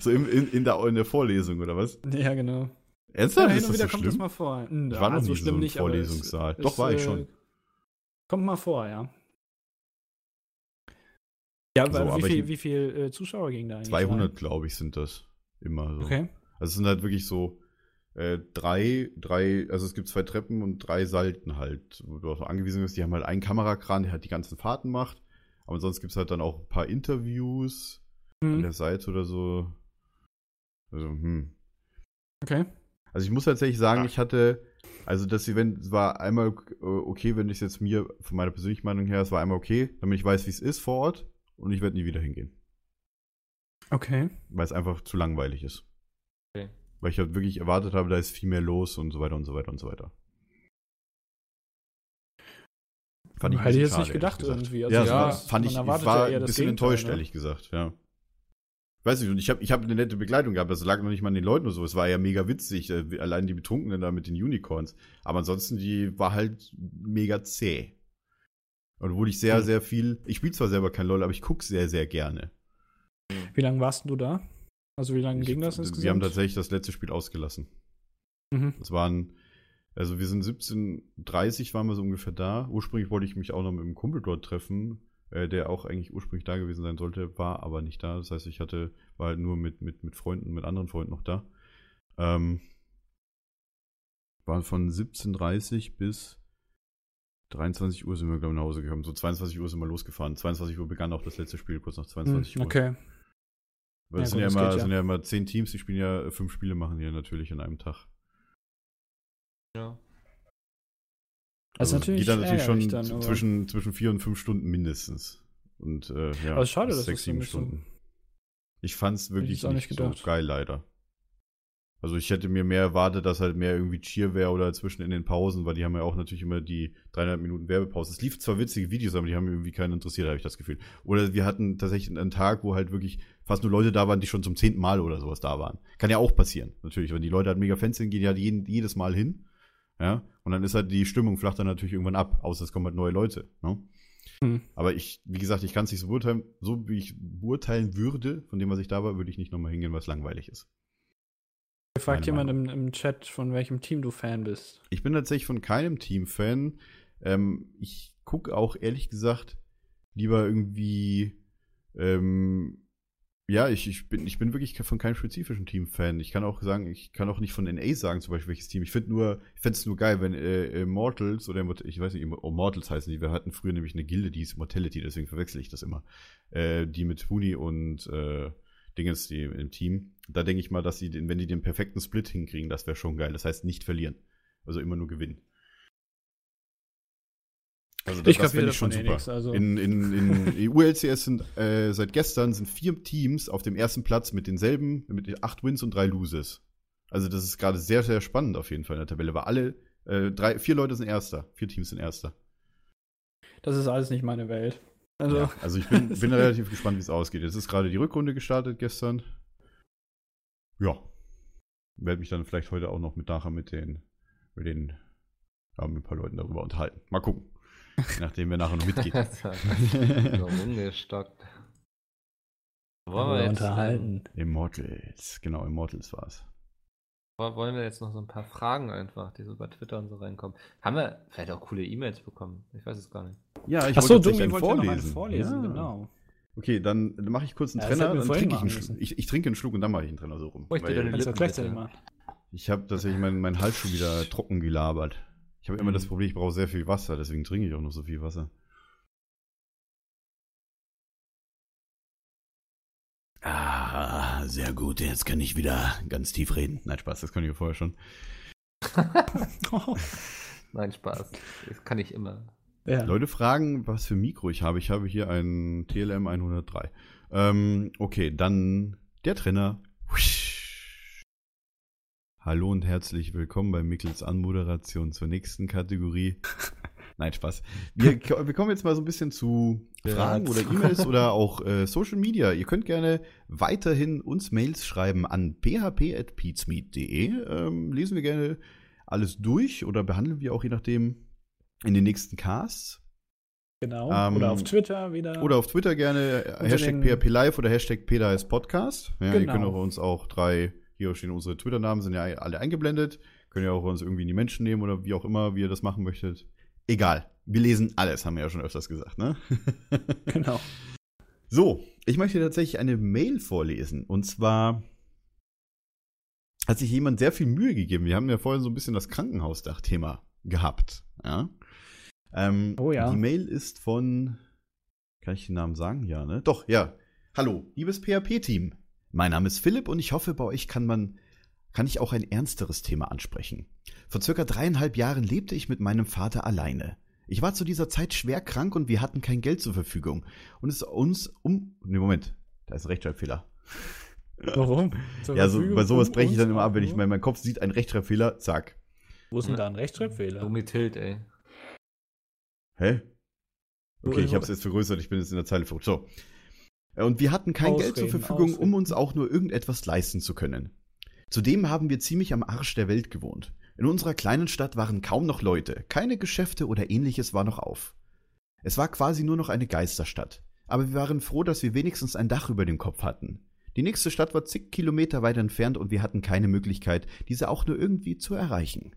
so in, in, in, der, in der Vorlesung, oder was? ja, genau. Ernsthaft? ja, ist das wieder so kommt schlimm? das mal vor. Hm, Ich war noch so nie so schlimm im nicht, Vorlesungssaal. ist, Doch, war ich äh, schon. Kommt mal vor, ja. Ja, aber So, wie aber viel, ich- wie viel äh, Zuschauer ging da eigentlich? 200, glaube ich, sind das. Immer so. Okay. Also es sind halt wirklich so äh, drei, drei, also es gibt zwei Treppen und drei Salten halt, wo du auch so angewiesen bist. Die haben halt einen Kamerakran, der halt die ganzen Fahrten macht. Aber sonst gibt es halt dann auch ein paar Interviews an Hm. der Seite oder so. Also, hm. Okay. Also ich muss tatsächlich sagen, ich hatte, also das Event war einmal äh, okay, wenn ich es jetzt mir, von meiner persönlichen Meinung her, es war einmal okay, damit ich weiß, wie es ist vor Ort und ich werde nie wieder hingehen. Okay. Weil es einfach zu langweilig ist. Weil ich halt wirklich erwartet habe, da ist viel mehr los und so weiter und so weiter und so weiter. Fand ein Hätte ich jetzt schade, nicht gedacht irgendwie. Also, ja, ja, das fand ich, ich war ja ein bisschen enttäuscht, ne? ehrlich gesagt, ja. Weiß nicht, und ich habe ich hab eine nette Begleitung gehabt, das lag noch nicht mal an den Leuten oder so. Es war ja mega witzig, äh, allein die Betrunkenen da mit den Unicorns. Aber ansonsten, die war halt mega zäh. Und wurde ich sehr, Hm. sehr viel. Ich spiele zwar selber kein LOL, aber ich gucke sehr, sehr gerne. Wie lange warst du da? Also wie lange Ich, ging das insgesamt? wir haben tatsächlich das letzte Spiel ausgelassen. Mhm. Das waren, also wir sind 17.30 waren wir so ungefähr da. Ursprünglich wollte ich mich auch noch mit einem Kumpel dort treffen, äh, der auch eigentlich ursprünglich da gewesen sein sollte, war aber nicht da. Das heißt, ich hatte, war halt nur mit, mit, mit Freunden, mit anderen Freunden noch da. Ähm, waren von 17.30 bis 23 Uhr sind wir, glaube ich, nach Hause gekommen. So 22 Uhr sind wir losgefahren. 22 Uhr begann auch das letzte Spiel, kurz nach 22 Hm, Uhr. Okay. Weil Ja, es sind, gut, ja geht ja. sind ja immer zehn Teams, die spielen ja fünf Spiele, machen die ja natürlich an einem Tag. Ja. Das ist natürlich geht dann natürlich schon dann, zwischen, zwischen vier und fünf Stunden mindestens. Und äh, ja, Aber schade, dass sechs, das so sieben Stunden. Ich fand's wirklich nicht, nicht so geil, leider. Also ich hätte mir mehr erwartet, dass halt mehr irgendwie Cheer wäre oder zwischen in den Pausen, weil die haben ja auch natürlich immer die dreieinhalb Minuten Werbepause. Es lief zwar witzige Videos, aber die haben irgendwie keinen interessiert, habe ich das Gefühl. Oder wir hatten tatsächlich einen Tag, wo halt wirklich fast nur Leute da waren, die schon zum zehnten Mal oder sowas da waren. Kann ja auch passieren, natürlich. Wenn die Leute halt mega Fans sind, gehen die halt jeden, jedes Mal hin. Ja, und dann ist halt die Stimmung flacht dann natürlich irgendwann ab, außer es kommen halt neue Leute. Ne? Hm. Aber ich, wie gesagt, ich kann es nicht so beurteilen, so wie ich beurteilen würde, von dem, was ich da war, würde ich nicht nochmal hingehen, weil es langweilig ist. Fragt Meine jemand im, im Chat, von welchem Team du Fan bist. Ich bin tatsächlich von keinem Team Fan. Ähm, ich gucke auch ehrlich gesagt lieber irgendwie, ähm, ja, ich, ich, bin, ich bin wirklich von keinem spezifischen Team Fan. Ich kann auch sagen, ich kann auch nicht von NA sagen, zum Beispiel welches Team. Ich finde nur, ich fände es nur geil, wenn äh, Immortals oder Immort- ich weiß nicht, Immortals heißen die. Wir hatten früher nämlich eine Gilde, die ist Immortality, deswegen verwechsel ich das immer. Äh, die mit Huni und äh, Dingens die im Team. Da denke ich mal, dass sie, den, wenn die den perfekten Split hinkriegen, das wäre schon geil. Das heißt, nicht verlieren. Also immer nur gewinnen. Also Ich kapiere fänd davon eh nix, also- In, in, in, in ULCS sind äh, seit gestern sind vier Teams auf dem ersten Platz mit denselben, mit acht Wins und drei Loses. Also das ist gerade sehr, sehr spannend auf jeden Fall in der Tabelle, weil alle, äh, drei, vier Leute sind Erster, vier Teams sind Erster. Das ist alles nicht meine Welt. Also, Ja, also ich bin, bin relativ gespannt, wie es ausgeht. Jetzt ist gerade die Rückrunde gestartet gestern. Ja. Werde mich dann vielleicht heute auch noch mit nachher mit den, mit den, ja, mit ein paar Leuten darüber unterhalten. Mal gucken. Nachdem wer nachher noch mitgeht. Das hat so rumgestockt. Wollen wir, jetzt, unterhalten. Immortals, genau, Immortals war es. ähm, wollen wir jetzt noch so ein paar Fragen einfach, die so bei Twitter und so reinkommen? Haben wir vielleicht auch coole E-Mails bekommen? Ich weiß es gar nicht. Ja, ich wollte Domi tatsächlich wollte einen ja noch eine vorlesen, Ja. genau. Okay, dann mache ich kurz einen Ja, Trenner, dann trinke ich einen Schluck. Ich, ich trinke einen Schluck und dann mache ich einen Trenner so rum. Weil- deine Lippen, gleichzeitig machen. Ich habe tatsächlich meinen mein Hals schon wieder trocken gelabert. Ich habe immer Mhm. das Problem, ich brauche sehr viel Wasser, deswegen trinke ich auch noch so viel Wasser. Ah, sehr gut. Jetzt kann ich wieder ganz tief reden. Nein, Spaß, das kann ich ja vorher schon. Nein, Spaß. Das kann ich immer. Ja. Leute fragen, was für Mikro ich habe. Ich habe hier ein TLM 103. Ähm, okay, dann der Trainer. Hallo und herzlich willkommen bei Mickels Anmoderation zur nächsten Kategorie. Nein, Spaß. Wir, wir kommen jetzt mal so ein bisschen zu Fragen oder E-Mails oder auch äh, Social Media. Ihr könnt gerne weiterhin uns Mails schreiben an php.peatsmeet.de. Ähm, lesen wir gerne alles durch oder behandeln wir auch je nachdem in den nächsten Casts. Genau. Ähm, oder auf Twitter wieder. Oder auf Twitter gerne äh, Hashtag PHP Live oder Hashtag PDAS Podcast. Ja, Ihr Genau. könnt auch uns auch drei, hier stehen unsere Twitter-Namen, sind ja alle eingeblendet. Könnt ihr auch uns irgendwie in die Menschen nehmen oder wie auch immer, wie ihr das machen möchtet. Egal. Wir lesen alles, haben wir ja schon öfters gesagt, ne? Genau. So, ich möchte tatsächlich eine Mail vorlesen. Und zwar hat sich jemand sehr viel Mühe gegeben. Wir haben ja vorhin so ein bisschen das Krankenhausdach-Thema gehabt. Ja? Ähm, Oh ja. Die Mail ist von. Kann ich den Namen sagen? Ja, ne? Doch, ja. Hallo, liebes PHP-Team. Mein Name ist Philipp und ich hoffe, bei euch kann man. Kann ich auch ein ernsteres Thema ansprechen? Vor circa dreieinhalb Jahren lebte ich mit meinem Vater alleine. Ich war zu dieser Zeit schwer krank und wir hatten kein Geld zur Verfügung. Und es uns um. Ne, Moment. Da ist ein Rechtschreibfehler. Warum? Zur Ja, so, bei sowas breche ich dann immer ab, wenn ich mein, mein Kopf sieht, ein Rechtschreibfehler, zack. Wo ist denn da ein Rechtschreibfehler? Domi Tilt, ey. Hä? Okay, ich habe es jetzt vergrößert, ich bin jetzt in der Zeile verrückt. So. Äh, Und wir hatten kein Geld zur Ausreden, Verfügung, um ausreden. uns auch nur irgendetwas leisten zu können. Zudem haben wir ziemlich am Arsch der Welt gewohnt. In unserer kleinen Stadt waren kaum noch Leute, keine Geschäfte oder ähnliches war noch auf. Es war quasi nur noch eine Geisterstadt. Aber wir waren froh, dass wir wenigstens ein Dach über dem Kopf hatten. Die nächste Stadt war zig Kilometer weit entfernt und wir hatten keine Möglichkeit, diese auch nur irgendwie zu erreichen.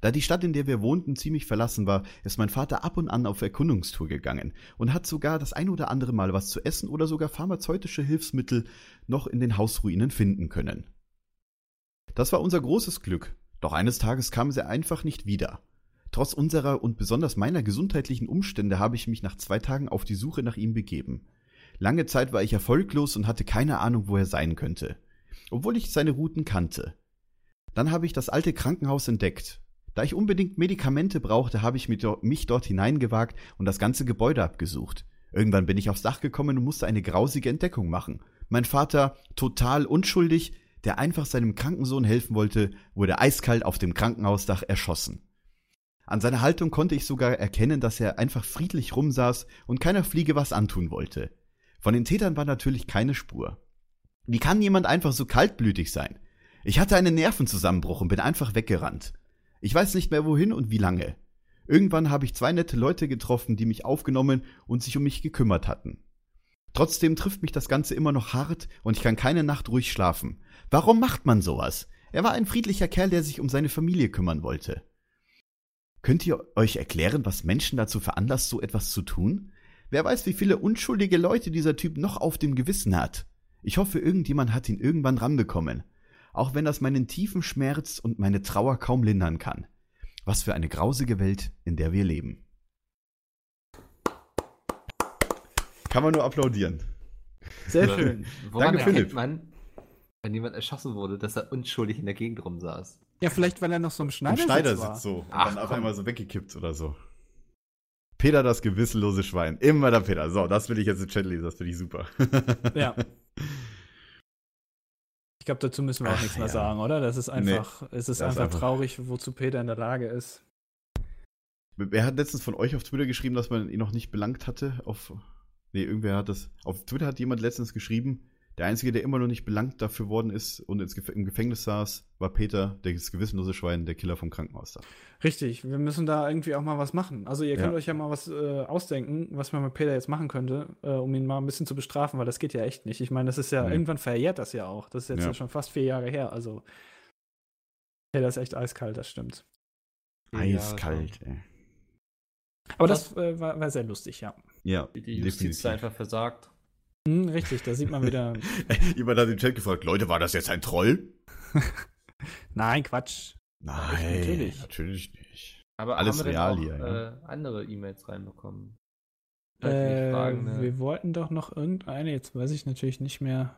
Da die Stadt, in der wir wohnten, ziemlich verlassen war, ist mein Vater ab und an auf Erkundungstour gegangen und hat sogar das ein oder andere Mal was zu essen oder sogar pharmazeutische Hilfsmittel noch in den Hausruinen finden können. Das war unser großes Glück, doch eines Tages kam sie einfach nicht wieder. Trotz unserer und besonders meiner gesundheitlichen Umstände habe ich mich nach zwei Tagen auf die Suche nach ihm begeben. Lange Zeit war ich erfolglos und hatte keine Ahnung, wo er sein könnte, obwohl ich seine Routen kannte. Dann habe ich das alte Krankenhaus entdeckt. Da ich unbedingt Medikamente brauchte, habe ich mich dort- hineingewagt und das ganze Gebäude abgesucht. Irgendwann bin ich aufs Dach gekommen und musste eine grausige Entdeckung machen. Mein Vater, total unschuldig, der einfach seinem kranken Sohn helfen wollte, wurde eiskalt auf dem Krankenhausdach erschossen. An seiner Haltung konnte ich sogar erkennen, dass er einfach friedlich rumsaß und keiner Fliege was antun wollte. Von den Tätern war natürlich keine Spur. Wie kann jemand einfach so kaltblütig sein? Ich hatte einen Nervenzusammenbruch und bin einfach weggerannt. Ich weiß nicht mehr wohin und wie lange. Irgendwann habe ich zwei nette Leute getroffen, die mich aufgenommen und sich um mich gekümmert hatten. Trotzdem trifft mich das Ganze immer noch hart und ich kann keine Nacht ruhig schlafen. Warum macht man sowas? Er war ein friedlicher Kerl, der sich um seine Familie kümmern wollte. Könnt ihr euch erklären, was Menschen dazu veranlasst, so etwas zu tun? Wer weiß, wie viele unschuldige Leute dieser Typ noch auf dem Gewissen hat. Ich hoffe, irgendjemand hat ihn irgendwann ranbekommen. Auch wenn das meinen tiefen Schmerz und meine Trauer kaum lindern kann. Was für eine grausige Welt, in der wir leben. Kann man nur applaudieren. Sehr schön. Woran Danke, Philipp. man, wenn jemand erschossen wurde, dass er unschuldig in der Gegend rumsaß? Ja, vielleicht, weil er noch so im Im Schneidersitz, Schneidersitz war. so. Und Ach, dann auf komm. einmal so weggekippt oder so. Peter, das gewissenlose Schwein. Immer der Peter. So, das will ich jetzt im Chat lesen. Das finde ich super. Ja. Ich glaube, dazu müssen wir auch Ach, nichts mehr ja. sagen, oder? Das ist einfach, es ist Das ist einfach, einfach- traurig, wozu Peter in der Lage ist. Wer hat letztens von euch auf Twitter geschrieben, dass man ihn noch nicht belangt hatte? Auf, nee, irgendwer hat das. Auf Twitter hat jemand letztens geschrieben, der Einzige, der immer noch nicht belangt dafür worden ist und ins Gef im Gefängnis saß, war Peter, das gewissenlose Schwein, der Killer vom Krankenhaus. Da. Richtig, wir müssen da irgendwie auch mal was machen. Also ihr könnt Ja. euch ja mal was äh, ausdenken, was man mit Peter jetzt machen könnte, äh, um ihn mal ein bisschen zu bestrafen, weil das geht ja echt nicht. Ich meine, das ist ja, Nee. irgendwann verjährt das ja auch. Das ist jetzt Ja. ja. schon fast vier Jahre her. Also Peter ist echt eiskalt, das stimmt. Eiskalt, ey. Aber das äh, war, war sehr lustig, ja. Ja, Die, Justiz definitiv. einfach versagt. Hm, richtig, da sieht man wieder. Jemand hat im Chat gefragt, Leute, war das jetzt ein Troll? Nein, Quatsch. Nein, natürlich. natürlich nicht. Aber Alles haben wir real denn hier, ja. äh, andere E-Mails reinbekommen? Äh, fragen, ne? wir wollten doch noch irgendeine, jetzt weiß ich natürlich nicht mehr.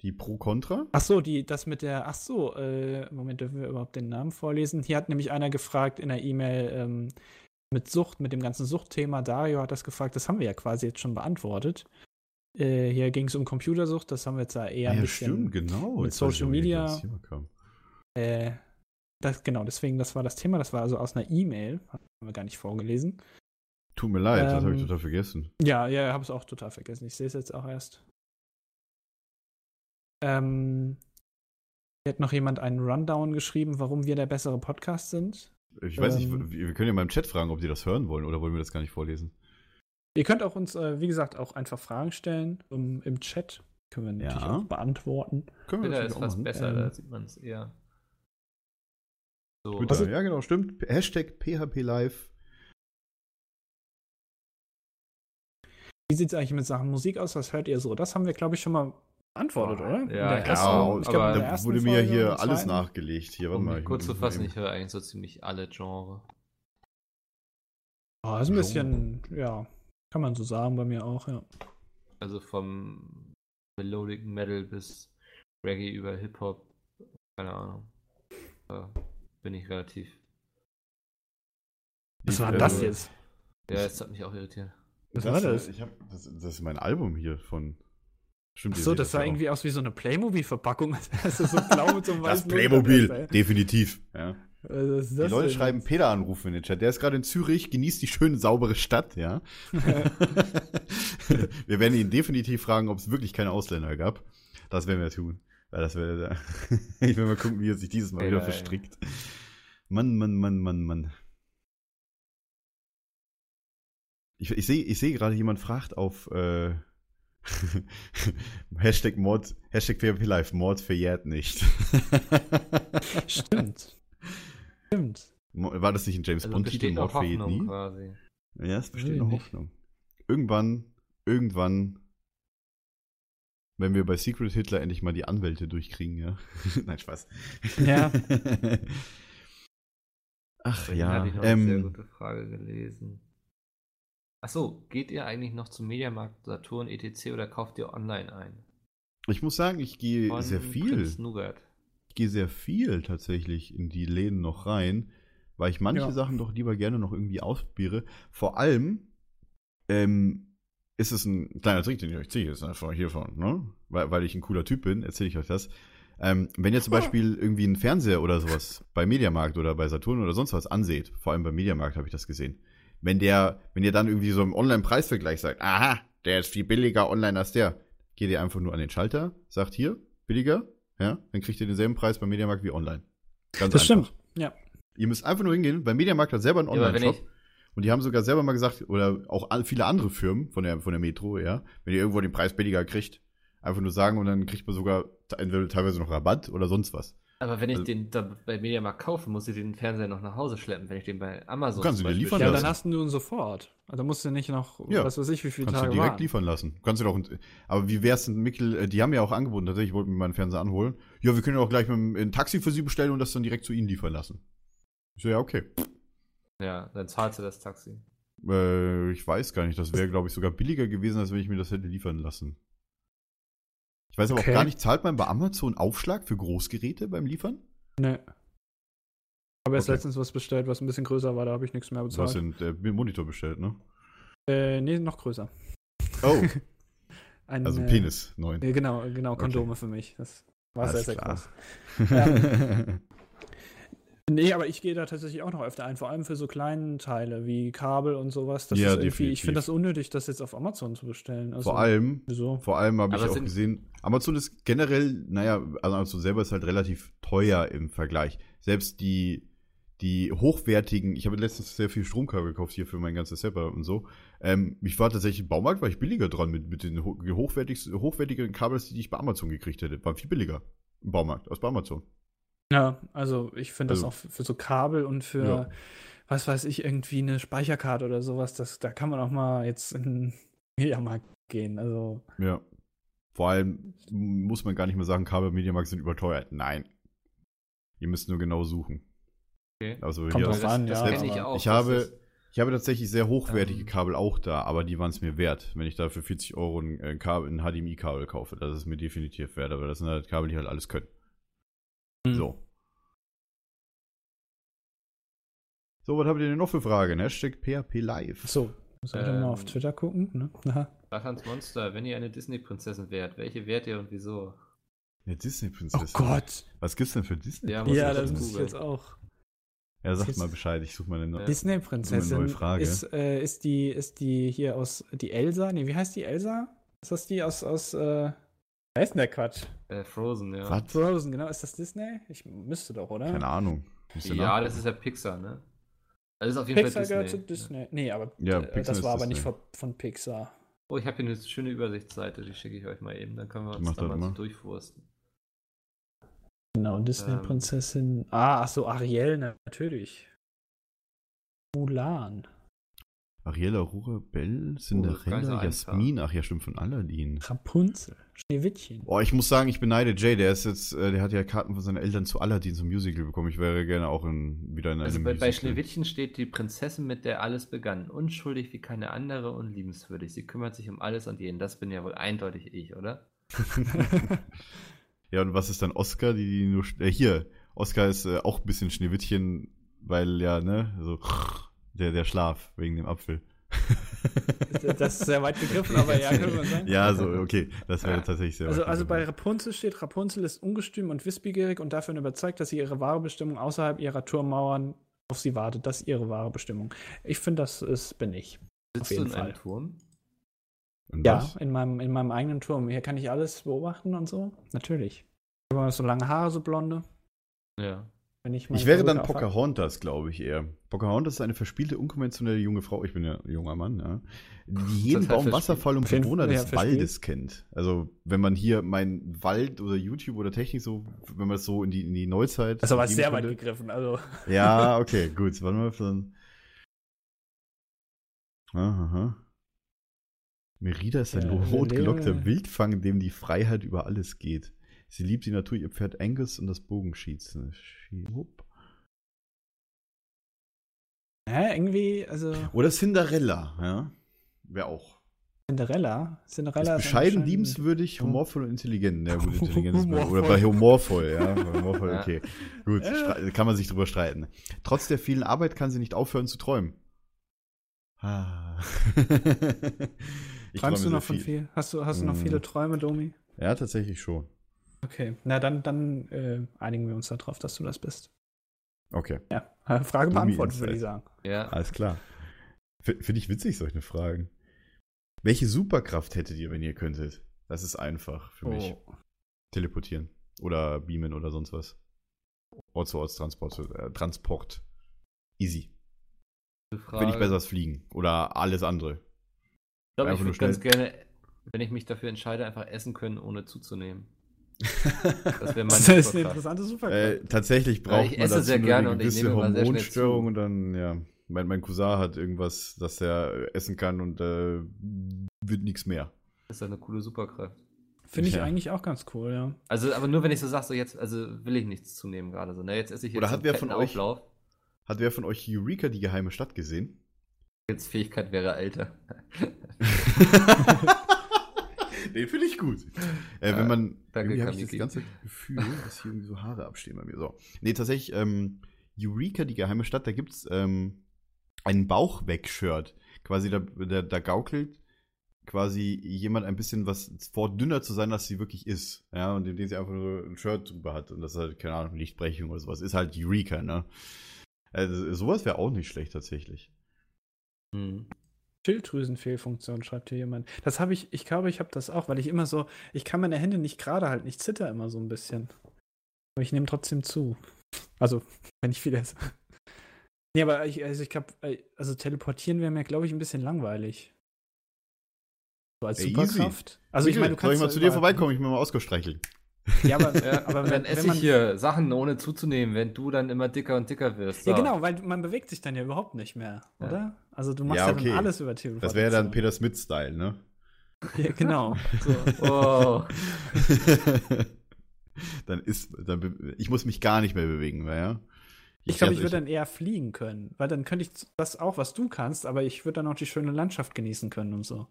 Die Pro-Contra? Ach so, die, das mit der, ach so, äh, Moment, dürfen wir überhaupt den Namen vorlesen? Hier hat nämlich einer gefragt in der E-Mail ähm, mit Sucht, mit dem ganzen Suchtthema. Dario hat das gefragt, das haben wir ja quasi jetzt schon beantwortet. Äh, hier ging es um Computersucht, das haben wir jetzt ja eher Ah ein ja, bisschen. stimmt, genau. mit Social Media. Äh, das, genau, deswegen, das war das Thema, das war also aus einer E-Mail, haben wir gar nicht vorgelesen. Tut mir leid, das habe ich Ähm, total vergessen. Ja, ja, habe es auch total vergessen. Ich sehe es jetzt auch erst. Ähm, hier hat noch jemand einen Rundown geschrieben, warum wir der bessere Podcast sind. Ich weiß ähm, nicht, wir können ja mal im Chat fragen, ob die das hören wollen oder wollen wir das gar nicht vorlesen? Ihr könnt auch uns, äh, wie gesagt, auch einfach Fragen stellen um, im Chat. Können wir natürlich Ja. auch beantworten. Können Twitter natürlich ist auch fast machen. besser, Ähm, da sieht man es eher. So, Twitter, Also- ja genau, stimmt. Hashtag PHP Live. Wie sieht es eigentlich mit Sachen Musik aus? Was hört ihr so? Das haben wir, glaube ich, schon mal beantwortet, Boah, oder? In ja, ja, ersten- aber ich glaube, da ersten wurde mir Folge hier alles nachgelegt. Hier, warte um mal. kurz zu fassen, ich höre eigentlich so ziemlich alle Genre. Oh, ist ein bisschen, ja, kann man so sagen bei mir auch, ja. Also vom Melodic Metal bis Reggae über Hip-Hop. Keine Ahnung. Da bin ich relativ. Was war äh, das jetzt? Ja, es hat mich auch irritiert. Was war das? Ich hab, das? Das ist mein Album hier von. Stimmt, Achso, das sah auch. irgendwie aus wie so eine Playmobil-Verpackung. Das ist so blau mit so einem Das Playmobil, definitiv. Ja. Die Leute schreiben jetzt? Peter anrufen in den Chat. Der ist gerade in Zürich, genießt die schöne, saubere Stadt, ja. wir werden ihn definitiv fragen, ob es wirklich keine Ausländer gab. Das werden wir tun. Weil das wäre. ich will mal gucken, wie er sich dieses Mal wieder verstrickt. Mann, Mann, Mann, Mann, Mann. Ich, ich sehe ich seh gerade, jemand fragt auf äh, Hashtag Mord, Hashtag PHP Live, Mord verjährt nicht. Stimmt. Stimmt. War das nicht ein James Also Bond-Titel? Hoffnung nie? quasi. Ja, es besteht noch. Hoffnung. Irgendwann, irgendwann, wenn wir bei Secret Hitler endlich mal die Anwälte durchkriegen, ja. Nein, Spaß. Ja. Ach Vorhin ja, hatte ich noch eine sehr ähm, gute Frage gelesen. Achso, geht ihr eigentlich noch zum Mediamarkt, Saturn, etc. oder kauft ihr online ein? Ich muss sagen, ich gehe Von sehr viel. Prinz Nougat. Ich gehe sehr viel tatsächlich in die Läden noch rein, weil ich manche Ja. Sachen doch lieber gerne noch irgendwie ausprobiere. Vor allem ähm, ist es ein kleiner Trick, den ich euch ziehe, ist einfach hiervon, ne? Weil, weil ich ein cooler Typ bin, erzähle ich euch das. Ähm, wenn ihr zum Beispiel irgendwie einen Fernseher oder sowas bei Mediamarkt oder bei Saturn oder sonst was anseht, vor allem bei Mediamarkt habe ich das gesehen, wenn der, wenn ihr dann irgendwie so im Online-Preisvergleich sagt, aha, der ist viel billiger online als der, geht ihr einfach nur an den Schalter, sagt hier, billiger, ja, dann kriegt ihr denselben Preis beim Mediamarkt wie online. Ganz Das einfach. stimmt. Ja. Ihr müsst einfach nur hingehen, weil Mediamarkt hat selber einen Ja, Online-Shop. Und die haben sogar selber mal gesagt, oder auch viele andere Firmen von der, von der Metro, ja, wenn ihr irgendwo den Preis billiger kriegt, einfach nur sagen und dann kriegt man sogar entweder teilweise noch Rabatt oder sonst was. Aber wenn ich Also- den da bei Mediamarkt kaufe, muss ich den Fernseher noch nach Hause schleppen, wenn ich den bei Amazon Du kannst dir Beispiel liefern Ja, dann hast du ihn sofort. Also musst du nicht noch, Ja. was weiß ich, wie viele Kannst du Tage direkt warten. liefern lassen. Kannst du doch, aber wie wär's denn, Mikkel, äh, die haben ja auch angeboten, tatsächlich, ich wollte mir meinen Fernseher anholen. Ja, wir können ja auch gleich mit ein Taxi für sie bestellen und das dann direkt zu ihnen liefern lassen. Ich so, ja, okay. Ja, dann zahlst du das Taxi. Äh, ich weiß gar nicht, das wäre, glaube ich, sogar billiger gewesen, als wenn ich mir das hätte liefern lassen. Ich weiß aber Okay. auch gar nicht, zahlt man bei Amazon Aufschlag für Großgeräte beim Liefern? Nee. Aber erst Okay. letztens was bestellt, was ein bisschen größer war, da habe ich nichts mehr Du hast bezahlt. den äh, Monitor bestellt, ne? Äh, nee, noch größer. Oh, Ein, also äh, Penis, neun. Ja, genau, genau, Kondome für mich. Das war Alles sehr, sehr klar. groß. Ja. Nee, aber ich gehe da tatsächlich auch noch öfter ein, vor allem für so kleine Teile wie Kabel und sowas. Das Ja, ist irgendwie, definitiv. ich finde das unnötig, das jetzt auf Amazon zu bestellen. Also, Vor allem, Wieso? vor allem habe ich auch gesehen, Amazon ist generell, naja, also Amazon selber ist halt relativ teuer im Vergleich. Selbst die, die hochwertigen, ich habe letztens sehr viel Stromkabel gekauft hier für mein ganzes Setup und so. Ähm, ich war tatsächlich im Baumarkt, war ich billiger dran mit, mit den ho hochwertigsten, hochwertigen Kabels, die ich bei Amazon gekriegt hätte. War viel billiger im Baumarkt, als bei Amazon. Ja, also ich finde Also- das auch für, so Kabel und für, Ja. was weiß ich, irgendwie eine Speicherkarte oder sowas, das, da kann man auch mal jetzt in den Mediamarkt gehen. Also, Ja. Vor allem muss man gar nicht mehr sagen, Kabel Mediamarkt sind überteuert. Nein. Ihr müsst nur genau suchen. Okay. Also Kommt hier, drauf an, das ja, ich auch. ich das habe, ich habe tatsächlich sehr hochwertige Ähm. Kabel auch da, aber die waren es mir wert, wenn ich da für 40 Euro ein, ein, Kabel, ein HDMI-Kabel kaufe. Das ist mir definitiv wert, aber das sind halt Kabel, die halt alles können. Hm. So. So, was habt ihr denn noch für Fragen? Hashtag PHP Live. so, sollte Ähm. mal auf Twitter gucken, ne? Aha. Sachans Monster, wenn ihr eine Disney-Prinzessin wärt, welche wärt ihr und wieso? Ja, Oh Disney-Prinzessin. Gott. Was gibt's denn für Disney? Ja, Ja, das muss ich jetzt auch. Ja, sag mal Bescheid, ich suche mal eine Ja. Disney-Prinzessin neue Frage. ist, äh, ist die, ist die hier aus, die Elsa? Nee, wie heißt die Elsa? Ist das die aus, aus, äh, wer ist denn der Quatsch? Äh, Frozen, ja. Was? Frozen, genau. Ist das Disney? Ich müsste doch, oder? Keine Ahnung. Müsst ihr Ja, nachgucken. das ist ja Pixar, ne? Das ist auf jeden Pixar Fall gehört Disney. zu Disney. Nee, aber Ja, äh, das war aber nicht von, von Pixar. Oh, ich habe hier eine schöne Übersichtsseite, die schicke ich euch mal eben, dann können wir uns da mal. so durchwursten. Genau, Ähm. Disney-Prinzessin. ah, ach so, Ariel, na- natürlich. Mulan. Ariel, Aurora, Belle, Oh, Cinderella, einfach. Jasmin. Ach ja, stimmt, von Aladdin. Rapunzel. Schneewittchen. Boah, ich muss sagen, ich beneide Jay. Der ist jetzt, äh, der hat ja Karten von seinen Eltern zu Aladdin zum Musical bekommen. Ich wäre gerne auch in, wieder in einem Also bei, bei Musical. Schneewittchen steht die Prinzessin, mit der alles begann. Unschuldig wie keine andere und liebenswürdig. Sie kümmert sich um alles und jeden. Das bin ja wohl eindeutig ich, oder? Ja, und was ist dann Oscar? Die, die nur, äh, hier, Oscar ist äh, auch ein bisschen Schneewittchen, weil ja, ne, so, der, der Schlaf wegen dem Apfel. Das ist sehr weit gegriffen, aber ja, könnte man sagen. ja, so, okay, das wäre tatsächlich sehr Also, weit also bei. Rapunzel steht, Rapunzel ist ungestüm und wissbegierig und davon überzeugt, dass sie ihre wahre Bestimmung außerhalb ihrer Turmmauern auf sie wartet. Das ist ihre wahre Bestimmung. Ich finde, das ist, bin ich. Sitzt jeden du in einem Fall. Turm? Und Ja, was? in meinem, in meinem eigenen Turm. Hier kann ich alles beobachten und so. Natürlich. Ich habe so lange Haare, so blonde. Ja. Wenn ich, Ich wäre dann. Pocahontas, glaube ich eher. Pocahontas ist eine verspielte, unkonventionelle junge Frau. Ich bin ja ein junger Mann, ja. Die jeden Baum, Wasserfall und Bewohner ja, des verspielt. Waldes kennt. Also, wenn man hier mein Wald oder YouTube oder Technik so, wenn man es so in die, in die Neuzeit. Das ist aber sehr weit könnte. gegriffen. Also, Ja, okay, gut. Warte mal. Dann. Aha, aha. Merida ist ein Ja, rotgelockter Wildfang, dem die Freiheit über alles geht. Sie liebt die Natur, ihr Pferd Angus und das Bogenschießen. Hä, irgendwie, also. Oder Cinderella, ja. wäre auch. Cinderella? Cinderella Ist ist bescheiden, anscheinend- liebenswürdig, humorvoll und intelligent. Ja, gut, intelligent ist Humorvoll. Oder bei humorvoll, ja. Bei humorvoll, Ja. okay. Gut, kann man sich drüber streiten. Trotz der vielen Arbeit kann sie nicht aufhören zu träumen. Ah. Ich Träumst du noch von viel? Hast du, hast du noch Mm. viele Träume, Domi? Ja, tatsächlich schon. Okay, na dann, dann äh, einigen wir uns darauf, dass du das bist. Okay, Ja, äh, Frage Domi beantwortet, würde ich sagen. Ja. alles klar. F Finde ich witzig, solche Fragen. Welche Superkraft hättet ihr, wenn ihr könntet? Das ist einfach für mich. Oh. Teleportieren. Oder beamen oder sonst was. Ort-zu-Ort-Transport. Äh, Transport. Easy. Finde ich besser als Fliegen. Oder alles andere. Ich glaube, ich würde ganz gerne, wenn ich mich dafür entscheide, einfach essen können, ohne zuzunehmen. Das wäre meine Das ist eine Superkraft. interessante Superkraft. äh, tatsächlich braucht ich man esse dazu sehr nur gerne eine und ich gewisse nehme immer sehr schnell Hormonstörung und dann, ja. Mein, mein Cousin hat irgendwas, dass er essen kann und äh, wird nichts mehr. Das ist eine coole Superkraft. Finde ich ja. eigentlich auch ganz cool, ja. Also, aber nur wenn ich so sage, so jetzt, also will ich nichts zunehmen gerade so. Ne, jetzt esse ich jetzt Oder hat einen wer von euch- Auflauf. Hat wer von euch Eureka, die geheime Stadt, gesehen? Jetzt Fähigkeit wäre älter. Den finde ich gut. Äh, wenn man, danke, irgendwie habe ich das ganze Gefühl, dass hier irgendwie so Haare abstehen bei mir. So. Nee, tatsächlich, ähm, Eureka, die geheime Stadt, da gibt's ähm, ein Bauchweg-Shirt. Quasi, da, da, da gaukelt quasi jemand ein bisschen was vor, dünner zu sein, als sie wirklich ist. Ja, und indem sie einfach nur ein Shirt drüber hat. Und das ist halt, keine Ahnung, Lichtbrechung oder sowas. Ist halt Eureka, ne? Also, sowas wäre auch nicht schlecht, tatsächlich. Hm. Schilddrüsenfehlfunktion, schreibt hier jemand. Das habe ich, ich glaube, ich habe das auch, weil ich immer so, ich kann meine Hände nicht gerade halten, ich zitter immer so ein bisschen. Aber ich nehme trotzdem zu. Also, wenn ich viel esse. Nee, aber ich, also ich glaube, also teleportieren wäre mir, glaube ich, ein bisschen langweilig. So als Ey, easy. Superkraft. Also ich meine, du soll kannst ich mal zu dir vorbeikommen? Ich will mal Oscar streicheln. Ja, aber, Ja, aber wenn, dann esse man, ich hier Sachen ohne zuzunehmen, wenn du dann immer dicker und dicker wirst. Ja, So. genau, weil man bewegt sich dann ja überhaupt nicht mehr, Ja. oder? Also du machst Ja, ja, okay. dann alles über Teleportation. Das wäre ja dann Peter Smith-Style, ne? Ja, genau. So. Oh. dann ist, dann, ich muss mich gar nicht mehr bewegen, ja. Ich glaube, ich würde dann eher fliegen können, weil dann könnte ich das auch, was du kannst, aber ich würde dann auch die schöne Landschaft genießen können und so.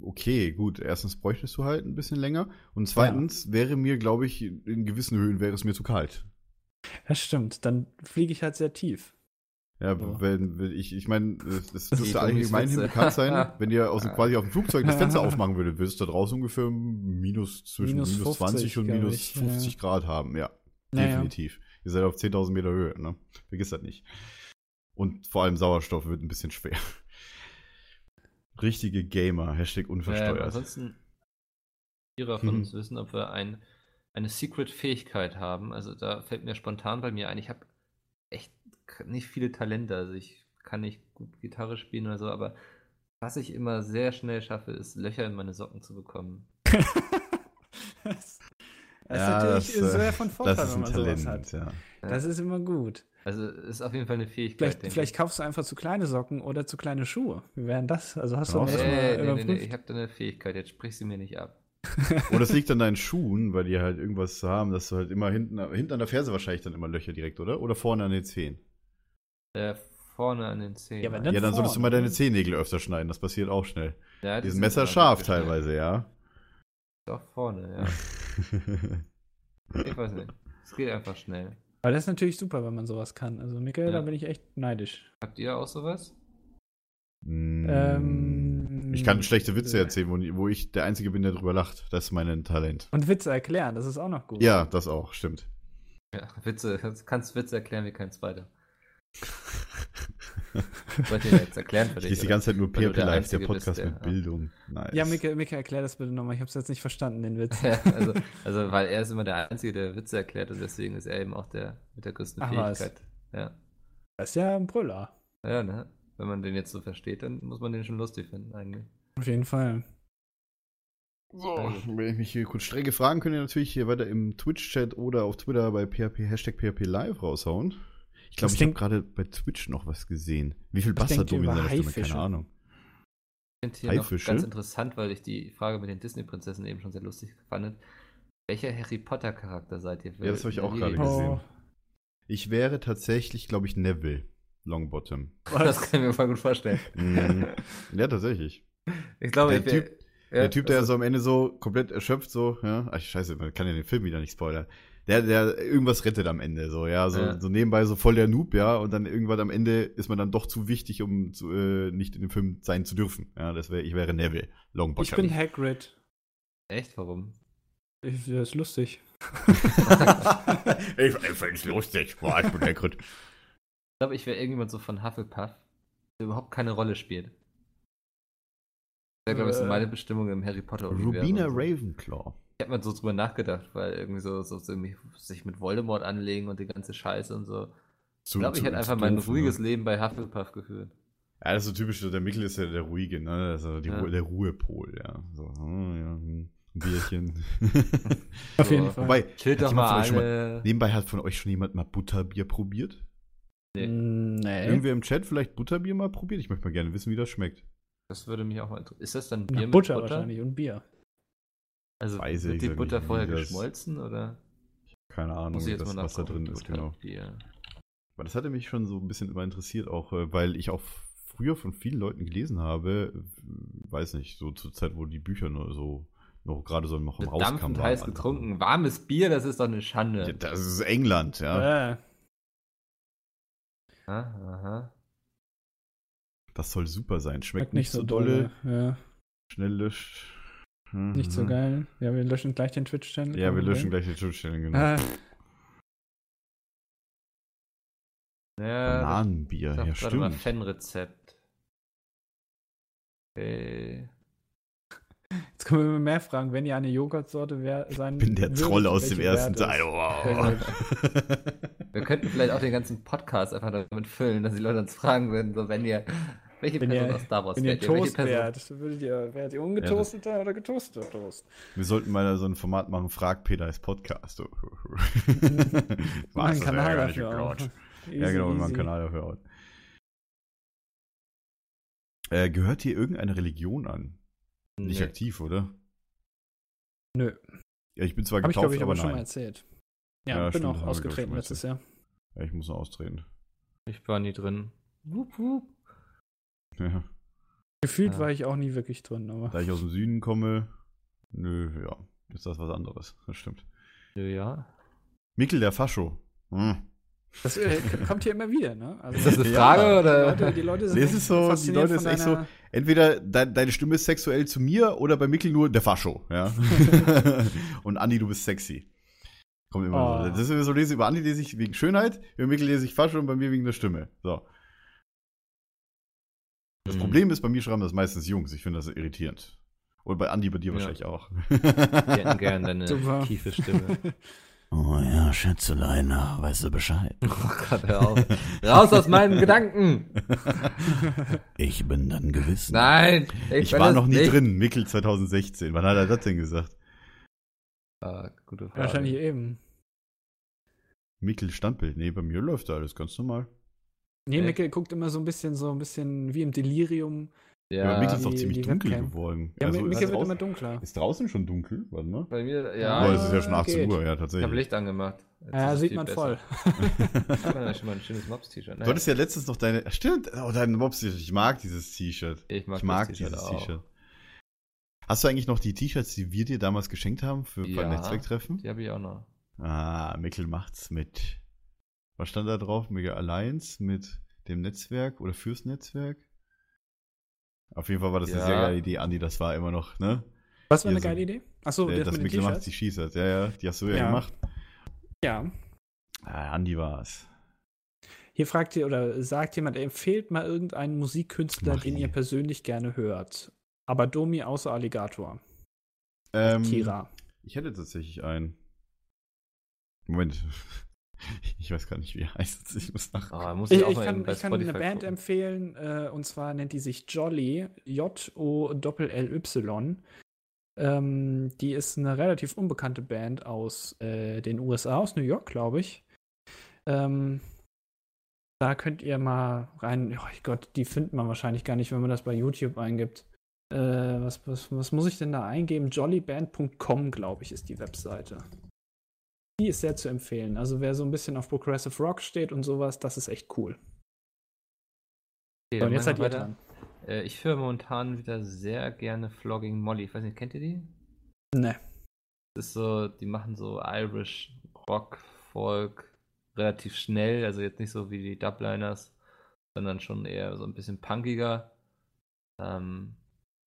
Okay, gut. Erstens bräuchtest du halt ein bisschen länger. Und zweitens wäre mir, glaube ich, in gewissen Höhen wäre es mir zu kalt. Das stimmt, dann fliege ich halt sehr tief. Ja, So. wenn, wenn ich, ich meine, Die dürfte allgemein bekannt sein, wenn ihr aus quasi auf dem Flugzeug das Fenster aufmachen würdet, würdest du da draußen ungefähr minus zwischen Minus minus, 20 50, und minus ich, 50 ja. Grad haben, ja. Naja. Definitiv. Ihr seid auf 10.000 Meter Höhe, ne? Vergiss das nicht. Und vor allem Sauerstoff wird ein bisschen schwer. Richtige Gamer, Hashtag unversteuert. ansonsten, Vierer von Mhm. uns wissen, ob wir ein, eine Secret-Fähigkeit haben. Also da fällt mir spontan bei mir ein, ich habe echt nicht viele Talente. Also ich kann nicht gut Gitarre spielen oder so, aber was ich immer sehr schnell schaffe, ist Löcher in meine Socken zu bekommen. das das Ja, ist natürlich das, äh, sehr von Vorteil, wenn man sowas Talent, hat. ja. Das ist immer gut. Also ist auf jeden Fall eine Fähigkeit. Vielleicht, vielleicht ich. kaufst du einfach zu kleine Socken oder zu kleine Schuhe. Wie wären das? Also hast du das schon Nee, mal nee, nee, nee, überprüft? ich habe da eine Fähigkeit, jetzt sprich sie mir nicht ab. Oder es liegt an deinen Schuhen, weil die halt irgendwas haben, dass du halt immer hinten, hinten an der Ferse wahrscheinlich dann immer Löcher direkt, oder? Oder vorne an den Zehen. Äh, vorne an den Zähnen. Ja, wenn ja, dann solltest du mal deine Zehennägel öfter schneiden, das passiert auch schnell. ja, Die sind sind Messer immer scharf gut geschnitten. teilweise, ja. Doch vorne, ja. Ich weiß nicht. Es geht einfach schnell. Aber das ist natürlich super, wenn man sowas kann. Also Mikkel, Ja. da bin ich echt neidisch. Habt ihr auch sowas? Mm, Ähm, ich kann schlechte Witze äh. erzählen, wo, wo ich der Einzige bin, der drüber lacht. Das ist mein Talent. Und Witze erklären, das ist auch noch gut. Ja, das auch, stimmt. Ja, Witze. Du kannst Witze erklären wie kein zweiter. Wollt ihr jetzt erklären für Ich dich? lese die ganze Zeit nur PHP der Live, der bist, Podcast der- mit Bildung. Nice. Ja, Mikkel, Mikkel, erklär das bitte nochmal. Ich habe es jetzt nicht verstanden, den Witz. Ja, also, also, weil er ist immer der Einzige, der Witze erklärt und deswegen ist er eben auch der mit der größten Ach, was. Fähigkeit. Ja. Das ist ja ein Brüller. ja, ne? Wenn man den jetzt so versteht, dann muss man den schon lustig finden, eigentlich. Auf jeden Fall. So, wenn ich mich hier kurz strenge fragen, könnt ihr natürlich hier weiter im Twitch-Chat oder auf Twitter bei PHP, Hashtag PHP Live raushauen. Ich glaube, ich habe gerade bei Twitch noch was gesehen. Wie viel Bastard-Domi in über seiner Stimme? Keine Ahnung. Ich finde hier noch Haifische? ganz interessant, weil ich die Frage mit den Disney-Prinzessinnen eben schon sehr lustig fand. Welcher Harry Potter-Charakter seid ihr? Ja, das habe ich auch gerade gesehen. Oh. Ich wäre tatsächlich, glaube ich, Neville. Longbottom. Das kann ich mir voll gut vorstellen. Mhm. ja, tatsächlich. Ich glaube, Der ich wär- Typ- ja, der Typ, der also- so am Ende so komplett erschöpft, so, ja. Ach, scheiße, man kann ja den Film wieder nicht spoilern. Der, der irgendwas rettet am Ende, so, ja. So, Ja. so nebenbei so voll der Noob, ja. Und dann irgendwann am Ende ist man dann doch zu wichtig, um zu, äh, nicht in dem Film sein zu dürfen. Ja, das wäre, ich wäre Neville. Longbottom. Ich bin Hagrid. Echt? Warum? Ich, das ist lustig. ich ich find's lustig. Boah, ich bin Hagrid. Ich glaube, ich wäre irgendjemand so von Hufflepuff, der überhaupt keine Rolle spielt. Ich glaube, das ist Äh. meine Bestimmung im Harry Potter Rubina so. Ravenclaw. Ich habe mal so drüber nachgedacht, weil irgendwie so, so, so irgendwie sich mit Voldemort anlegen und die ganze Scheiße und so. Ich Zu- glaube, ich hätte einfach mein doof, ruhiges ne? Leben bei Hufflepuff geführt. Ja, das ist so typisch, der Mikkel ist ja der Ruhige, ne? Das ist Ja. Ruhe, der Ruhepol, ja. So, hm, ja, hm, ein Bierchen. Auf jeden Fall. Wobei, Chill hat doch mal alle. nebenbei hat von euch schon jemand mal Butterbier probiert? Nee. Nee. Irgendwer im Chat vielleicht Butterbier mal probiert? Ich möchte mal gerne wissen, wie das schmeckt. Das würde mich auch mal interessieren. Ist das dann Na, Bier mit Butter, Butter? wahrscheinlich und Bier. Also Weiß wird ich die nicht, Butter wie vorher das- geschmolzen oder Keine Ahnung, muss ich jetzt das, was da drin ist, genau. und Bier. Aber das hatte mich schon so ein bisschen immer interessiert, auch äh, weil ich auch früher von vielen Leuten gelesen habe, äh, weiß nicht, so zur Zeit, wo die Bücher nur so noch gerade so noch im Dampfend waren. heiß getrunken. Warmes Bier, das ist doch eine Schande. Ja, das ist England, ja. Äh, Aha, aha. Das soll super sein. Schmeckt schmeckt nicht so dolle. Ja, Schnell löscht. Mhm. nicht so geil. Ja, wir löschen gleich den Twitch-Channel. Ja, wir löschen gleich die Schutzzellen, genau. Äh, Ja, Bananenbier, ja, sag gerade mal stimmt. Fanrezept. Okay. jetzt können wir immer mehr fragen, wenn ihr eine Joghurtsorte wär, sein Ich bin der würdet, Troll aus dem ersten Teil. Wow. Wir könnten vielleicht auch den ganzen Podcast einfach damit füllen, dass die Leute uns fragen würden, so wenn ihr, welche Wenn Person ihr- aus Star Wars Wenn ihr wärt ihr? Welche Toast Person? wärt, würdet ihr, wärt ihr ungetoasteter oder getoasteter Toast? Wir sollten mal so ein Format machen, Frag Peter als Podcast. Was, einen Kanal gar nicht dafür auch. Easy, Ja, genau, wir machen einen. Kanal dafür aus. Äh, gehört hier irgendeine Religion an? Nicht Nee. aktiv, oder? Nö, Ja, ich bin zwar habe ich getauft, glaube ich aber aber schon mal erzählt. Ja, Ja, bin stimmt, auch glaub ich, ausgetreten letztes Jahr. Ja, ich muss noch austreten. Ich war nie drin. Wup, wup. Ja. Gefühlt Ja. war ich auch nie wirklich drin, aber. Da ich aus dem Süden komme, nö, ja, ist das was anderes. Das stimmt. Ja. Mikkel der Fascho. Hm. Das äh, kommt hier immer wieder, ne? Also, Ist das eine Ja. Frage die, oder? Leute, die Leute sind Nee, es ist so, die Leute ist echt so, entweder de deine Stimme ist sexuell zu mir oder bei Mikkel nur der Fascho, ja. Und Andi, du bist sexy. Kommt immer Oh. so. Das ist immer so, lese über Andi lese ich wegen Schönheit, über Mikkel lese ich Fascho und bei mir wegen der Stimme. So. Das Hm. Problem ist, bei mir schreiben das meistens Jungs. Ich finde das irritierend. Und bei Andi, bei dir Ja. wahrscheinlich auch. Die hätten gern deine Super. tiefe Stimme. Oh ja, Schätzelein, na, weißt du Bescheid? Oh Gott, hör auf. Raus aus meinen Gedanken! Ich bin dann gewiss. Nein! Ich bin war noch nie nicht. drin, Mikkel 2016. Wann hat er das denn gesagt? Ah, gute Frage. Wahrscheinlich eben. Mikkel Standbild. Nee, bei mir läuft da alles ganz normal. Nee, Echt? Mikkel guckt immer so ein bisschen, so ein bisschen wie im Delirium. Ja, Ja, aber Mikkel ist doch ziemlich dunkel Webcam. geworden. Ja, Also, Mikkel ist, wird draußen, immer dunkler. ist draußen schon dunkel? Warte mal. bei mir, Ja, ja. oh, es ist ja schon 18 geht. Uhr, ja, ich habe tatsächlich. Licht angemacht. Jetzt Ja, sieht man besser. voll. Ich habe ja schon mal ein schönes Mobs-T-Shirt. Du hattest ja letztens noch deine. Stimmt, oh, dein Mobs T-Shirt. Ich mag dieses T-Shirt. ich mag, Ich mag das T-Shirt dieses auch. T-Shirt. Hast du eigentlich noch die T-Shirts, die wir dir damals geschenkt haben für Ja. Netzwerktreffen? Die habe ich auch noch. Ah, Mikkel macht's mit. Was stand da drauf? Mega Alliance mit dem Netzwerk oder fürs Netzwerk? Auf jeden Fall war das eine Ja. sehr geile Idee, Andi. Das war immer noch, ne? Was war Hier eine so- geile Idee? Achso, Äh, das das mit den Mikkel macht die T-Shirts. Ja, ja, die hast du ja, Ja. gemacht. Ja. Ah, Andi war's. Hier fragt ihr oder sagt jemand, empfehlt mal irgendeinen Musikkünstler, Mach den ich. ihr persönlich gerne hört. Aber Domi außer Alligator. Ähm, Kira. Ich hätte tatsächlich einen. Moment. Ich weiß gar nicht, wie er heißt. Ich muss nach. Ah, muss Ich, ich, auch ich, kann, ich kann eine Band gucken. empfehlen, äh, und zwar nennt die sich Jolly, J-O-L-L-Y. Ähm, die ist eine relativ unbekannte Band aus äh, den USA, aus New York, glaube ich. Ähm, da könnt ihr mal rein. Oh Gott, die findet man wahrscheinlich gar nicht, wenn man das bei YouTube eingibt. Äh, was, was, was muss ich denn da eingeben? Jollyband.com, glaube ich, ist die Webseite. Die ist sehr zu empfehlen. Also wer so ein bisschen auf Progressive Rock steht und sowas, das ist echt cool. Okay, So, und jetzt seid ihr weiter. Äh, ich höre momentan wieder sehr gerne Flogging Molly. Ich weiß nicht, kennt ihr die? Ne. Das ist so, die machen so Irish Rock, Folk relativ schnell, also jetzt nicht so wie die Dubliners, sondern schon eher so ein bisschen punkiger. Ähm,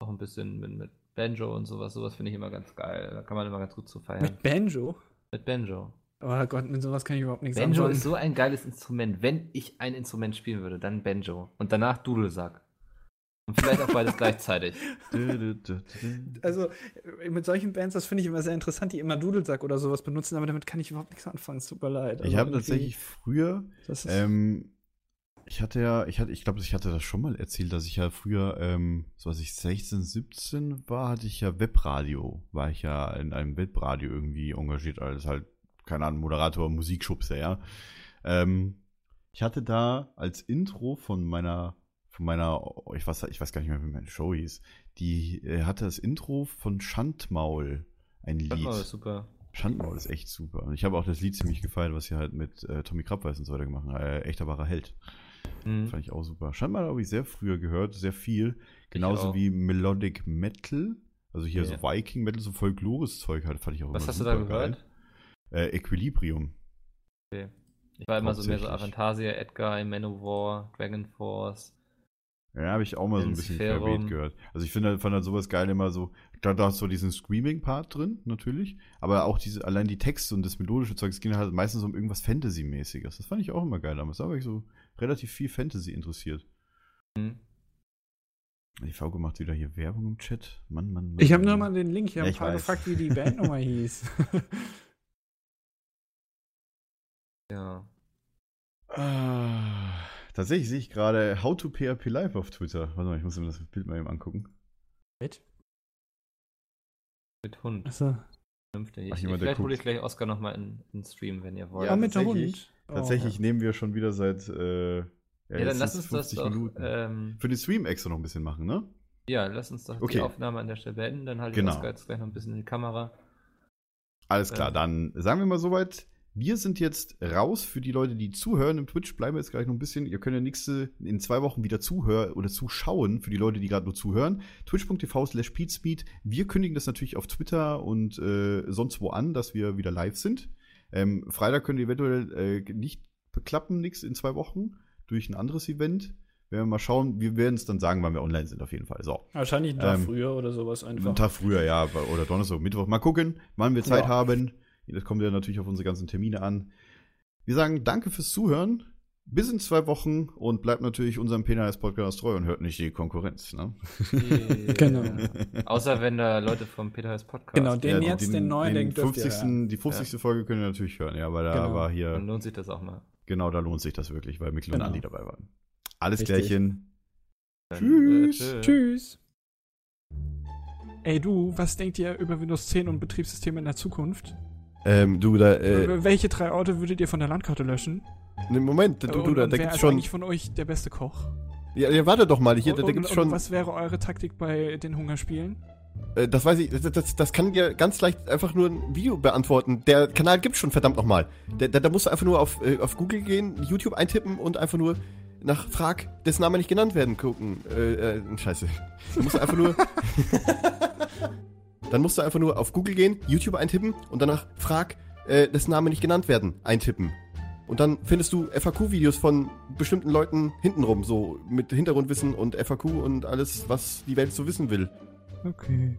auch ein bisschen mit, mit Banjo und sowas, sowas finde ich immer ganz geil. Da kann man immer ganz gut zu feiern. Mit Banjo? Mit Banjo. Oh Gott, mit sowas kann ich überhaupt nichts Banjo anfangen. ist so ein geiles Instrument. Wenn ich ein Instrument spielen würde, dann Banjo. Und danach Dudelsack. Und vielleicht auch beides gleichzeitig. Also, mit solchen Bands, das finde ich immer sehr interessant, die immer Dudelsack oder sowas benutzen, aber damit kann ich überhaupt nichts anfangen. Es tut mir leid. Ich Also habe tatsächlich früher, Das ist, ähm, ich hatte ja, ich hatte, ich glaube, ich hatte das schon mal erzählt, dass ich ja früher, ähm, so als ich 16, 17 war, hatte ich ja Webradio, war ich ja in einem Webradio irgendwie engagiert als halt, keine Ahnung, Moderator, Musikschubser, ja. Ähm, ich hatte da als Intro von meiner, von meiner, ich weiß, ich weiß gar nicht mehr, wie meine Show hieß, die äh, hatte das Intro von Schandmaul, ein Lied. Oh, super. Schandmaul ist echt super. Und ich habe auch das Lied ziemlich gefeiert, was sie halt mit äh, Tommy Krabweis und so weiter gemacht haben. Äh, echter wahrer Held. Mhm. Fand ich auch super. Schandmaul habe ich sehr früher gehört, sehr viel. Genauso wie Melodic Metal. Also hier Ja. so Viking Metal, so Folklores-Zeug halt, fand ich auch Was hast du da gehört? Äh, Equilibrium. Ich war immer so mehr so. Avantasia, Edgar, Manowar, Dragon Force. Ja, habe ich auch mal so ein bisschen querbeet gehört. Also ich finde halt, fand halt sowas geil immer so, da, da hast du diesen Screaming-Part drin, natürlich, aber auch diese, allein die Texte und das melodische Zeug, es ging halt meistens um irgendwas Fantasy-mäßiges. Das fand ich auch immer geil damals. Da war ich so relativ viel Fantasy interessiert. Hm. Die V macht wieder hier Werbung im Chat. Mann, Mann, Mann. ich habe nur mal den Link, ich habe Ja, ein ich paar weiß. gefragt, wie die Bandnummer hieß. Ja. Ah, tatsächlich sehe ich gerade How to PHP Live auf Twitter. Warte mal, ich muss mir das Bild mal eben angucken. Mit? Mit Hund. Achso. Vernünftig. Ach, Ich, jemand, vielleicht hole ich gleich Oscar nochmal in, in Stream, wenn ihr wollt. Ja, mit der tatsächlich. Hund. Oh. Tatsächlich nehmen wir schon wieder seit. Äh, ja, Ja, dann lass uns das doch. Minuten. Ähm, Für den Stream extra noch ein bisschen machen, ne? ja, lass uns doch Okay. die Aufnahme an der Stelle beenden. Dann halte Genau. ich Oscar jetzt gleich noch ein bisschen in die Kamera. Alles klar, Ja. dann sagen wir mal soweit. Wir sind jetzt raus für die Leute, die zuhören. Im Twitch bleiben wir jetzt gleich noch ein bisschen. Ihr könnt ja nächste, in zwei Wochen wieder zuhören oder zuschauen für die Leute, die gerade nur zuhören. Twitch.tv slash Peatspeed. Wir kündigen das natürlich auf Twitter und äh, sonst wo an, dass wir wieder live sind. Ähm, Freitag könnte eventuell äh, nicht beklappen, nix in zwei Wochen, durch ein anderes Event. Werden wir mal schauen. Wir werden es dann sagen, wann wir online sind, auf jeden Fall. So. Wahrscheinlich einen Tag Ähm, früher oder sowas einfach. Einen Tag früher, ja, oder Donnerstag, Mittwoch. Mal gucken, wann wir Zeit Ja. haben. Das kommt ja natürlich auf unsere ganzen Termine an. Wir sagen danke fürs Zuhören. Bis in zwei Wochen und bleibt natürlich unserem PNS-Podcast treu und hört nicht die Konkurrenz. Ne? Genau. Außer wenn da Leute vom Peter Heiß Podcast. Genau, den Ja, jetzt, den neuen, den dürft ihr 50. Die 50. Folge könnt ihr natürlich hören, ja, weil da Genau. war Dann hier, lohnt sich das auch mal. genau, da lohnt sich das wirklich, weil Mikkel und Genau. Andi dabei waren. Alles Richtig. Klärchen. Dann, Tschüss. Tschüss. Ey du, was denkt ihr über Windows 10 und Betriebssysteme in der Zukunft? Ähm, du, da, äh, Welche drei Orte würdet ihr von der Landkarte löschen? Ne, Moment, du, du, und, da, und da gibt's ist schon. eigentlich von euch der beste Koch? Ja, ja, warte doch mal, hier, da, da und, gibt's und schon. was wäre eure Taktik bei den Hungerspielen? Äh, das weiß ich, das, das, das kann dir ganz leicht einfach nur ein Video beantworten. Der Kanal gibt's schon, verdammt nochmal. Da, da, da musst du einfach nur auf, äh, auf Google gehen, YouTube eintippen und einfach nur nach Frag, dessen Name nicht genannt werden, gucken. Äh, äh, scheiße. Da musst du einfach nur. Dann musst du einfach nur auf Google gehen, YouTube eintippen und danach Frag, äh, dessen Name nicht genannt werden, eintippen. Und dann findest du FAQ-Videos von bestimmten Leuten hintenrum, so mit Hintergrundwissen und FAQ und alles, was die Welt so wissen will. Okay.